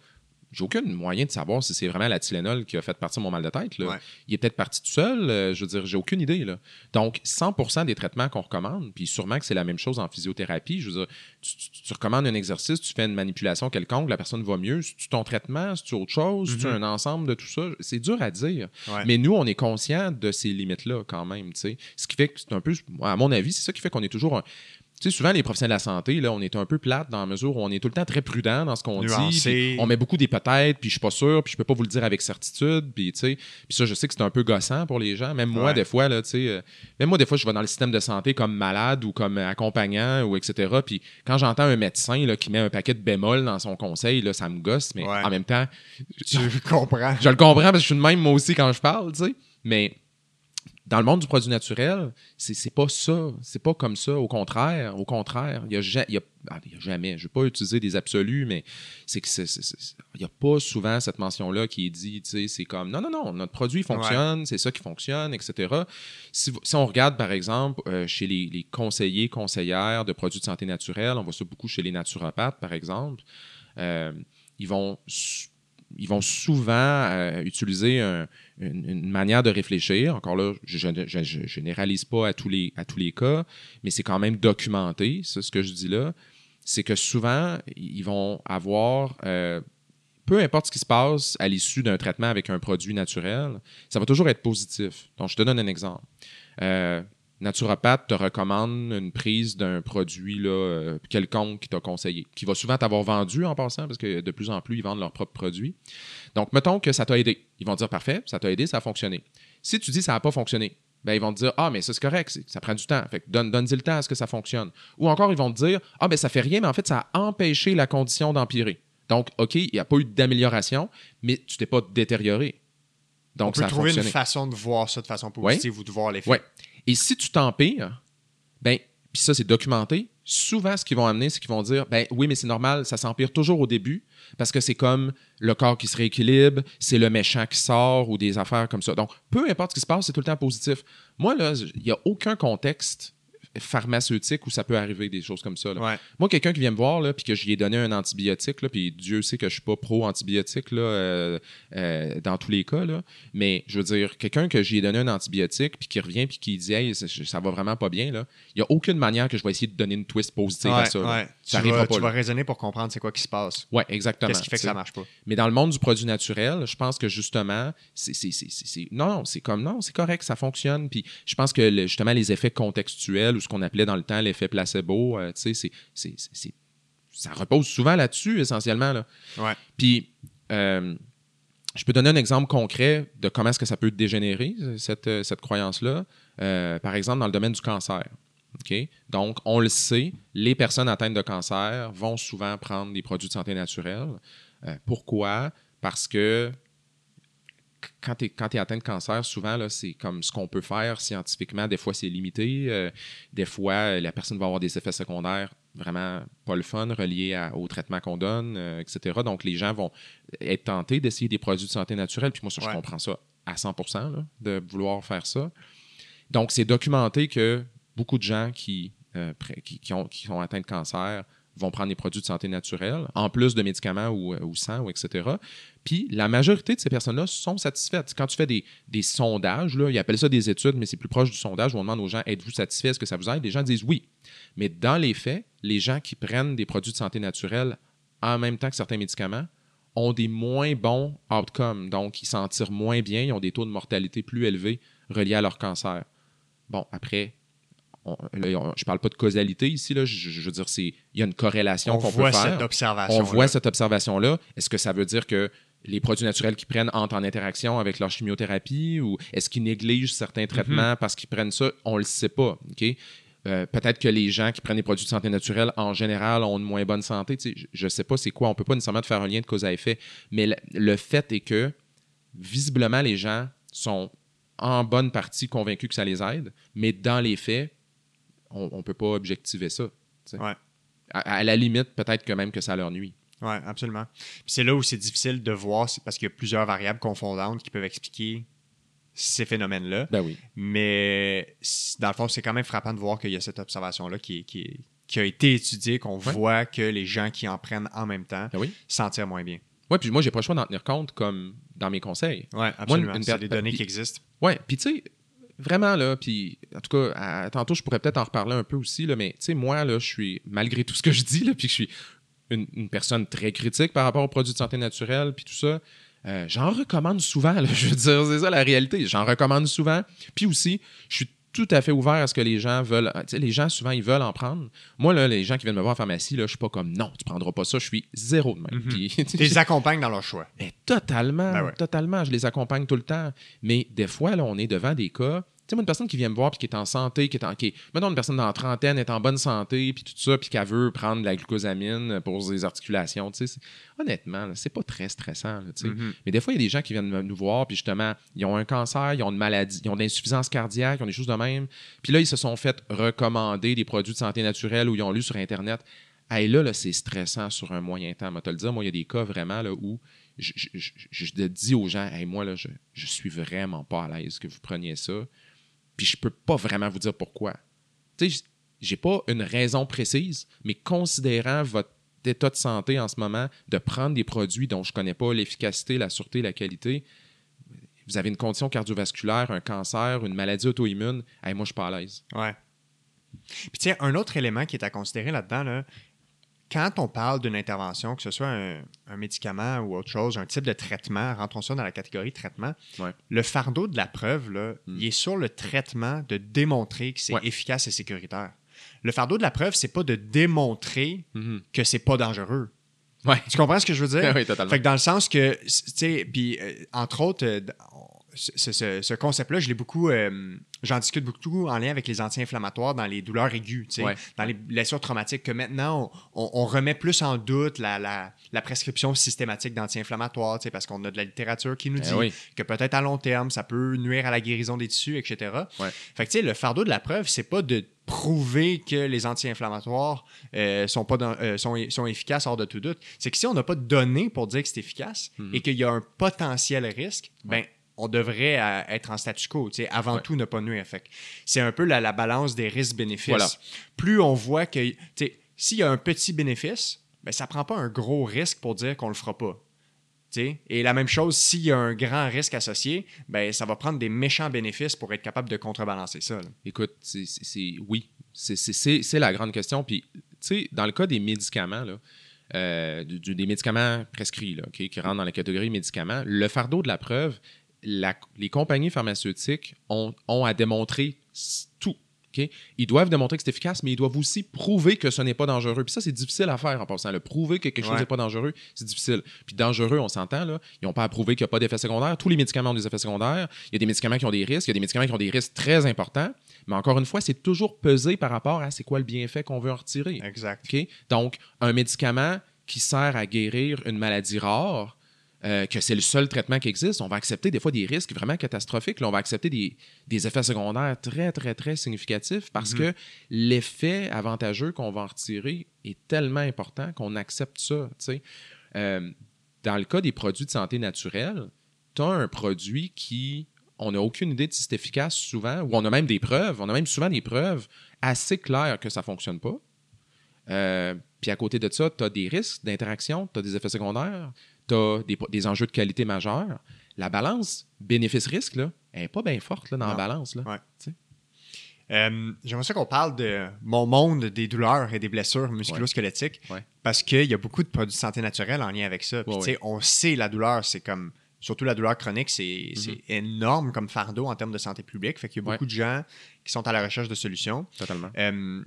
J'ai aucun moyen de savoir si c'est vraiment la Tylenol qui a fait partir mon mal de tête. Là. Ouais. Il est peut-être parti tout seul, euh, je veux dire, j'ai aucune idée. Là. Donc, 100% des traitements qu'on recommande, puis sûrement que c'est la même chose en physiothérapie, je veux dire, tu, tu- tu recommandes un exercice, tu fais une manipulation quelconque, la personne va mieux, c'est-tu ton traitement, c'est-tu autre chose, c'est-tu Mhm. un ensemble de tout ça? C'est dur à dire. Ouais. Mais nous, on est conscient de ces limites-là quand même. Ce qui fait que c'est un peu, à mon avis, c'est ça qui fait qu'on est toujours. un- Tu sais, souvent, les professionnels de la santé, là, on est un peu plate dans la mesure où on est tout le temps très prudent dans ce qu'on dit. On met beaucoup des peut-être, puis je suis pas sûr, puis je peux pas vous le dire avec certitude. Puis, tu sais, puis ça, je sais que c'est un peu gossant pour les gens. Même moi, des fois, là, tu sais, euh, même moi, des fois, je vais dans le système de santé comme malade ou comme accompagnant ou etc. Puis quand j'entends un médecin là, qui met un paquet de bémol dans son conseil, là, ça me gosse. Mais Ouais. en même temps, Tu comprends. je le comprends parce que je suis de même moi aussi quand je parle, tu sais. Mais dans le monde du produit naturel, c'est pas ça. C'est pas comme ça. Au contraire, au contraire, il y a, ja- il y a- ah, a jamais. Je vais pas utiliser des absolus, mais c'est que il y a pas souvent cette mention-là qui est dit. C'est comme non, non, non, notre produit fonctionne, c'est ça qui fonctionne, etc. Si, on regarde par exemple euh, chez les, les conseillers, conseillères de produits de santé naturelle, on voit ça beaucoup chez les naturopathes, par exemple. euh, ils vont ils vont souvent euh, utiliser un- une, manière de réfléchir. Encore là, je, je généralise pas à tous les, à tous les cas, mais c'est quand même documenté, c'est ce que je dis là. C'est que souvent, ils vont avoir, euh, peu importe ce qui se passe à l'issue d'un traitement avec un produit naturel, ça va toujours être positif. Donc, je te donne un exemple. Euh, naturopathe te recommande une prise d'un produit là, euh, quelconque qui t'a conseillé, qui va souvent t'avoir vendu en passant, parce que de plus en plus, ils vendent leurs propres produits. Donc, mettons que ça t'a aidé. Ils vont te dire parfait, ça t'a aidé, ça a fonctionné. Si tu dis ça n'a pas fonctionné, ben, ils vont te dire Ah, mais ça, c'est correct, ça prend du temps. Fait que donne, donne-y le temps à ce que ça fonctionne. Ou encore, ils vont te dire Ah, ben, ça fait rien, mais en fait, ça a empêché la condition d'empirer. Donc, OK, il n'y a pas eu d'amélioration, mais tu t'es pas détérioré. Donc, on peut ça a trouver une façon de voir ça de façon positive ou de voir l'effet. Ouais. Et si tu t'empires, ben, puis ça, c'est documenté, souvent, ce qu'ils vont amener, c'est qu'ils vont dire, ben oui, mais c'est normal, ça s'empire toujours au début, parce que c'est comme le corps qui se rééquilibre, c'est le méchant qui sort ou des affaires comme ça. Donc, peu importe ce qui se passe, c'est tout le temps positif. Moi, là, il n'y a aucun contexte pharmaceutique où ça peut arriver des choses comme ça. là. Ouais. Moi, quelqu'un qui vient me voir, puis que je lui ai donné un antibiotique, puis Dieu sait que je suis pas pro-antibiotique euh, euh, dans tous les cas, là, mais je veux dire, quelqu'un que j'ai donné un antibiotique, puis qui revient, puis qui dit Hey, ça, ça va vraiment pas bien, il n'y a aucune manière que je vais essayer de donner une twist positive à ça. là. ouais. Ça tu vas, pas, tu là. vas raisonner pour comprendre c'est quoi qui se passe. Ouais, exactement. Qu'est-ce qui fait que ça marche pas? Mais dans le monde du produit naturel, je pense que justement, c'est, non, non, c'est comme non, c'est correct, ça fonctionne. Puis je pense que le- justement les effets contextuels ou ce qu'on appelait dans le temps l'effet placebo, euh, tu sais, c'est, ça repose souvent là-dessus essentiellement. Là. Ouais. Puis euh, je peux donner un exemple concret de comment est-ce que ça peut dégénérer cette, euh, cette croyance-là. Euh, par exemple, dans le domaine du cancer. Donc, on le sait, les personnes atteintes de cancer vont souvent prendre des produits de santé naturelle. Pourquoi? Parce que quand tu es, atteint de cancer, souvent, c'est comme ce qu'on peut faire scientifiquement. Des fois, c'est limité. Euh, des fois, euh, la personne va avoir des effets secondaires vraiment pas le fun reliés à- au traitement qu'on donne, euh, etc. Donc, les gens vont être tentés d'essayer des produits de santé naturelle. Puis moi, ça, je comprends ça à 100 là, de vouloir faire ça. Donc, c'est documenté que beaucoup de gens qui, euh, qui, qui ont, qui sont atteints de cancer vont prendre des produits de santé naturelle, en plus de médicaments ou, ou sans, ou etc. Puis la majorité de ces personnes-là sont satisfaites. Quand tu fais des, sondages, là, ils appellent ça des études, mais c'est plus proche du sondage où on demande aux gens êtes-vous satisfaits, est-ce que ça vous aide? Les gens disent oui. Mais dans les faits, les gens qui prennent des produits de santé naturelle en même temps que certains médicaments ont des moins bons outcomes. Donc, ils s'en tirent moins bien, ils ont des taux de mortalité plus élevés reliés à leur cancer. Bon, après, on- là, je parle pas de causalité ici, là, je, je veux dire, c'est il y a une corrélation On qu'on voit peut faire. cette observation. On voit cette observation-là. Est-ce que ça veut dire que les produits naturels qu'ils prennent entrent en interaction avec leur chimiothérapie ou est-ce qu'ils négligent certains traitements parce qu'ils prennent ça? On ne le sait pas. Euh, peut-être que les gens qui prennent des produits de santé naturelle, en général, ont une moins bonne santé. je ne sais pas c'est quoi. On ne peut pas nécessairement faire un lien de cause à effet. Mais le, le fait est que, visiblement, les gens sont en bonne partie convaincus que ça les aide, mais dans les faits, on ne peut pas objectiver ça. Ouais. À, la limite, peut-être que même que ça leur nuit. Oui, absolument. c'est là où c'est difficile de voir, c'est parce qu'il y a plusieurs variables confondantes qui peuvent expliquer ces phénomènes-là. Ben oui. Mais dans le fond, c'est quand même frappant de voir qu'il y a cette observation-là qui, qui, qui, a été étudiée, qu'on voit que les gens qui en prennent en même temps ben oui. s'en tirent moins bien. Oui, puis moi, j'ai pas le choix d'en tenir compte comme dans mes conseils. Oui, absolument. Moi, une, des données qui existent. Oui, puis tu sais, vraiment, là, puis en tout cas, tantôt, je pourrais peut-être en reparler un peu aussi, là, mais tu sais, moi, là, je suis, malgré tout ce que je dis, là, puis je suis une, personne très critique par rapport aux produits de santé naturelle, puis tout ça, euh, j'en recommande souvent, là, je veux dire, c'est ça la réalité, j'en recommande souvent. Puis aussi, je suis tout à fait ouvert à ce que les gens veulent. Tu sais, les gens, souvent, ils veulent en prendre. Moi, là, les gens qui viennent me voir en pharmacie, là, je suis pas comme non, tu prendras pas ça, je suis zéro de même. Mhm. tu les accompagnes dans leur choix. Mais totalement, ben totalement. Je les accompagne tout le temps. Mais des fois, là, on est devant des cas sais, une personne qui vient me voir puis qui est en santé, qui est en. Qui mettons, une personne dans la trentaine est en bonne santé, puis tout ça, puis qu'elle veut prendre de la glucosamine pour les articulations, tu sais. Honnêtement, c'est pas très stressant, tu sais. Mm-hmm. Mais des fois, il y a des gens qui viennent nous voir, puis justement, ils ont un cancer, ils ont une maladie, ils ont de l'insuffisance cardiaque, ils ont des choses de même. Puis là, ils se sont fait recommander des produits de santé naturelle ou ils ont lu sur Internet. Hey, là, là c'est stressant sur un moyen temps. Moi, te le dire, moi, il y a des cas vraiment là, où je, je, dis aux gens, hey, moi, là, je, je suis vraiment pas à l'aise que vous preniez ça puis je peux pas vraiment vous dire pourquoi. Tu sais, j'ai pas une raison précise, mais considérant votre état de santé en ce moment, de prendre des produits dont je connais pas l'efficacité, la sûreté, la qualité, vous avez une condition cardiovasculaire, un cancer, une maladie auto-immune, moi, je suis pas à l'aise. Ouais. Puis, tiens, un autre élément qui est à considérer là-dedans, là, quand on parle d'une intervention, que ce soit un, médicament ou autre chose, un type de traitement, rentrons ça dans la catégorie traitement, le fardeau de la preuve, là, hmm. il est sur le traitement de démontrer que c'est efficace et sécuritaire. Le fardeau de la preuve, c'est pas de démontrer hmm. que c'est pas dangereux. Tu comprends ce que je veux dire? oui, totalement. Fait que dans le sens que, tu sais, puis euh, entre autres, euh, ce, concept-là, je l'ai beaucoup, euh, j'en discute beaucoup en lien avec les anti-inflammatoires dans les douleurs aiguës, dans les blessures traumatiques, que maintenant, on, remet plus en doute la, la, prescription systématique d'anti-inflammatoires, parce qu'on a de la littérature qui nous eh dit que peut-être à long terme, ça peut nuire à la guérison des tissus, etc. Fait que, le fardeau de la preuve, c'est pas de prouver que les anti-inflammatoires euh, sont, pas euh, sont, sont, efficaces hors de tout doute. C'est que si on n'a pas de données pour dire que c'est efficace mm-hmm. et qu'il y a un potentiel risque, ben on devrait euh, être en statu quo, avant tout ne pas nuire. C'est un peu la, balance des risques-bénéfices. Plus on voit que s'il y a un petit bénéfice, ben, ça ne prend pas un gros risque pour dire qu'on ne le fera pas. Et la même chose, s'il y a un grand risque associé, ben, ça va prendre des méchants bénéfices pour être capable de contrebalancer ça. Écoute, c'est oui, c'est la grande question. Puis, dans le cas des médicaments, euh, des médicaments prescrits qui rentrent dans la catégorie médicaments, le fardeau de la preuve, les compagnies pharmaceutiques ont, à démontrer tout. Ils doivent démontrer que c'est efficace, mais ils doivent aussi prouver que ce n'est pas dangereux. Puis ça, c'est difficile à faire en passant. Le prouver que quelque chose n'est pas dangereux, c'est difficile. Puis dangereux, on s'entend, là, ils n'ont pas à prouver qu'il n'y a pas d'effets secondaires. Tous les médicaments ont des effets secondaires. Il y a des médicaments qui ont des risques, il y a des médicaments qui ont des risques très importants. Mais encore une fois, c'est toujours pesé par rapport à c'est quoi le bienfait qu'on veut en retirer. Exact. Donc, un médicament qui sert à guérir une maladie rare, euh, que c'est le seul traitement qui existe, on va accepter des fois des risques vraiment catastrophiques. Là, on va accepter des, effets secondaires très, très, très significatifs parce mhm. que l'effet avantageux qu'on va en retirer est tellement important qu'on accepte ça. Euh, dans le cas des produits de santé naturelle, tu as un produit qui, on n'a aucune idée de si c'est efficace souvent, ou on a même des preuves, on a même souvent des preuves assez claires que ça ne fonctionne pas. Euh, puis à côté de ça, tu as des risques d'interaction, tu as des effets secondaires, tu as des, enjeux de qualité majeurs. La balance bénéfice-risque, là, elle n'est pas bien forte là, dans la balance. Là, euh, J'aimerais ça qu'on parle de mon monde des douleurs et des blessures musculo-squelettiques parce qu'il y a beaucoup de produits de santé naturelle en lien avec ça. On sait la douleur, c'est comme surtout la douleur chronique, c'est mm-hmm. énorme comme fardeau en termes de santé publique. Fait qu'il y a beaucoup de gens qui sont à la recherche de solutions. Totalement. Euh,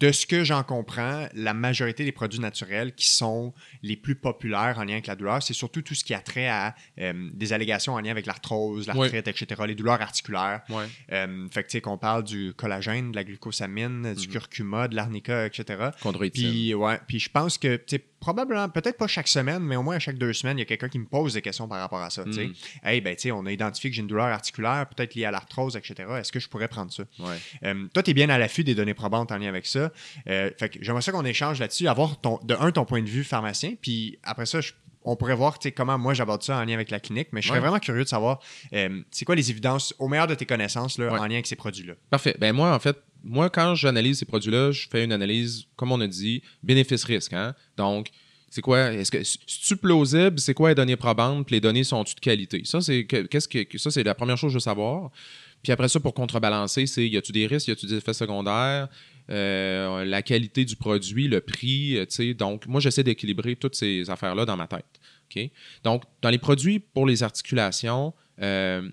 de ce que j'en comprends, la majorité des produits naturels qui sont les plus populaires en lien avec la douleur, c'est surtout tout ce qui a trait à euh, des allégations en lien avec l'arthrose, l'arthrite, etc., les douleurs articulaires. Euh, fait que, tu sais, qu'on parle du collagène, de la glucosamine, du Mhm. curcuma, de l'arnica, etc. Puis, ouais, puis je pense que, tu sais, probablement, peut-être pas chaque semaine, mais au moins à chaque deux semaines, il y a quelqu'un qui me pose des questions par rapport à ça. Mhm. Hey, ben, tu sais, on a identifié que j'ai une douleur articulaire, peut-être liée à l'arthrose, etc. Est-ce que je pourrais prendre ça? Ouais. Euh, toi, tu es bien à l'affût des données probantes en lien avec ça. Euh, fait que j'aimerais ça qu'on échange là-dessus, avoir ton, de un, ton point de vue pharmacien, puis après ça, je- on pourrait voir comment moi j'aborde ça en lien avec la clinique, mais je serais Ouais. vraiment curieux de savoir euh, c'est quoi les évidences, au meilleur de tes connaissances, là, Ouais. en lien avec ces produits-là? Parfait. Ben moi, en fait, moi, quand j'analyse ces produits-là, je fais une analyse, comme on a dit, bénéfice-risque. Hein? Donc, c'est quoi? Est-ce que c'est plausible? C'est quoi les données probantes? Les données sont-tu de qualité? Ça, c'est que- qu'est-ce que ça, c'est la première chose que je veux savoir. Puis après ça, pour contrebalancer, c'est y a-tu des risques, y a-tu des effets secondaires, Euh, la qualité du produit, le prix, euh, tu sais. Donc, moi, j'essaie d'équilibrer toutes ces affaires-là dans ma tête. Donc, dans les produits pour les articulations, euh,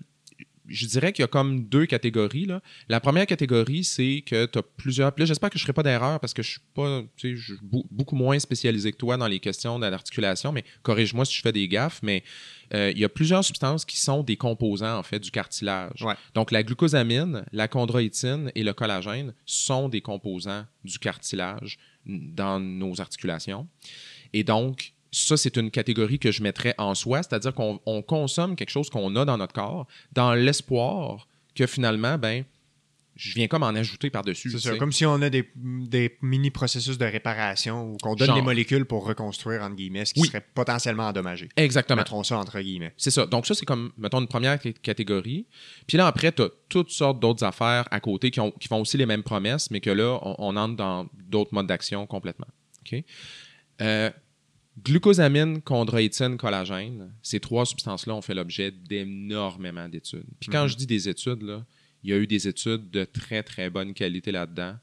je dirais qu'il y a comme deux catégories. Là. La première catégorie, c'est que tu as plusieurs. Là, j'espère que je ne ferai pas d'erreur parce que je suis pas, tu sais, je suis beaucoup moins spécialisé que toi dans les questions de l'articulation, mais corrige-moi si je fais des gaffes. Mais euh, il y a plusieurs substances qui sont des composants, en fait, du cartilage. Ouais. Donc, la glucosamine, la chondroïtine et le collagène sont des composants du cartilage dans nos articulations. Et donc, ça, c'est une catégorie que je mettrais en soi, c'est-à-dire qu'on on consomme quelque chose qu'on a dans notre corps dans l'espoir que finalement, ben, je viens comme en ajouter par-dessus. C'est ça. Comme si on a des, des mini-processus de réparation ou qu'on donne Genre. des molécules pour reconstruire, entre guillemets, ce qui Oui. serait potentiellement endommagé. Exactement. Mettons ça entre guillemets. C'est ça. Donc, ça, c'est comme, mettons, une première cat- catégorie. Puis là, après, tu as toutes sortes d'autres affaires à côté qui, ont- qui font aussi les mêmes promesses, mais que là, on, on entre dans d'autres modes d'action complètement. OK? Euh, glucosamine, chondroïtine, collagène, ces trois substances-là ont fait l'objet d'énormément d'études. Puis quand Mhm. je dis des études, là, il y a eu des études de très, très bonne qualité là-dedans.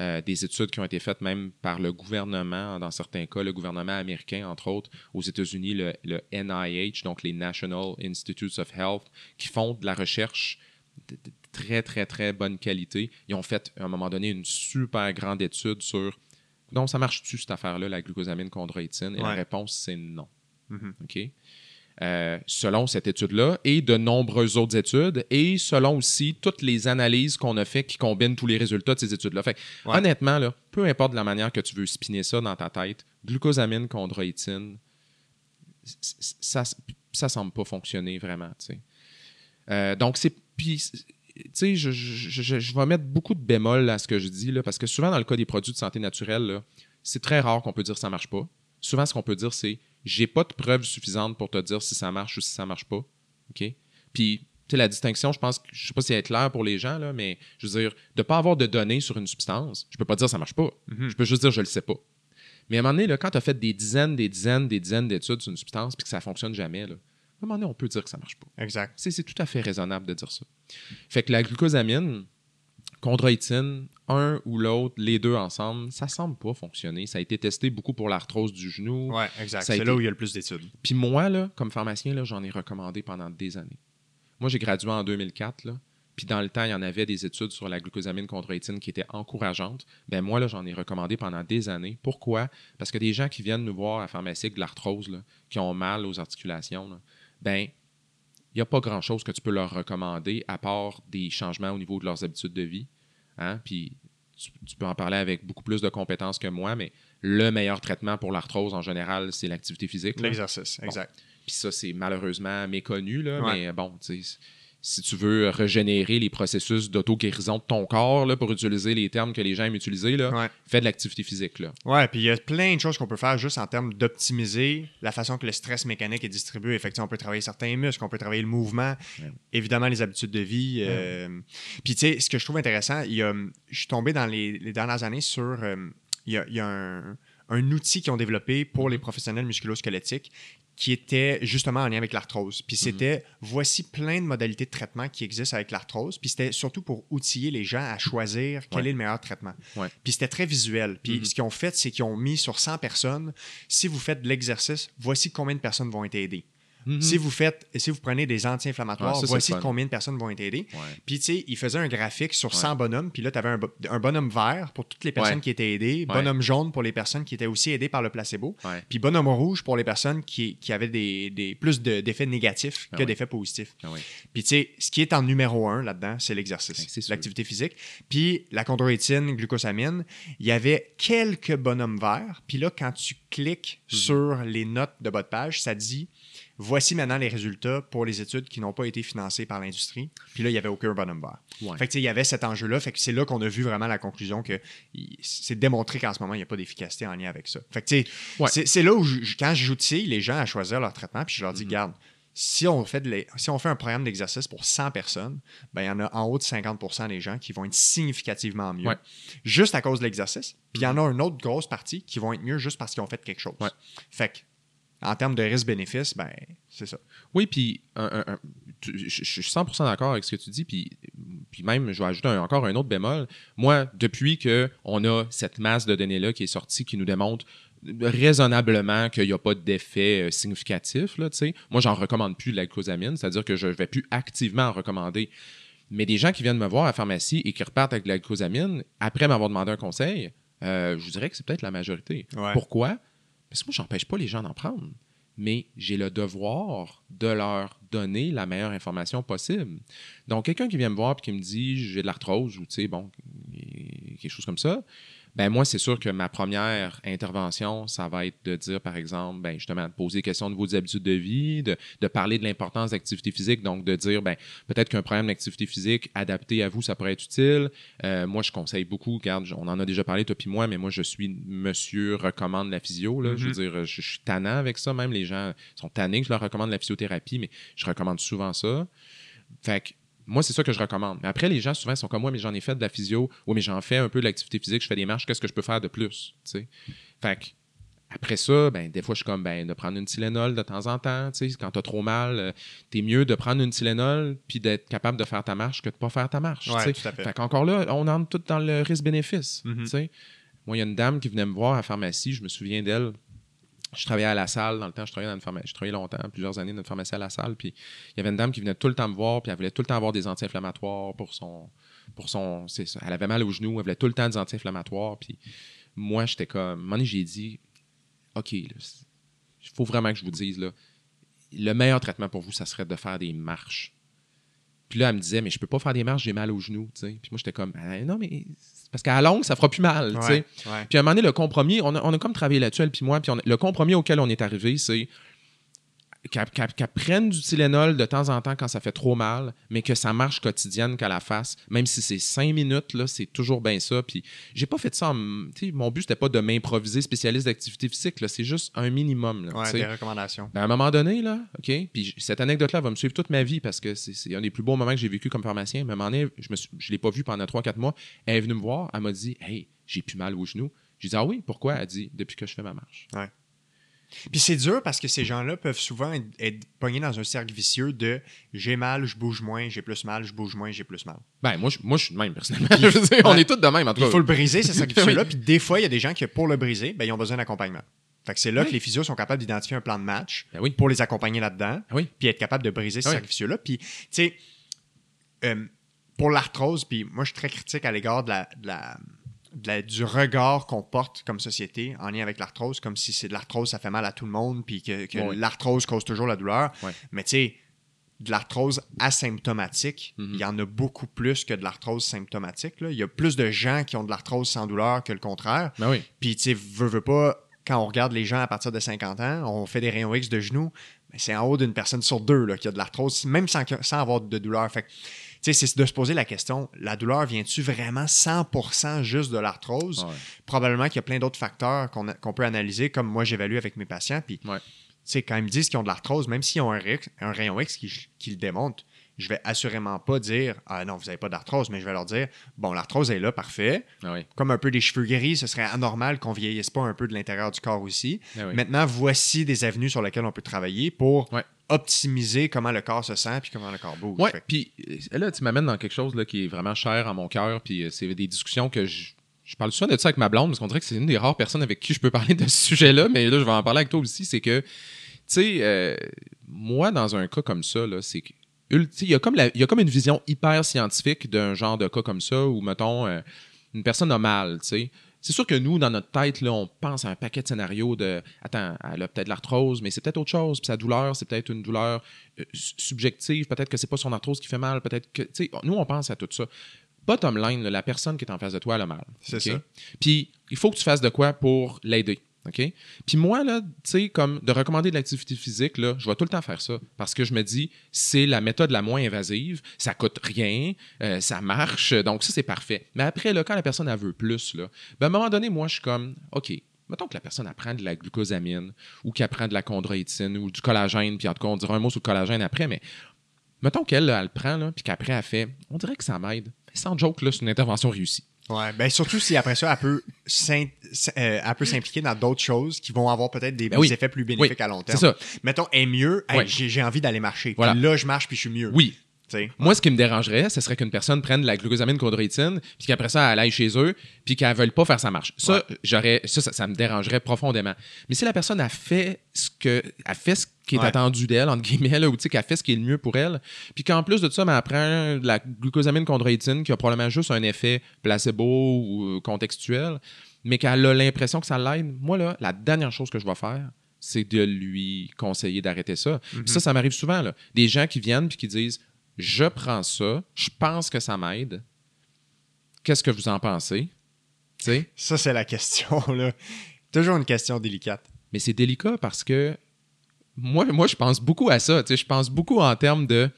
Euh, des études qui ont été faites même par le gouvernement, dans certains cas, le gouvernement américain, entre autres, aux États-Unis, le, le NIH, donc les National Institutes of Health, qui font de la recherche de, de très, très, très bonne qualité. Ils ont fait, à un moment donné, une super grande étude sur donc, ça marche-tu, cette affaire-là, la glucosamine chondroïtine? Et la réponse, c'est non. Mhm. OK? Euh, selon cette étude-là et de nombreuses autres études et selon aussi toutes les analyses qu'on a fait qui combinent tous les résultats de ces études-là. Fait que, Ouais. honnêtement, là, peu importe la manière que tu veux spinner ça dans ta tête, glucosamine, chondroïtine, ça, ça semble pas fonctionner vraiment. Euh, donc, c'est. Puis, sais, je, je- je- je vais mettre beaucoup de bémol à ce que je dis, là, parce que souvent, dans le cas des produits de santé naturelle, c'est très rare qu'on peut dire ça marche pas. Souvent, ce qu'on peut dire, c'est j'ai pas de preuves suffisantes pour te dire si ça marche ou si ça marche pas. OK? Puis, tu sais, la distinction, je pense, que- je sais pas si elle est claire pour les gens, là, mais je veux dire, de pas avoir de données sur une substance, je peux pas dire ça marche pas. Mhm. Je peux juste dire je le sais pas. Mais à un moment donné, là, quand tu as fait des dizaines, des dizaines, des dizaines d'études sur une substance puis que ça fonctionne jamais, là, un moment donné, on peut dire que ça marche pas. Exact. C'est tout à fait raisonnable de dire ça. Fait que la glucosamine, chondroïtine, un ou l'autre, les deux ensemble, ça semble pas fonctionner. Ça a été testé beaucoup pour l'arthrose du genou. Ouais, exact. C'est été- là où il y a le plus d'études. Puis moi, là, comme pharmacien, là, j'en ai recommandé pendant des années. Moi, j'ai gradué en 2004, là, puis dans le temps, il y en avait des études sur la glucosamine chondroïtine qui étaient encourageantes. Ben moi, là, j'en ai recommandé pendant des années. Pourquoi? Parce que des gens qui viennent nous voir à la pharmacie avec de l'arthrose, là, qui ont mal aux articulations, là, ben il n'y a pas grand-chose que tu peux leur recommander à part des changements au niveau de leurs habitudes de vie. Hein? Puis tu, tu peux en parler avec beaucoup plus de compétences que moi, mais le meilleur traitement pour l'arthrose en général, c'est l'activité physique. L'exercice, exact. Puis ça, c'est malheureusement méconnu, là, Ouais. mais bon, tu sais, si tu veux régénérer les processus d'auto-guérison de ton corps, là, pour utiliser les termes que les gens aiment utiliser, là, Ouais. fais de l'activité physique. Là. Ouais, puis il y a plein de choses qu'on peut faire juste en termes d'optimiser la façon que le stress mécanique est distribué. Effectivement, on peut travailler certains muscles, on peut travailler le mouvement, Ouais. évidemment les habitudes de vie. euh, Puis tu sais, ce que je trouve intéressant, il y a, je suis tombé dans les, les dernières années sur, euh, il y a, il y a un, un outil qu'ils ont développé pour les professionnels musculo-squelettiques qui était justement en lien avec l'arthrose. Puis c'était, voici plein de modalités de traitement qui existent avec l'arthrose. Puis c'était surtout pour outiller les gens à choisir quel Ouais. est le meilleur traitement. Ouais. Puis c'était très visuel. Puis Mhm. ce qu'ils ont fait, c'est qu'ils ont mis sur 100 personnes, si vous faites de l'exercice, voici combien de personnes vont être aidées. Mhm. Si vous faites, si vous prenez des anti-inflammatoires, voici combien de personnes vont être aidées. Ouais. Puis, tu sais, il faisait un graphique sur 100 bonhommes, puis là, tu avais un, bo- un bonhomme vert pour toutes les personnes qui étaient aidées, bonhomme jaune pour les personnes qui étaient aussi aidées par le placebo, puis bonhomme rouge pour les personnes qui, qui avaient des, des- plus de- d'effets négatifs Ah que d'effets positifs. Ah. Puis, tu sais, ce qui est en numéro un là-dedans, c'est l'exercice, Ben, l'activité physique. Puis, la chondroïtine, glucosamine, il y avait quelques bonhommes verts. Puis là, quand tu cliques Mhm. sur les notes de bas de page, ça dit voici maintenant les résultats pour les études qui n'ont pas été financées par l'industrie. Puis là, il n'y avait aucun bonhomme vert. Ouais. Fait que, il y avait cet enjeu-là. Fait que c'est là qu'on a vu vraiment la conclusion que c'est démontré qu'en ce moment, il n'y a pas d'efficacité en lien avec ça. Fait que, Ouais. c'est- là où, je- quand j'outille les gens à choisir leur traitement, puis je leur dis, garde, si on, fait de l'e- si on fait un programme d'exercice pour 100 personnes, ben, il y en a en haut de 50% des gens qui vont être significativement mieux Ouais. juste à cause de l'exercice. Puis il y en a une autre grosse partie qui vont être mieux juste parce qu'ils ont fait quelque chose. Ouais. Fait que, en termes de risque-bénéfice, ben, c'est ça. Oui, puis je suis 100% d'accord avec ce que tu dis, puis, puis même, je vais ajouter un- encore un autre bémol. Moi, depuis qu'on a cette masse de données-là qui est sortie, qui nous démontre raisonnablement qu'il n'y a pas d'effet euh, significatif, là, tu sais, moi, j'en recommande plus de la glucosamine, c'est-à-dire que je ne vais plus activement en recommander. Mais des gens qui viennent me voir à la pharmacie et qui repartent avec de la glucosamine, après m'avoir demandé un conseil, euh, je vous dirais que c'est peut-être la majorité. Ouais. Pourquoi? Parce que moi, j'empêche pas les gens d'en prendre mais j'ai le devoir de leur donner la meilleure information possible. Donc, quelqu'un qui vient me voir et qui me dit j'ai de l'arthrose ou, tu sais, bon, quelque chose comme ça, ben moi, c'est sûr que ma première intervention, ça va être de dire, par exemple, ben justement, de poser des questions de vos habitudes de vie, de, de parler de l'importance de l'activité physique, donc de dire, ben peut-être qu'un programme d'activité physique adapté à vous, ça pourrait être utile. Euh, moi, je conseille beaucoup, regarde, on en a déjà parlé, toi puis moi, mais moi, je suis monsieur recommande la physio, là. Je veux dire, je, je suis tannant avec ça, même les gens sont tannés que je leur recommande la physiothérapie, mais je recommande souvent ça. Fait que moi, c'est ça que je recommande. Mais après, les gens, souvent, sont comme moi, mais j'en ai fait de la physio. Oui, mais j'en fais un peu de l'activité physique, je fais des marches, qu'est-ce que je peux faire de plus? tu sais? Fait que, après ça, ben, des fois, je suis comme, ben, de prendre une Tylenol de temps en temps. tu sais, Quand tu as trop mal, euh, t'es mieux de prendre une Tylenol puis d'être capable de faire ta marche que de pas faire ta marche. Ouais, tu sais? tout à fait. Fait qu'encore là, on entre tout dans le risque-bénéfice. Tu sais? Moi, il y a une dame qui venait me voir à la pharmacie, je me souviens d'elle. Je travaillais à la salle dans le temps, je travaillais dans une pharmacie, je travaillais longtemps, plusieurs années dans une pharmacie à la salle, puis il y avait une dame qui venait tout le temps me voir, puis elle voulait tout le temps avoir des anti-inflammatoires pour son pour son elle avait mal au genou, elle voulait tout le temps des anti-inflammatoires, puis moi j'étais comme un j'ai dit OK, il faut vraiment que je vous dise là, le meilleur traitement pour vous ça serait de faire des marches. Puis là, elle me disait, mais je peux pas faire des marches, j'ai mal au genou. Puis moi, j'étais comme, Ah, non, mais parce qu'à longue, ça fera plus mal. Puis à un moment donné, le compromis, on a, on a comme travaillé là-dessus, elle puis moi, puis le compromis auquel on est arrivé, c'est qu'elle prenne du Tylenol de temps en temps quand ça fait trop mal, mais que ça marche quotidienne qu'elle la fasse, même si c'est cinq minutes, là, c'est toujours bien ça. Puis j'ai pas fait ça, en- mon but, c'était pas de m'improviser spécialiste d'activité physique, là, c'est juste un minimum. là, Ouais, des recommandations. Ben, à un moment donné, là, OK, puis cette anecdote-là va me suivre toute ma vie parce que c'est- un des plus beaux moments que j'ai vécu comme pharmacien. À un moment donné, je ne l'ai pas vu pendant 3-4 mois. Elle est venue me voir, elle m'a dit Hey, j'ai plus mal au genou. J'ai dit Ah oui, pourquoi Elle dit Depuis que je fais ma marche. Puis c'est dur parce que ces gens-là peuvent souvent être, être pognés dans un cercle vicieux de j'ai mal, je bouge moins, j'ai plus mal, je bouge moins, j'ai plus mal. Ben, moi, je, moi, je suis de même, personnellement. Je veux dire, on est tous de même, en tout Il cas. faut le briser, ce cercle vicieux-là. Puis des fois, il y a des gens qui, pour le briser, ben, ils ont besoin d'accompagnement. Fait que c'est là Oui. que les physios sont capables d'identifier un plan de match Ben oui. pour les accompagner là-dedans, oui. puis être capable de briser ce Oui. cercle vicieux-là. Puis, tu sais, euh, pour l'arthrose, puis moi, je suis très critique à l'égard de la, de la- de la- du regard qu'on porte comme société en lien avec l'arthrose, comme si c'est de l'arthrose, ça fait mal à tout le monde, puis que, que Oui. l'arthrose cause toujours la douleur. Mais tu sais, de l'arthrose asymptomatique, Mhm. il y en a beaucoup plus que de l'arthrose symptomatique. là. Il y a plus de gens qui ont de l'arthrose sans douleur que le contraire. Ben oui. Puis, tu sais, veux, veux pas, quand on regarde les gens à partir de 50 ans, on fait des rayons X de genoux, mais c'est en haut d'une personne sur deux là, qui a de l'arthrose, même sans, avoir de douleur. Fait que, c'est de se poser la question, la douleur vient-tu vraiment 100% juste de l'arthrose? Ouais. Probablement qu'il y a plein d'autres facteurs qu'on peut analyser, comme moi j'évalue avec mes patients. Puis, Ouais. tu sais, quand ils me disent qu'ils ont de l'arthrose, même s'ils ont un rayon X qui, qui le démontre, je vais assurément pas dire Ah non, vous n'avez pas d'arthrose, mais je vais leur dire Bon, l'arthrose est là, parfait. Ah oui. Comme un peu des cheveux gris, ce serait anormal qu'on vieillisse pas un peu de l'intérieur du corps aussi. Ah oui. Maintenant, voici des avenues sur lesquelles on peut travailler pour Ouais. optimiser comment le corps se sent puis comment le corps bouge. Ouais, Fait que- puis euh, là, tu m'amènes dans quelque chose là, qui est vraiment cher à mon cœur, puis euh, c'est des discussions que je. Je parle souvent de ça avec ma blonde, parce qu'on dirait que c'est une des rares personnes avec qui je peux parler de ce sujet-là, mais là, je vais en parler avec toi aussi. C'est que, tu sais, euh, moi, dans un cas comme ça, c'est que il y, a comme la- y a comme une vision hyper scientifique d'un genre de cas comme ça où, mettons, euh, une personne a mal, tu sais. C'est sûr que nous, dans notre tête, là, on pense à un paquet de scénarios de Attends, elle a peut-être l'arthrose, mais c'est peut-être autre chose. Puis sa douleur, c'est peut-être une douleur euh, su- subjective. Peut-être que c'est pas son arthrose qui fait mal. Peut-être que. Tu sais, nous, on pense à tout ça. Bottom line, là, la personne qui est en face de toi, elle a mal. C'est ça. Puis il faut que tu fasses de quoi pour l'aider. OK? Puis moi, là, tu sais, comme de recommander de l'activité physique, là, je vais tout le temps faire ça. Parce que je me dis, c'est la méthode la moins invasive, ça coûte rien, euh, ça marche, donc ça, c'est parfait. Mais après, là, quand la personne, elle veut plus, là, ben, à un moment donné, moi, je suis comme, OK, mettons que la personne apprend de la glucosamine ou qu'elle prend de la chondroïtine ou du collagène, puis en tout cas, on dira un mot sur le collagène après, mais mettons qu'elle, elle le prend, là, puis qu'après, elle fait, on dirait que ça m'aide. Mais sans joke, là, c'est une intervention réussie. Ouais, ben surtout si après ça, elle peut euh, elle peut s'impliquer dans d'autres choses qui vont avoir peut-être des, Ben oui. effets plus bénéfiques à long terme. C'est ça. Mettons, est mieux, hey, j'ai envie d'aller marcher. Voilà. Là, je marche puis je suis mieux. Oui, Moi, ce qui me dérangerait, ce serait qu'une personne prenne de la glucosamine chondroïtine, puis qu'après ça, elle aille chez eux, puis qu'elle ne veuille pas faire sa marche. Ça, j'aurais, ça, ça, ça me dérangerait profondément. Mais si la personne a fait ce que, a fait ce qui est Ouais. attendu d'elle, entre guillemets, là, ou qu'elle fait ce qui est le mieux pour elle, puis qu'en plus de ça, ben, elle prend de la glucosamine chondroïtine qui a probablement juste un effet placebo ou euh, contextuel, mais qu'elle a l'impression que ça l'aide, moi, là, la dernière chose que je vais faire, c'est de lui conseiller d'arrêter ça. Puis Ça, ça m'arrive souvent. Là. Des gens qui viennent puis qui disent Je prends ça, je pense que ça m'aide. Qu'est-ce que vous en pensez? Ça, c'est la question, là. Toujours une question délicate. Mais c'est délicat parce que moi, moi, je pense beaucoup à ça. Je pense beaucoup en termes de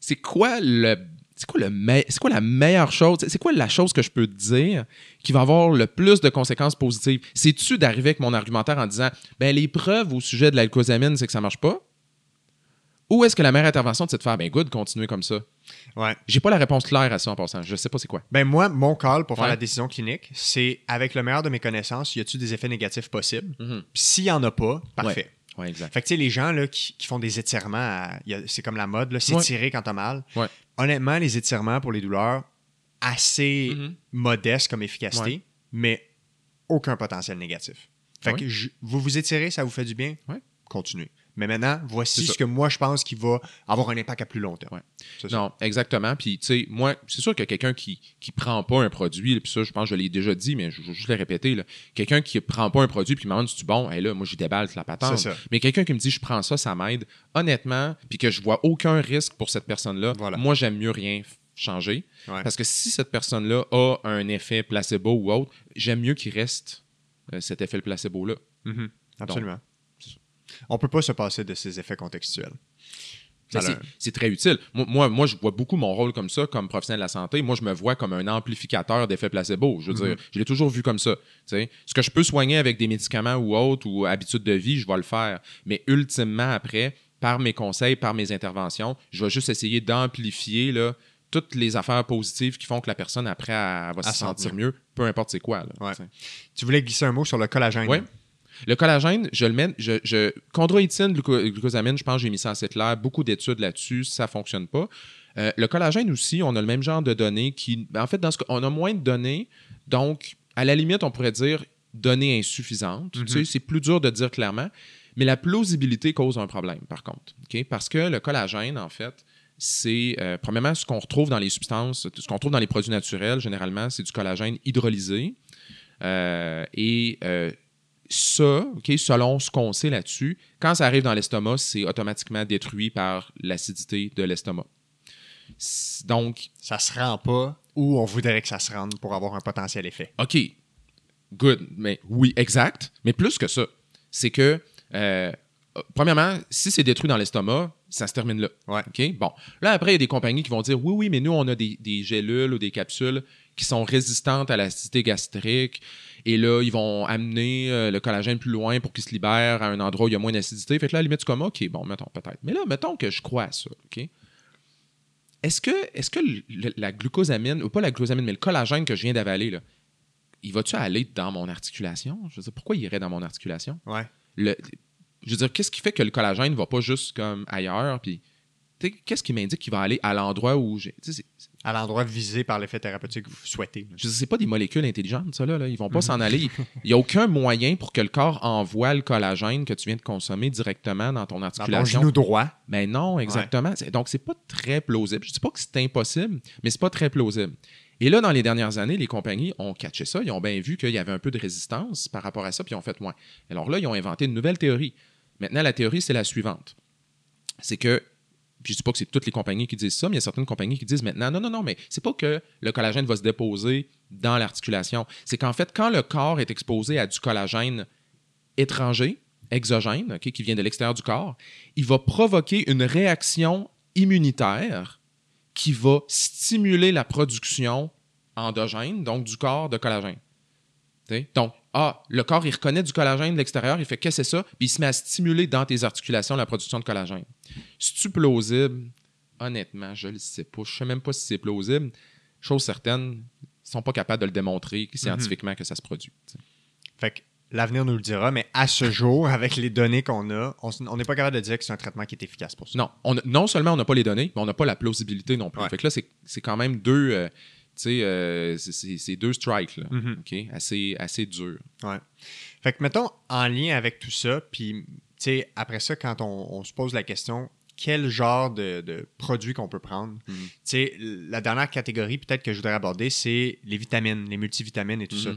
c'est quoi le. C'est quoi, le me- c'est quoi la meilleure chose? C'est quoi la chose que je peux te dire qui va avoir le plus de conséquences positives? C'est-tu d'arriver avec mon argumentaire en disant ben les preuves au sujet de l'alcosamine, c'est que ça marche pas? Ou est-ce que la meilleure intervention, c'est de faire ben good, continuer comme ça? Ouais. J'ai pas la réponse claire à ça en passant. Je sais pas c'est quoi. Ben moi, mon call pour faire Ouais. la décision clinique, c'est avec le meilleur de mes connaissances, y a-tu des effets négatifs possibles? Mhm. S'il y en a pas, parfait. Ouais, exact. Fait que tu sais, les gens là, qui, qui font des étirements, c'est comme la mode, s'étirer quand t'as mal. Ouais. Honnêtement, les étirements pour les douleurs, assez Mhm. modestes comme efficacité, mais aucun potentiel négatif. Fait que je- vous vous étirez, ça vous fait du bien? Ouais. Continuez. Mais maintenant, voici ce que moi je pense qui va avoir un impact à plus long terme. Ouais. C'est ça. Non, exactement. Puis, tu sais, moi, c'est sûr que quelqu'un qui qui prend pas un produit, puis ça, je pense que je l'ai déjà dit, mais je je vais juste le répéter, quelqu'un qui prend pas un produit puis me demande si tu bon, et là, moi, j'y déballe la patente. Mais quelqu'un qui me dit, je prends ça, ça m'aide, honnêtement, puis que je vois aucun risque pour cette personne-là, Voilà. moi, j'aime mieux rien changer. Ouais. Parce que si cette personne-là a un effet placebo ou autre, j'aime mieux qu'il reste euh, cet effet placebo-là. Mhm. Absolument. On peut pas se passer de ces effets contextuels. C'est- très utile. Moi, moi, moi, je vois beaucoup mon rôle comme ça, comme professionnel de la santé. Moi, je me vois comme un amplificateur d'effets placebo. Je veux dire, je l'ai toujours vu comme ça. Ce que je peux soigner avec des médicaments ou autres ou habitudes de vie, je vais le faire. Mais ultimement, après, par mes conseils, par mes interventions, je vais juste essayer d'amplifier toutes les affaires positives qui font que la personne, après, elle, va Elle se sent sentir mieux, peu importe c'est quoi. là, Ouais. tu voulais glisser un mot sur le collagène. Oui. Le collagène, je le mets, je, je chondroïtine, gluco- glucosamine, je pense que j'ai mis ça assez clair, beaucoup d'études là-dessus, ça fonctionne pas. Euh, le collagène aussi, on a le même genre de données qui, ben, en fait, dans ce on a moins de données, donc à la limite, on pourrait dire données insuffisantes. Tu sais, c'est plus dur de dire clairement, mais la plausibilité cause un problème, par contre, parce que le collagène, en fait, c'est euh, premièrement ce qu'on retrouve dans les substances, ce qu'on retrouve dans les produits naturels, généralement, c'est du collagène hydrolysé. Euh, et euh, ça, ok, selon ce qu'on sait là-dessus, quand ça arrive dans l'estomac, c'est automatiquement détruit par l'acidité de l'estomac. Donc, Ça se rend pas où on voudrait que ça se rende pour avoir un potentiel effet. OK, good, mais oui, exact. Mais plus que ça, c'est que, euh, premièrement, si c'est détruit dans l'estomac, ça se termine là. Ouais. OK? Bon. Là, après, il y a des compagnies qui vont dire oui, oui, mais nous, on a des, des gélules ou des capsules qui sont résistantes à l'acidité gastrique. Et là, ils vont amener euh, le collagène plus loin pour qu'il se libère à un endroit où il y a moins d'acidité. Fait que là, à la limite, tu comme, OK, bon, mettons, peut-être. Mais là, mettons que je crois à ça. OK? Est-ce que, est que le- la glucosamine, ou pas la glucosamine, mais le collagène que je viens d'avaler, là, il va-tu aller dans mon articulation? Je veux dire, pourquoi il irait dans mon articulation? Ouais. Le- je veux dire, qu'est-ce qui fait que le collagène va pas juste comme ailleurs, puis qu'est-ce qui m'indique qu'il va aller à l'endroit où j'ai. tu sais, c'est- À l'endroit visé par l'effet thérapeutique que vous souhaitez. Je sais pas des molécules intelligentes, ça, là. là. Ils vont pas s'en aller. Il n'y a aucun moyen pour que le corps envoie le collagène que tu viens de consommer directement dans ton Dans ton articulation. genou droit. Mais non, exactement. C'est- Donc, c'est pas très plausible. Je dis pas que c'est impossible, mais c'est pas très plausible. Et là, dans les dernières années, les compagnies ont catché ça. Ils ont bien vu qu'il y avait un peu de résistance par rapport à ça, puis ils ont fait moins. Alors là, ils ont inventé une nouvelle théorie. Maintenant, la théorie, c'est la suivante. C'est que, puis je dis pas que c'est toutes les compagnies qui disent ça, mais il y a certaines compagnies qui disent maintenant, non, non, non, mais c'est pas que le collagène va se déposer dans l'articulation. C'est qu'en fait, quand le corps est exposé à du collagène étranger, exogène, qui vient de l'extérieur du corps, il va provoquer une réaction immunitaire qui va stimuler la production endogène, donc du corps de collagène. Donc, ah, le corps, il reconnaît du collagène de l'extérieur, il fait qu'est-ce que c'est ça, puis il se met à stimuler dans tes articulations la production de collagène. C'est-tu plausible? Honnêtement, je ne sais pas. Je ne sais même pas si c'est plausible. Chose certaine, ils ne sont pas capables de le démontrer scientifiquement que ça se produit. t'sais. Fait que l'avenir nous le dira, mais à ce jour, avec les données qu'on a, on n'est pas capable de dire que c'est un traitement qui est efficace pour ça. Non, on a- non seulement on n'a pas les données, mais on n'a pas la plausibilité non plus. Ouais. Fait que là, c'est c'est quand même deux, euh, sais, euh, c'est- deux strikes, là, Mhm. OK? Assez, assez dur. Ouais. Fait que, mettons, en lien avec tout ça, puis, tu sais, après ça, quand on, on se pose la question, quel genre de, de produit qu'on peut prendre? Mhm. Tu sais, la dernière catégorie, peut-être que je voudrais aborder, c'est les vitamines, les multivitamines et tout Mhm. ça.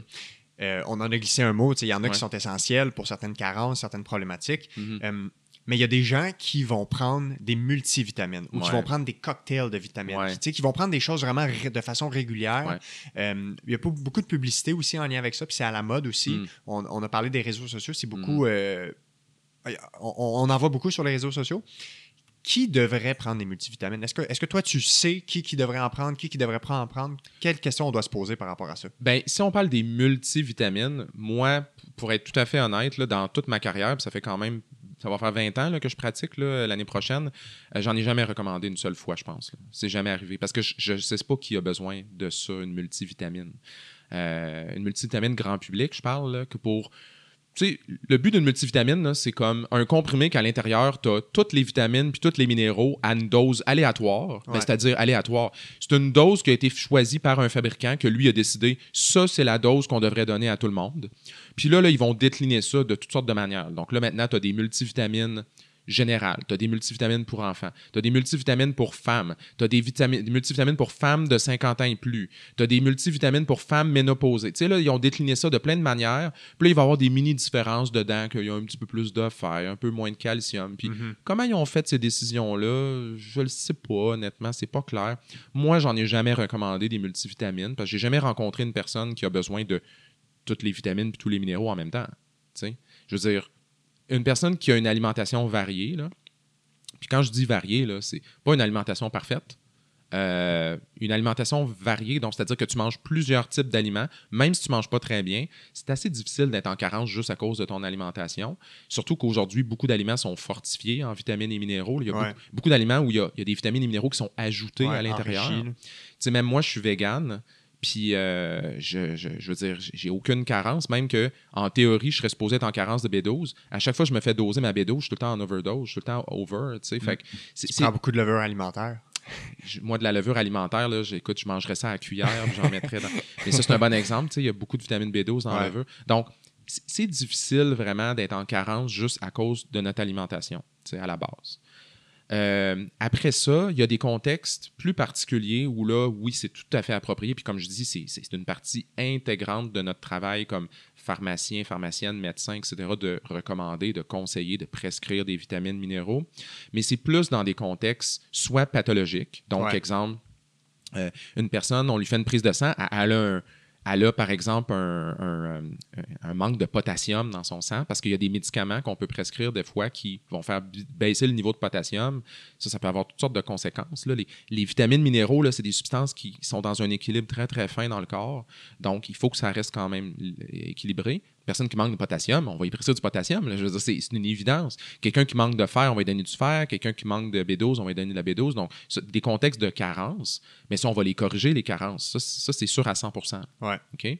Euh, on en a glissé un mot, tu sais, il y en a Ouais. qui sont essentiels pour certaines carences, certaines problématiques. Mhm. Euh, mais il y a des gens qui vont prendre des multivitamines ou qui vont prendre des cocktails de vitamines. Ouais. Sais, qui vont prendre des choses vraiment de façon régulière. Ouais. Euh, il y a pas beaucoup de publicité aussi en lien avec ça, puis c'est à la mode aussi. Mm. On, on a parlé des réseaux sociaux, c'est beaucoup. euh, on, on en voit beaucoup sur les réseaux sociaux. Qui devrait prendre des multivitamines? Est-ce que, est-ce que toi, tu sais qui, qui devrait en prendre, qui, qui devrait pas en prendre? Quelles questions on doit se poser par rapport à ça? Ben, si on parle des multivitamines, moi, pour être tout à fait honnête, là, dans toute ma carrière, ça fait quand même, ça va faire 20 ans que je pratique l'année prochaine, euh, j'en ai jamais recommandé une seule fois, je pense. C'est jamais arrivé. Parce que je ne sais pas qui a besoin de ça, une multivitamine. Euh, une multivitamine grand public, je parle, que pour sais, le but d'une multivitamine, c'est comme un comprimé qu'à l'intérieur, tu as toutes les vitamines puis tous les minéraux à une dose aléatoire, ben, c'est-à-dire aléatoire. C'est une dose qui a été choisie par un fabricant que lui a décidé, ça, c'est la dose qu'on devrait donner à tout le monde. Puis là, là, ils vont décliner ça de toutes sortes de manières. Donc là, maintenant, tu as des multivitamines générales, tu as des multivitamines pour enfants, tu as des multivitamines pour femmes, tu as des, des multivitamines pour femmes de 50 ans et plus, tu as des multivitamines pour femmes ménopausées. Tu sais, là, ils ont décliné ça de plein de manières. Puis là, il va y avoir des mini-différences dedans, qu'il y a un petit peu plus de fer, un peu moins de calcium. Puis Mhm. comment ils ont fait ces décisions-là, je le sais pas, honnêtement, c'est pas clair. Moi, j'en ai jamais recommandé des multivitamines parce que j'ai jamais rencontré une personne qui a besoin de toutes les vitamines et tous les minéraux en même temps. Tu sais, Je veux dire, une personne qui a une alimentation variée, là, puis quand je dis variée, là, c'est pas une alimentation parfaite. euh, une alimentation variée, donc c'est-à-dire que tu manges plusieurs types d'aliments, même si tu manges pas très bien, c'est assez difficile d'être en carence juste à cause de ton alimentation. Surtout qu'aujourd'hui, beaucoup d'aliments sont fortifiés en vitamines et minéraux. Il y a Ouais. beaucoup, beaucoup d'aliments où il y, a, il y a des vitamines et minéraux qui sont ajoutés Ouais, à l'intérieur. Tu sais, même moi, je suis vegan. Puis, euh, je, je- je veux dire, j'ai aucune carence, même que en théorie, je serais supposé être en carence de B12. À chaque fois que je me fais doser ma B12, je suis tout le temps en overdose, je suis tout le temps over, tu sais. Fait que Tu prends beaucoup de levure alimentaire. je- moi, de la levure alimentaire, là, j'écoute, je mangerais ça à la cuillère, puis j'en mettrais dans... Mais ça, c'est un bon exemple, tu sais, il y a beaucoup de vitamine B12 dans la Ouais. levure. Donc, c'est- c'est difficile vraiment d'être en carence juste à cause de notre alimentation, tu sais, à la base. Euh, après ça, il y a des contextes plus particuliers où là, oui, c'est tout à fait approprié. Puis comme je dis, c'est- une partie intégrante de notre travail comme pharmacien, pharmacienne, médecin, etc., de recommander, de conseiller, de prescrire des vitamines, minéraux. Mais c'est plus dans des contextes soit pathologiques. Donc, Ouais. exemple, euh, une personne, on lui fait une prise de sang, elle a, un- elle a, par exemple euh, un manque de potassium dans son sang parce qu'il y a des médicaments qu'on peut prescrire des fois qui vont faire baisser le niveau de potassium. Ça, ça peut avoir toutes sortes de conséquences. Les, les vitamines minéraux, c'est des substances qui sont dans un équilibre très, très fin dans le corps. Donc, il faut que ça reste quand même équilibré. Personne qui manque de potassium, on va y prescrire du potassium. là. Je veux dire, c'est c'est une évidence. Quelqu'un qui manque de fer, on va lui donner du fer. Quelqu'un qui manque de B12, on va lui donner de la B12. Donc, des contextes de carence, mais ça, on va les corriger, les carences. Ça, c'est- ça, c'est sûr à 100 Ouais. OK?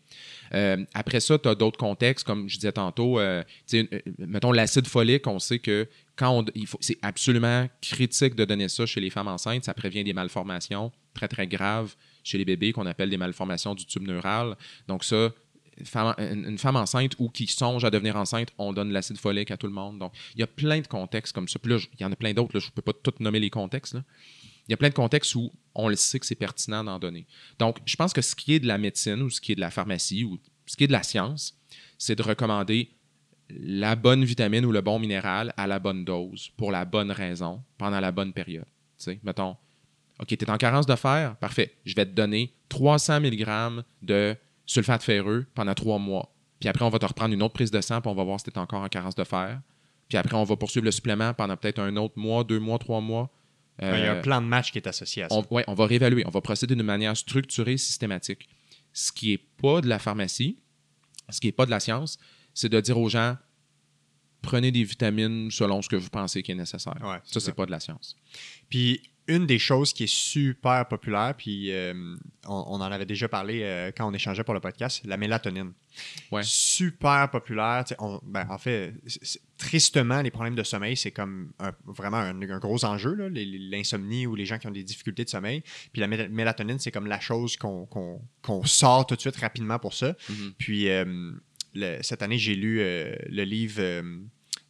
Euh, après ça, tu as d'autres contextes, comme je disais tantôt, euh, euh, mettons l'acide folique, on sait que quand on, il faut, c'est absolument critique de donner ça chez les femmes enceintes. Ça prévient des malformations très, très graves chez les bébés qu'on appelle des malformations du tube neural. Donc, ça, femme- une, femme enceinte ou qui songe à devenir enceinte, on donne l'acide folique à tout le monde. Donc, il y a plein de contextes comme ça. Puis là, il y en a plein d'autres. Je ne peux pas tout nommer les contextes. Il y a plein de contextes où on le sait que c'est pertinent d'en donner. Donc, je pense que ce qui est de la médecine ou ce qui est de la pharmacie ou ce qui est de la science, c'est de recommander la bonne vitamine ou le bon minéral à la bonne dose pour la bonne raison pendant la bonne période. Sais, mettons, OK, tu es en carence de fer, parfait. Je vais te donner 300 mg de sulfate ferreux pendant trois mois. Puis après, on va te reprendre une autre prise de sang, puis on va voir si tu es encore en carence de fer. Puis après, on va poursuivre le supplément pendant peut-être un autre mois, deux mois, trois mois. Il y a Euh, un plan de match qui est associé à ça. on, ouais, on va réévaluer. On va procéder d'une manière structurée, systématique. Ce qui n'est pas de la pharmacie, ce qui n'est pas de la science, c'est de dire aux gens prenez des vitamines selon ce que vous pensez qui est nécessaire. Ouais, ça. c'est pas de la science. Puis une des choses qui est super populaire, puis euh, on, on en avait déjà parlé euh, quand on échangeait pour le podcast, la mélatonine. Ouais. Super populaire. on- ben, en fait, tristement, les problèmes de sommeil, c'est comme un- vraiment un, un gros enjeu, l'insomnie ou les gens qui ont des difficultés de sommeil. Puis la mé- mélatonine, c'est comme la chose qu'on sort tout de suite rapidement pour ça. Mhm. Puis euh, le- cette année, j'ai lu le livre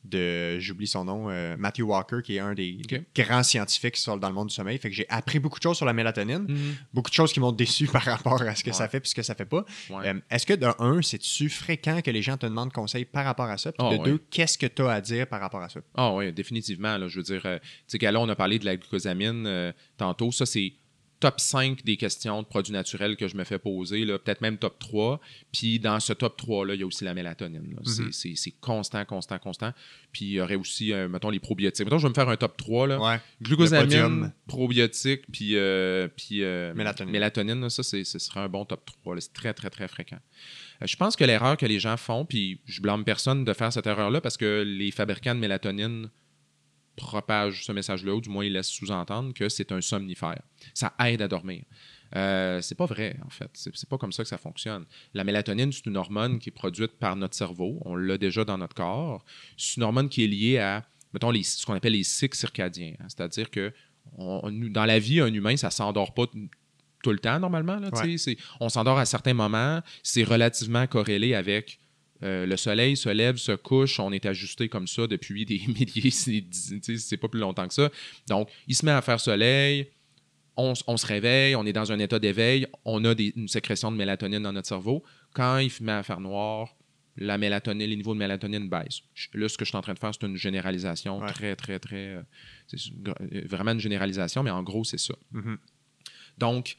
de, j'oublie son nom, euh, Matthew Walker, qui est un des grands scientifiques sur- dans le monde du sommeil. Fait que j'ai appris beaucoup de choses sur la mélatonine, Mhm. beaucoup de choses qui m'ont déçu par rapport à ce que Ouais. ça fait et ce que ça fait pas. Ouais. Euh, Est-ce que de un, c'est-tu fréquent que les gens te demandent conseil par rapport à ça? Puis Ah, de ouais. deux, qu'est-ce que tu as à dire par rapport à ça? Ah oui, définitivement. là, je veux dire, euh, tu sais, là, on a parlé de la glucosamine tantôt. Ça, c'est top 5 des questions de produits naturels que je me fais poser, peut-être même top 3. Puis dans ce top 3-là, il y a aussi la mélatonine. là. C'est- constant, constant, constant. Puis il y aurait aussi, euh, mettons, les probiotiques. Mettons, je vais me faire un top 3. Là. Ouais. Glucosamine, probiotiques, puis, euh, puis euh, Mélatonine. mélatonine, là, ça, c'est- ce serait un bon top 3. là. C'est très, très, très fréquent. Je pense que l'erreur que les gens font, puis je blâme personne de faire cette erreur-là parce que les fabricants de mélatonine propagent ce message-là, ou du moins ils laissent sous-entendre que c'est un somnifère. Ça aide à dormir. Euh, c'est pas vrai, en fait. C'est pas comme ça que ça fonctionne. La mélatonine, c'est une hormone qui est produite par notre cerveau. On l'a déjà dans notre corps. C'est une hormone qui est liée à, mettons, les, ce qu'on appelle les cycles circadiens. hein. C'est-à-dire que on- dans la vie, un humain, ça s'endort pas tout le temps, normalement. Là. Ouais. On s'endort à certains moments. C'est relativement corrélé avec euh, le soleil se lève, se couche, on est ajusté comme ça depuis des milliers, c'est pas plus longtemps que ça. Donc, il se met à faire soleil, on, se réveille, on est dans un état d'éveil, on a des- une sécrétion de mélatonine dans notre cerveau. Quand il se met à faire noir, la mélatonine, les niveaux de mélatonine baissent. Là, ce que je suis en train de faire, c'est une généralisation Ouais. très, très, très. euh, c'est euh, vraiment une généralisation, mais en gros, c'est ça. Mhm. Donc,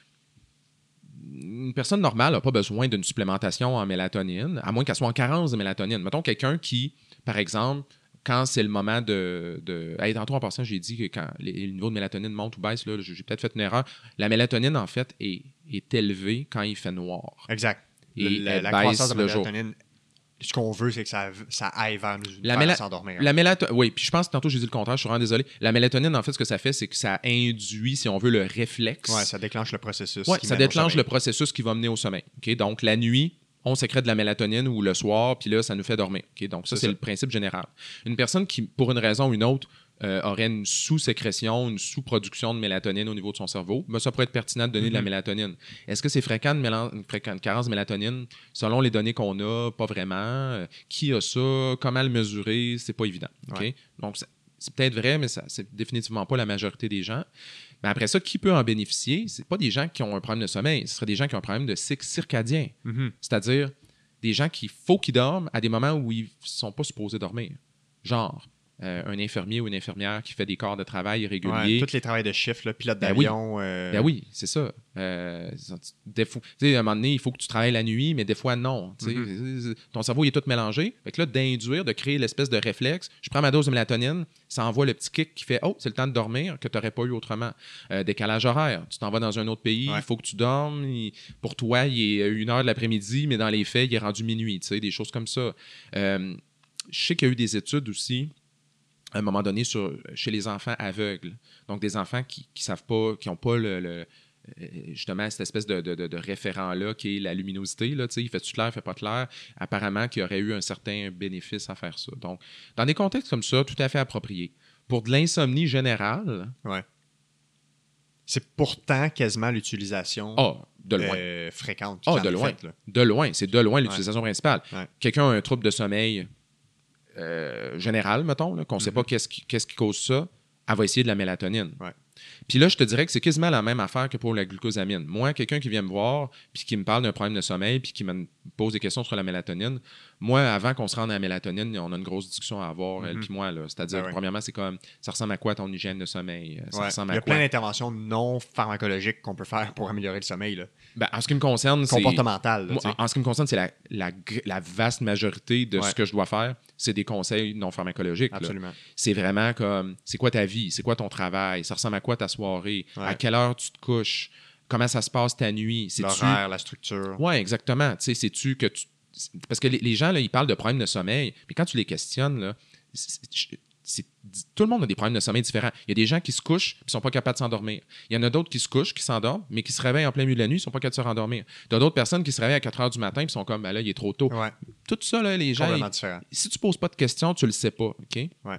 une personne normale n'a pas besoin d'une supplémentation en mélatonine, à moins qu'elle soit en carence de mélatonine. Mettons quelqu'un qui, par exemple, quand c'est le moment de. de... Hey, tantôt, en passant, j'ai dit que quand les, les niveaux de mélatonine montent ou baissent, là, j'ai peut-être fait une erreur. La mélatonine, en fait, est, est élevée quand il fait noir. Exact. Et Le- la, baisse croissance de la le jour. Ce qu'on veut, c'est que ça, ça aille vers nous La vers s'endormir. La mélatonine, oui, puis je pense que tantôt j'ai dit le contraire, je suis vraiment désolé. La mélatonine, en fait, ce que ça fait, c'est que ça induit, si on veut, le réflexe. Ouais, ça déclenche le processus. Qui ça déclenche le processus qui va mener au sommeil. Donc, la nuit, on sécrète de la mélatonine ou le soir, puis là, ça nous fait dormir. Donc, ça, C'est le principe général. Une personne qui, pour une raison ou une autre, euh, aurait une sous-sécrétion, une sous-production de mélatonine au niveau de son cerveau, ben, ça pourrait être pertinent de donner de la Mhm. mélatonine. Est-ce que c'est fréquent, de une carence de mélatonine? Selon les données qu'on a, pas vraiment. Euh, qui a ça? Comment le mesurer? C'est pas évident. Ouais. Donc, c'est peut-être vrai, mais ça, c'est définitivement pas la majorité des gens. Mais après ça, qui peut en bénéficier? C'est pas des gens qui ont un problème de sommeil, ce serait des gens qui ont un problème de cycle circadien. Mhm. C'est-à-dire des gens qui faut qu'ils dorment à des moments où ils sont pas supposés dormir. Genre, euh, un infirmier ou une infirmière qui fait des corps de travail Ouais, irréguliers. tous les travails de chiffre, là, pilote Ben oui. d'avion. euh, Ben oui, c'est ça. Euh, des fois, à un moment donné, il faut que tu travailles la nuit, mais des fois, non. Mm-hmm. Ton cerveau il est tout mélangé. Fait que là, d'induire, de créer l'espèce de réflexe, je prends ma dose de mélatonine, ça envoie le petit kick qui fait Oh, c'est le temps de dormir que tu n'aurais pas eu autrement. Euh, décalage horaire. Tu t'en vas dans un autre pays, il Ouais. faut que tu dormes. il- pour toi, il est une heure de l'après-midi, mais dans les faits, il est rendu minuit. Des choses comme ça. Euh, je sais qu'il y a eu des études aussi à un moment donné sur, chez les enfants aveugles. Donc, des enfants qui ne savent pas, qui n'ont pas le, le- euh, justement cette espèce de, de- référent-là qui est la luminosité. Là, tu sais, il fait-tu clair, il fait pas clair. Apparemment, qu'il y aurait eu un certain bénéfice à faire ça. Donc, dans des contextes comme ça, tout à fait approprié. Pour de l'insomnie générale, ouais. C'est pourtant quasiment l'utilisation ah, de loin. euh, fréquente. Ah, de loin. faite, là. De loin, c'est de loin l'utilisation principale. Ouais. Quelqu'un a un trouble de sommeil euh, général, mettons, qu'on ne sait pas qu'est-ce qui, cause ça, elle va essayer de la mélatonine. Ouais. Puis là, je te dirais que c'est quasiment la même affaire que pour la glucosamine. Moi, quelqu'un qui vient me voir, puis qui me parle d'un problème de sommeil, puis qui me pose des questions sur la mélatonine, moi, avant qu'on se rende à la mélatonine, on a une grosse discussion à avoir, elle Mhm. puis moi. là. C'est-à-dire, Ben ouais. premièrement, c'est comme, ça ressemble à quoi ton hygiène de sommeil? Ça Ouais. ressemble Il y a quoi? plein d'interventions non pharmacologiques qu'on peut faire pour améliorer le sommeil. Là. Ben, en ce qui me concerne, c'est... Comportemental. là, Moi, en, en ce qui me concerne, c'est la, la la vaste majorité de Ouais. ce que je dois faire, c'est des conseils non pharmacologiques. Absolument. C'est vraiment comme, c'est quoi ta vie, c'est quoi ton travail, ça ressemble à quoi ta soirée, Ouais. à quelle heure tu te couches, comment ça se passe ta nuit? C'est-tu... L'horaire, la structure. Oui, exactement. Tu sais, sais-tu que tu... Parce que les, gens, là, ils parlent de problèmes de sommeil, mais quand tu les questionnes, là, tout le monde a des problèmes de sommeil différents. Il y a des gens qui se couchent et ne sont pas capables de s'endormir. Il y en a d'autres qui se couchent, qui s'endorment, mais qui se réveillent en plein milieu de la nuit, ils ne sont pas capables de se rendormir. Tu as d'autres personnes qui se réveillent à 4 heures du matin et sont comme, ben là, il est trop tôt. Ouais, Tout ça, là, les gens, ils- si tu poses pas de questions, tu le sais pas. OK? Ouais.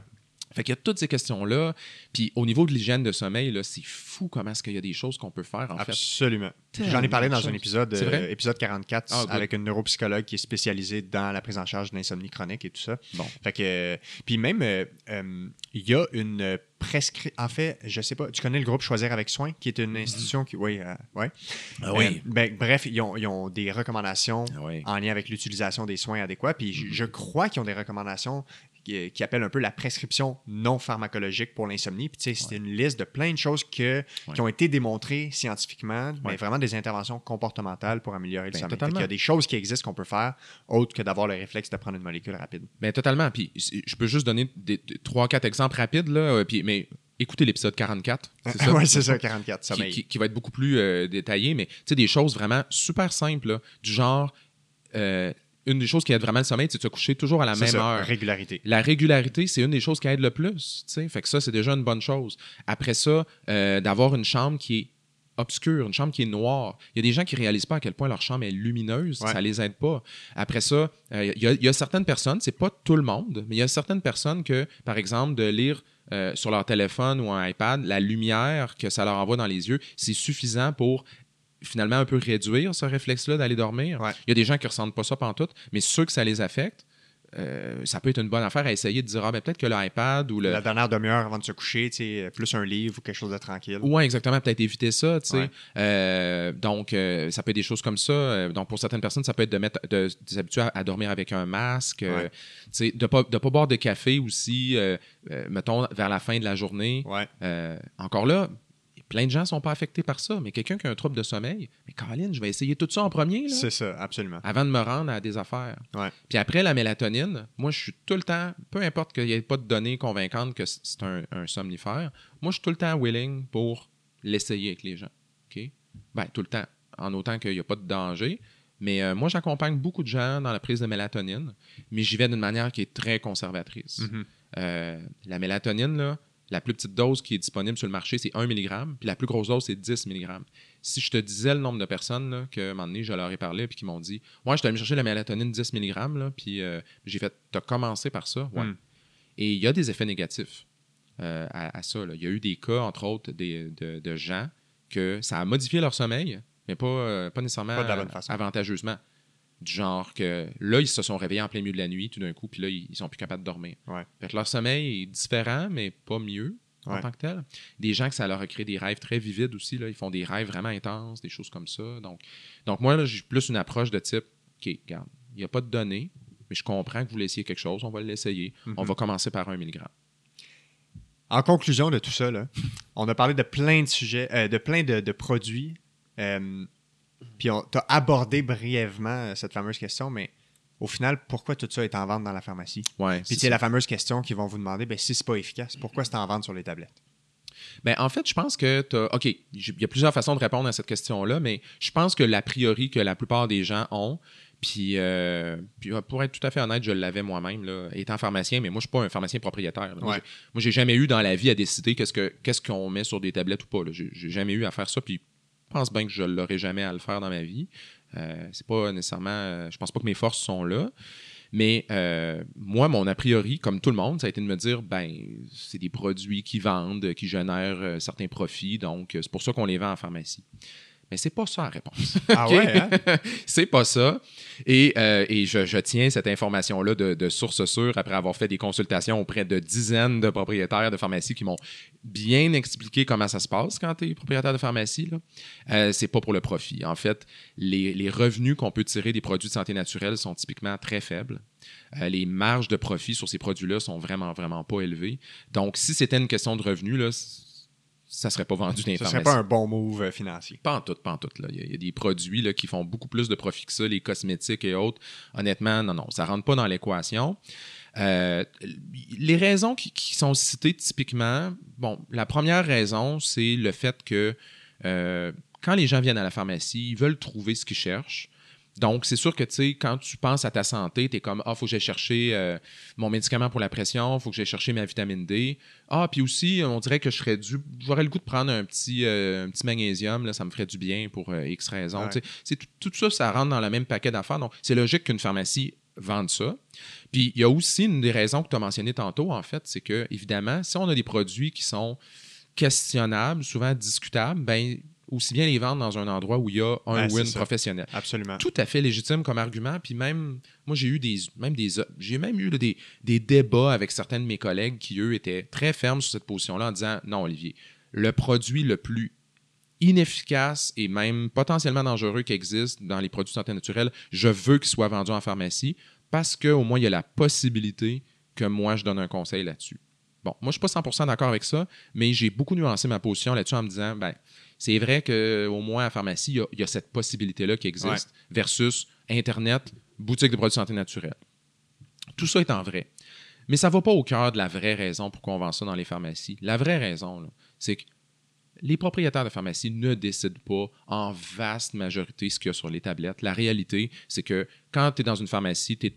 Fait qu'il y a toutes ces questions-là. Puis au niveau de l'hygiène de sommeil, c'est fou comment est-ce qu'il y a des choses qu'on peut faire, en fait. Absolument. J'en ai parlé dans un épisode, euh, épisode 44, Ah, avec une neuropsychologue qui est spécialisée dans la prise en charge de l'insomnie chronique et tout ça. Bon. Fait que, euh, puis même, euh, euh, il y a une prescription. En fait, je sais pas, tu connais le groupe Choisir avec soin, qui est une institution qui. Oui, euh, ouais. Ah Euh, ben, bref, ils ont, ils ont des recommandations Ah oui. en lien avec l'utilisation des soins adéquats. Puis je- je crois qu'ils ont des recommandations qui, qui appellent un peu la prescription non pharmacologique pour l'insomnie. Puis tu sais, c'est une liste de plein de choses que, Ouais. qui ont été démontrées scientifiquement, mais vraiment des interventions comportementales pour améliorer le Ben, sommeil. Il y a des choses qui existent qu'on peut faire autres que d'avoir le réflexe de prendre une molécule rapide. Ben, totalement. Puis je peux juste donner trois, quatre exemples rapides, là. euh, Puis, mais écoutez l'épisode 44. C'est ça? oui, c'est ça, 44, Qui, sommeil. qui- qui va être beaucoup plus euh, détaillé, mais tu sais, des choses vraiment super simples, là, du genre, euh, une des choses qui aide vraiment le sommeil, c'est de se coucher toujours à la même ça, heure. régularité. La régularité, c'est une des choses qui aide le plus. Fait que ça, c'est déjà une bonne chose. Après ça, euh, d'avoir une chambre qui est obscure, une chambre qui est noire. Il y a des gens qui réalisent pas à quel point leur chambre est lumineuse, Ouais. ça les aide pas. Après ça, euh, il y, a- il y a certaines personnes, c'est pas tout le monde, mais il y a certaines personnes que, par exemple, de lire euh, sur leur téléphone ou un iPad, la lumière que ça leur envoie dans les yeux, c'est suffisant pour finalement un peu réduire ce réflexe-là d'aller dormir. Ouais. Il y a des gens qui ressentent pas ça pantoute, mais ceux que ça les affecte, euh, ça peut être une bonne affaire à essayer de dire ah ben peut-être que l'iPad ou le La dernière demi-heure avant de se coucher, sais, plus un livre ou quelque chose de tranquille. Ouais, exactement. Peut-être éviter ça. Ouais. Euh, donc, euh, ça peut être des choses comme ça. Euh, donc, pour certaines personnes, ça peut être de mettre, de, de s'habituer à, à dormir avec un masque. euh, Ouais. de pas, de pas boire de café aussi, euh, euh, mettons, vers la fin de la journée. Ouais. Euh, encore là, plein de gens sont pas affectés par ça, mais quelqu'un qui a un trouble de sommeil, mais Caroline, je vais essayer tout ça en premier, là, C'est ça, absolument. avant de me rendre à des affaires. Ouais. Puis après, la mélatonine, moi, je suis tout le temps, peu importe qu'il n'y ait pas de données convaincantes que c'est un, un somnifère, moi, je suis tout le temps willing pour l'essayer avec les gens. OK? Ben, tout le temps, en autant qu'il n'y a pas de danger. Mais euh, moi, j'accompagne beaucoup de gens dans la prise de mélatonine, mais j'y vais d'une manière qui est très conservatrice. Mhm. Euh, la mélatonine, là, la plus petite dose qui est disponible sur le marché, c'est 1 mg, puis la plus grosse dose, c'est 10 mg. Si je te disais le nombre de personnes là, que, à un moment donné, je leur ai parlé, puis qui m'ont dit Ouais, je suis allé me chercher la mélatonine 10 mg, là, puis euh, j'ai fait T'as commencé par ça Ouais. Mm. Et il y a des effets négatifs euh, à, à ça. là. Il y a eu des cas, entre autres, des- de, de gens que ça a modifié leur sommeil, mais pas, euh, pas nécessairement Pas de la bonne façon. avantageusement. Du genre que là, ils se sont réveillés en plein milieu de la nuit tout d'un coup, puis là, ils, ils sont plus capables de dormir. Ouais. Fait que leur sommeil est différent, mais pas mieux en Ouais. tant que tel. Des gens que ça leur a créé des rêves très vivides aussi. Là. Ils font des rêves vraiment intenses, des choses comme ça. Donc, donc moi, j'ai plus une approche de type OK, regarde, il n'y a pas de données, mais je comprends que vous essayer quelque chose, on va l'essayer. Mhm. On va commencer par un milligramme. En conclusion de tout ça, là, on a parlé de plein de sujets, euh, de plein de, de produits. euh, puis on t'a abordé brièvement euh, cette fameuse question, mais au final, pourquoi tout ça est en vente dans la pharmacie? Ouais, Puis c'est la fameuse question qu'ils vont vous demander, ben, si c'est pas efficace, pourquoi c'est en vente sur les tablettes? Ben, en fait, je pense que t'as- OK, il y a plusieurs façons de répondre à cette question-là, mais je pense que l'a priori que la plupart des gens ont, puis, euh, puis, pour être tout à fait honnête, je l'avais moi-même, étant pharmacien, mais moi, je suis pas un pharmacien propriétaire. là. Moi, Ouais. Moi, j'ai jamais eu dans la vie à décider qu'est-ce que qu'est-ce qu'on met sur des tablettes ou pas. J'ai j'ai jamais eu à faire ça, puis je pense bien que je l'aurai jamais à le faire dans ma vie. Euh, c'est pas nécessairement... euh, je pense pas que mes forces sont là. Mais euh, moi, mon a priori, comme tout le monde, ça a été de me dire, ben, c'est des produits qui vendent, qui génèrent euh, certains profits, donc c'est pour ça qu'on les vend en pharmacie. Mais c'est pas ça la réponse. Ah ouais, hein? c'est pas ça. Et, euh, et je, je tiens cette information-là de, de source sûre après avoir fait des consultations auprès de dizaines de propriétaires de pharmacie qui m'ont bien expliqué comment ça se passe quand tu es propriétaire de pharmacie. Euh, c'est pas pour le profit. En fait, les, les revenus qu'on peut tirer des produits de santé naturelle sont typiquement très faibles. Euh, les marges de profit sur ces produits-là sont vraiment, vraiment pas élevées. Donc, si c'était une question de revenus, là, ça serait pas vendu dans les Ce serait pas un bon move euh, financier. Pas en tout, pas en tout. Là. Il, y a, il y a des produits là, qui font beaucoup plus de profit que ça, les cosmétiques et autres. Honnêtement, non, non, ça rentre pas dans l'équation. Euh, les raisons qui, qui sont citées typiquement, bon, la première raison, c'est le fait que euh, quand les gens viennent à la pharmacie, ils veulent trouver ce qu'ils cherchent. Donc, c'est sûr que, tu sais, quand tu penses à ta santé, tu es comme, ah, faut que j'aille chercher euh, mon médicament pour la pression, faut que j'aille chercher ma vitamine D. Ah, puis aussi, on dirait que je serais dû, j'aurais le goût de prendre un petit, euh, un petit magnésium, là, ça me ferait du bien pour euh, X. Ouais. Sais, c'est tout, tout ça, ça rentre dans le même paquet d'affaires. Donc, c'est logique qu'une pharmacie vende ça. Puis, il y a aussi une des raisons que tu as mentionné tantôt, en fait, c'est que, évidemment, si on a des produits qui sont questionnables, souvent discutables, ben aussi bien les vendre dans un endroit où il y a un c'est win professionnel Absolument. tout à fait légitime comme argument. Puis même, moi, j'ai eu des, même des, j'ai même eu là, des, des débats avec certains de mes collègues qui, eux, étaient très fermes sur cette position-là en disant non, Olivier, le produit le plus inefficace et même potentiellement dangereux qui existe dans les produits de santé naturelle, je veux qu'il soit vendu en pharmacie parce qu'au moins, il y a la possibilité que moi, je donne un conseil là-dessus. Bon, moi, je ne suis pas 100% d'accord avec ça, mais j'ai beaucoup nuancé ma position là-dessus en me disant, ben, c'est vrai qu'au moins à la pharmacie, il y a, il y a cette possibilité-là qui existe Ouais. versus Internet, boutique de produits de santé naturelle. Tout ça étant vrai. Mais ça ne va pas au cœur de la vraie raison pourquoi on vend ça dans les pharmacies. La vraie raison, c'est que les propriétaires de pharmacie ne décident pas en vaste majorité ce qu'il y a sur les tablettes. La réalité, c'est que quand tu es dans une pharmacie, tu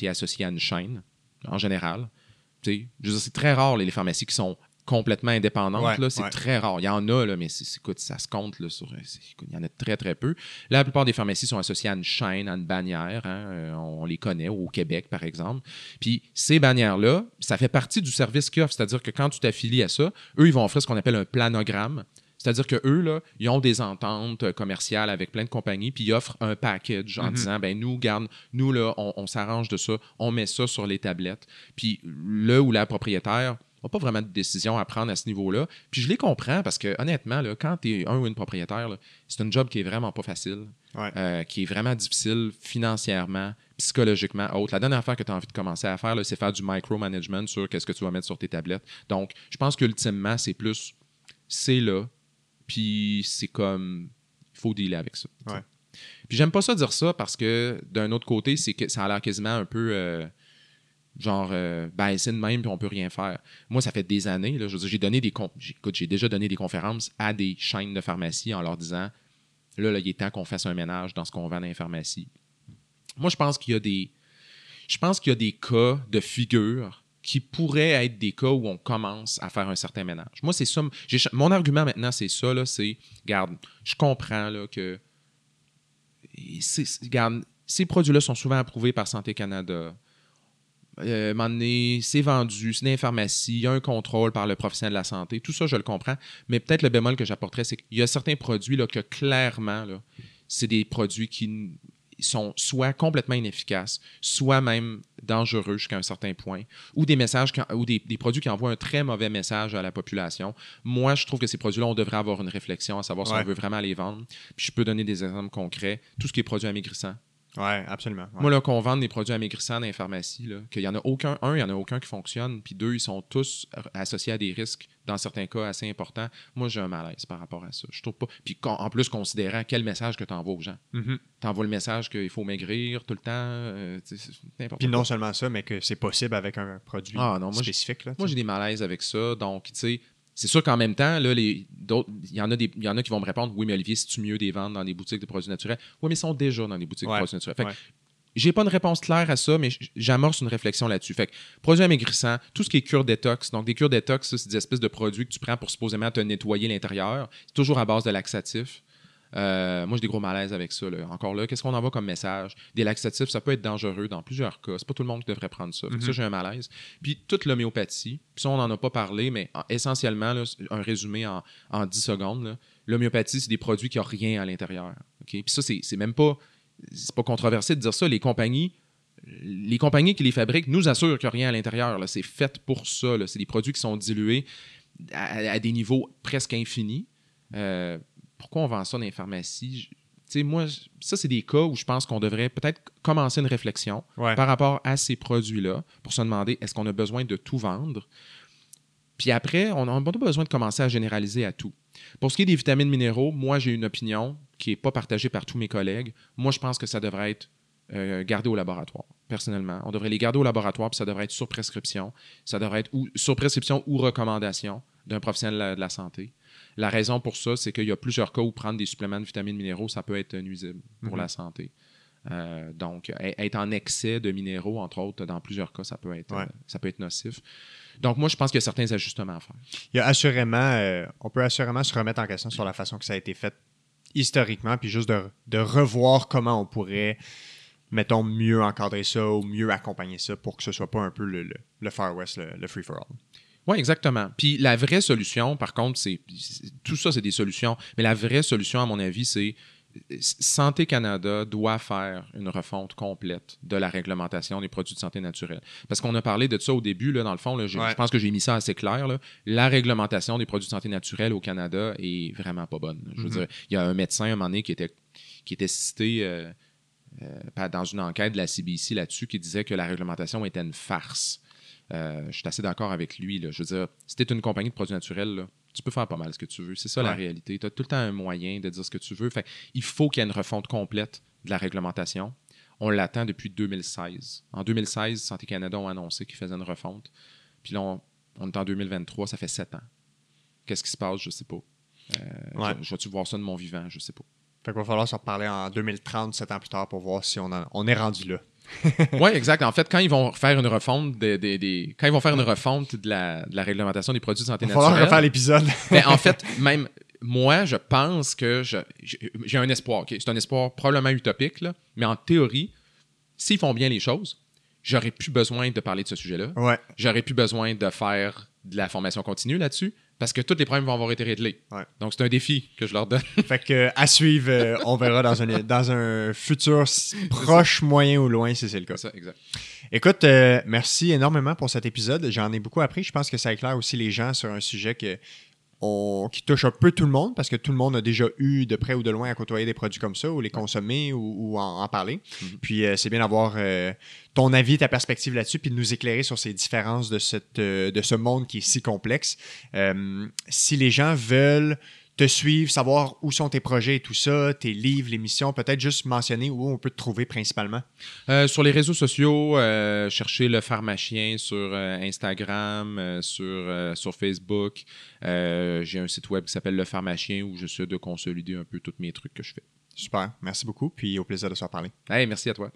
es, associé à une chaîne, en général. Tu sais, je veux dire, c'est très rare, les, les pharmacies qui sont complètement. Ouais, là, c'est ouais. très rare. Il y en a, là, mais écoute, ça se compte. Là, sur, c'est- écoute, il y en a très, très peu. La plupart des pharmacies sont associées à une chaîne, à une bannière. hein, euh, on les connaît au Québec, par exemple. Puis ces bannières-là, ça fait partie du service qu'ils offrent. C'est-à-dire que quand tu t'affilies à ça, eux, ils vont offrir ce qu'on appelle un planogramme. C'est-à-dire que eux, là, ils ont des ententes euh, commerciales avec plein de compagnies, puis ils offrent un package en Mhm. disant, ben nous, garde, nous, là, on, on s'arrange de ça, on met ça sur les tablettes. Puis le ou la propriétaire n'a pas vraiment de décision à prendre à ce niveau-là. Puis je les comprends parce que, honnêtement, là, quand tu es un ou une propriétaire, c'est un job qui est vraiment pas facile, Ouais. euh, qui est vraiment difficile financièrement, psychologiquement, autre. La dernière affaire que tu as envie de commencer à faire, c'est faire du micromanagement sur qu'est-ce que tu vas mettre sur tes tablettes. Donc, je pense qu'ultimement, c'est plus, c'est là, puis c'est comme, il faut dealer avec ça. Ouais. Puis j'aime pas ça dire ça parce que d'un autre côté, c'est que ça a l'air quasiment un peu euh, genre euh, ben c'est de même puis on peut rien faire. Moi, ça fait des années, là, j'ai donné des écoute, j'ai déjà donné des conférences à des chaînes de pharmacie en leur disant là, là, il est temps qu'on fasse un ménage dans ce qu'on vend dans les pharmacies. Moi, je pense qu'il y a des je pense qu'il y a des cas de figure qui pourraient être des cas où on commence à faire un certain ménage. Moi, c'est ça. Mon argument maintenant, c'est ça. là, C'est, garde, je comprends là, que regarde, ces produits-là sont souvent approuvés par Santé Canada. Euh, donné, c'est vendu, c'est dans les pharmacies, il y a un contrôle par le professionnel de la santé. Tout ça, je le comprends. Mais peut-être le bémol que j'apporterais, c'est qu'il y a certains produits là, que clairement, là, c'est des produits qui sont soit complètement inefficaces, soit même dangereux jusqu'à un certain point, ou des messages ou des, des produits qui envoient un très mauvais message à la population. Moi, je trouve que ces produits-là, on devrait avoir une réflexion à savoir si Ouais. on veut vraiment les vendre. Puis je peux donner des exemples concrets. Tout ce qui est produit amaigrissant, Ouais, absolument. ouais. Moi, là, qu'on vende des produits amaigrissants dans les pharmacies, là, qu'il y en a aucun, un, il n'y en a aucun qui fonctionne, puis deux, ils sont tous associés à des risques, dans certains cas assez importants. Moi, j'ai un malaise par rapport à ça. Je trouve pas. Puis en plus, considérant quel message que tu envoies aux gens. Mhm. Tu envoies le message qu'il faut maigrir tout le temps, euh, Puis non seulement ça, mais que c'est possible avec un produit Ah, non, moi, spécifique. Là, Moi, j'ai des malaises avec ça. Donc, tu sais, c'est sûr qu'en même temps, là, les, d'autres- il y, en a des, y en a qui vont me répondre Oui, mais Olivier, si tu mieux des ventes dans des boutiques de produits naturels? Oui, mais ils sont déjà dans des boutiques Ouais, de produits naturels. Fait ouais. J'ai pas une réponse claire à ça, mais j'amorce une réflexion là-dessus. Fait que produits amaigrissants, tout ce qui est cure détox. Donc, des cures détox, c'est des espèces de produits que tu prends pour supposément te nettoyer l'intérieur. C'est toujours à base de laxatifs. Euh, moi, j'ai des gros malaises avec ça. là. Encore là, qu'est-ce qu'on envoie comme message? Des laxatifs, ça peut être dangereux dans plusieurs cas. C'est pas tout le monde qui devrait prendre ça. Ça, j'ai un malaise. Puis toute l'homéopathie, puis ça, on n'en a pas parlé, mais en- essentiellement, là, un résumé en, en 10 secondes. L'homéopathie, c'est des produits qui n'ont rien à l'intérieur. Puis ça, c'est même pas. C'est pas controversé de dire ça. Les compagnies. Les compagnies qui les fabriquent nous assurent qu'il n'y a rien à l'intérieur. C'est fait pour ça. C'est des produits qui sont dilués à, à des niveaux presque infinis. Euh, pourquoi on vend ça dans les pharmacies? Je- tu sais, moi, ça, c'est des cas où je pense qu'on devrait peut-être commencer une réflexion Ouais. par rapport à ces produits-là pour se demander est-ce qu'on a besoin de tout vendre? Puis après, on n'a pas besoin de commencer à généraliser à tout. Pour ce qui est des vitamines minéraux, moi, j'ai une opinion qui n'est pas partagée par tous mes collègues. Moi, je pense que ça devrait être euh, gardé au laboratoire, personnellement. On devrait les garder au laboratoire, puis ça devrait être sur prescription. Ça devrait être ou, sur prescription ou recommandation d'un professionnel de la santé. La raison pour ça, c'est qu'il y a plusieurs cas où prendre des suppléments de vitamines minéraux, ça peut être nuisible pour Mhm. la santé. Euh, donc, e- être en excès de minéraux, entre autres, dans plusieurs cas, ça peut être, Ouais. euh, ça peut être nocif. Donc, moi, je pense qu'il y a certains ajustements à faire. Il y a assurément, euh, on peut assurément se remettre en question sur la façon que ça a été fait historiquement, puis juste de, de revoir comment on pourrait, mettons, mieux encadrer ça ou mieux accompagner ça pour que ce soit pas un peu le, le- le Far West, le, le free for all. Oui, exactement. Puis la vraie solution, par contre, c'est tout ça, c'est des solutions. Mais la vraie solution, à mon avis, c'est Santé Canada doit faire une refonte complète de la réglementation des produits de santé naturelle. Parce qu'on a parlé de ça au début, là, dans le fond, là, j'ai- Ouais. je pense que j'ai mis ça assez clair. là. La réglementation des produits de santé naturelle au Canada est vraiment pas bonne. Je veux Mhm. dire, il y a un médecin à un moment donné qui était, qui était cité euh, euh, dans une enquête de la CBC là-dessus qui disait que la réglementation était une farce. Euh, je suis assez d'accord avec lui. Là. Je veux dire, si tu es une compagnie de produits naturels, là, tu peux faire pas mal ce que tu veux. C'est ça la réalité. Tu as tout le temps un moyen de dire ce que tu veux. Fait, il faut qu'il y ait une refonte complète de la réglementation. On l'attend depuis 2016. En 2016, Santé Canada ont annoncé qu'ils faisaient une refonte. Puis là, on, on est en 2023, ça fait sept ans. Qu'est-ce qui se passe? Je sais pas. Euh, Ouais. je, je vais-tu voir ça de mon vivant? Je sais pas. Fait qu'il va falloir se reparler en 2030, 7 ans plus tard, pour voir si on est rendu là. oui, exact. En fait, quand ils vont faire une refonte des, des- des- quand ils vont faire une refonte de la, de la réglementation des produits de santé Il va falloir naturelle, refaire l'épisode. ben, en fait, même moi, je pense que j'ai un espoir. C'est un espoir probablement utopique, là, mais en théorie, s'ils font bien les choses, j'aurais plus besoin de parler de ce sujet-là. ouais. J'aurais plus besoin de faire de la formation continue là-dessus parce que tous les problèmes vont avoir été réglés. Ouais. Donc, c'est un défi que je leur donne. Fait que à suivre, euh, on verra dans un, dans un futur proche, moyen ou loin, si c'est le cas. Ça, exact. Écoute, euh, merci énormément pour cet épisode. J'en ai beaucoup appris. Je pense que ça éclaire aussi les gens sur un sujet que, on- qui touche un peu tout le monde parce que tout le monde a déjà eu de près ou de loin à côtoyer des produits comme ça ou les consommer ou, ou en, en parler. Mhm. Puis euh, c'est bien d'avoir euh, ton avis, ta perspective là-dessus, puis de nous éclairer sur ces différences de, cette, euh, de ce monde qui est si complexe. Si les gens veulent te suivre, savoir où sont tes projets et tout ça, tes livres, les missions, peut-être juste mentionner où on peut te trouver principalement. Euh, sur les réseaux sociaux, euh, cherchez le pharmacien sur euh, Instagram, sur, sur Facebook. J'ai un site web qui s'appelle Le Pharmacien où j'essaie de consolider un peu tous mes trucs que je fais. Super, merci beaucoup, puis au plaisir de se reparler. Hey, merci à toi.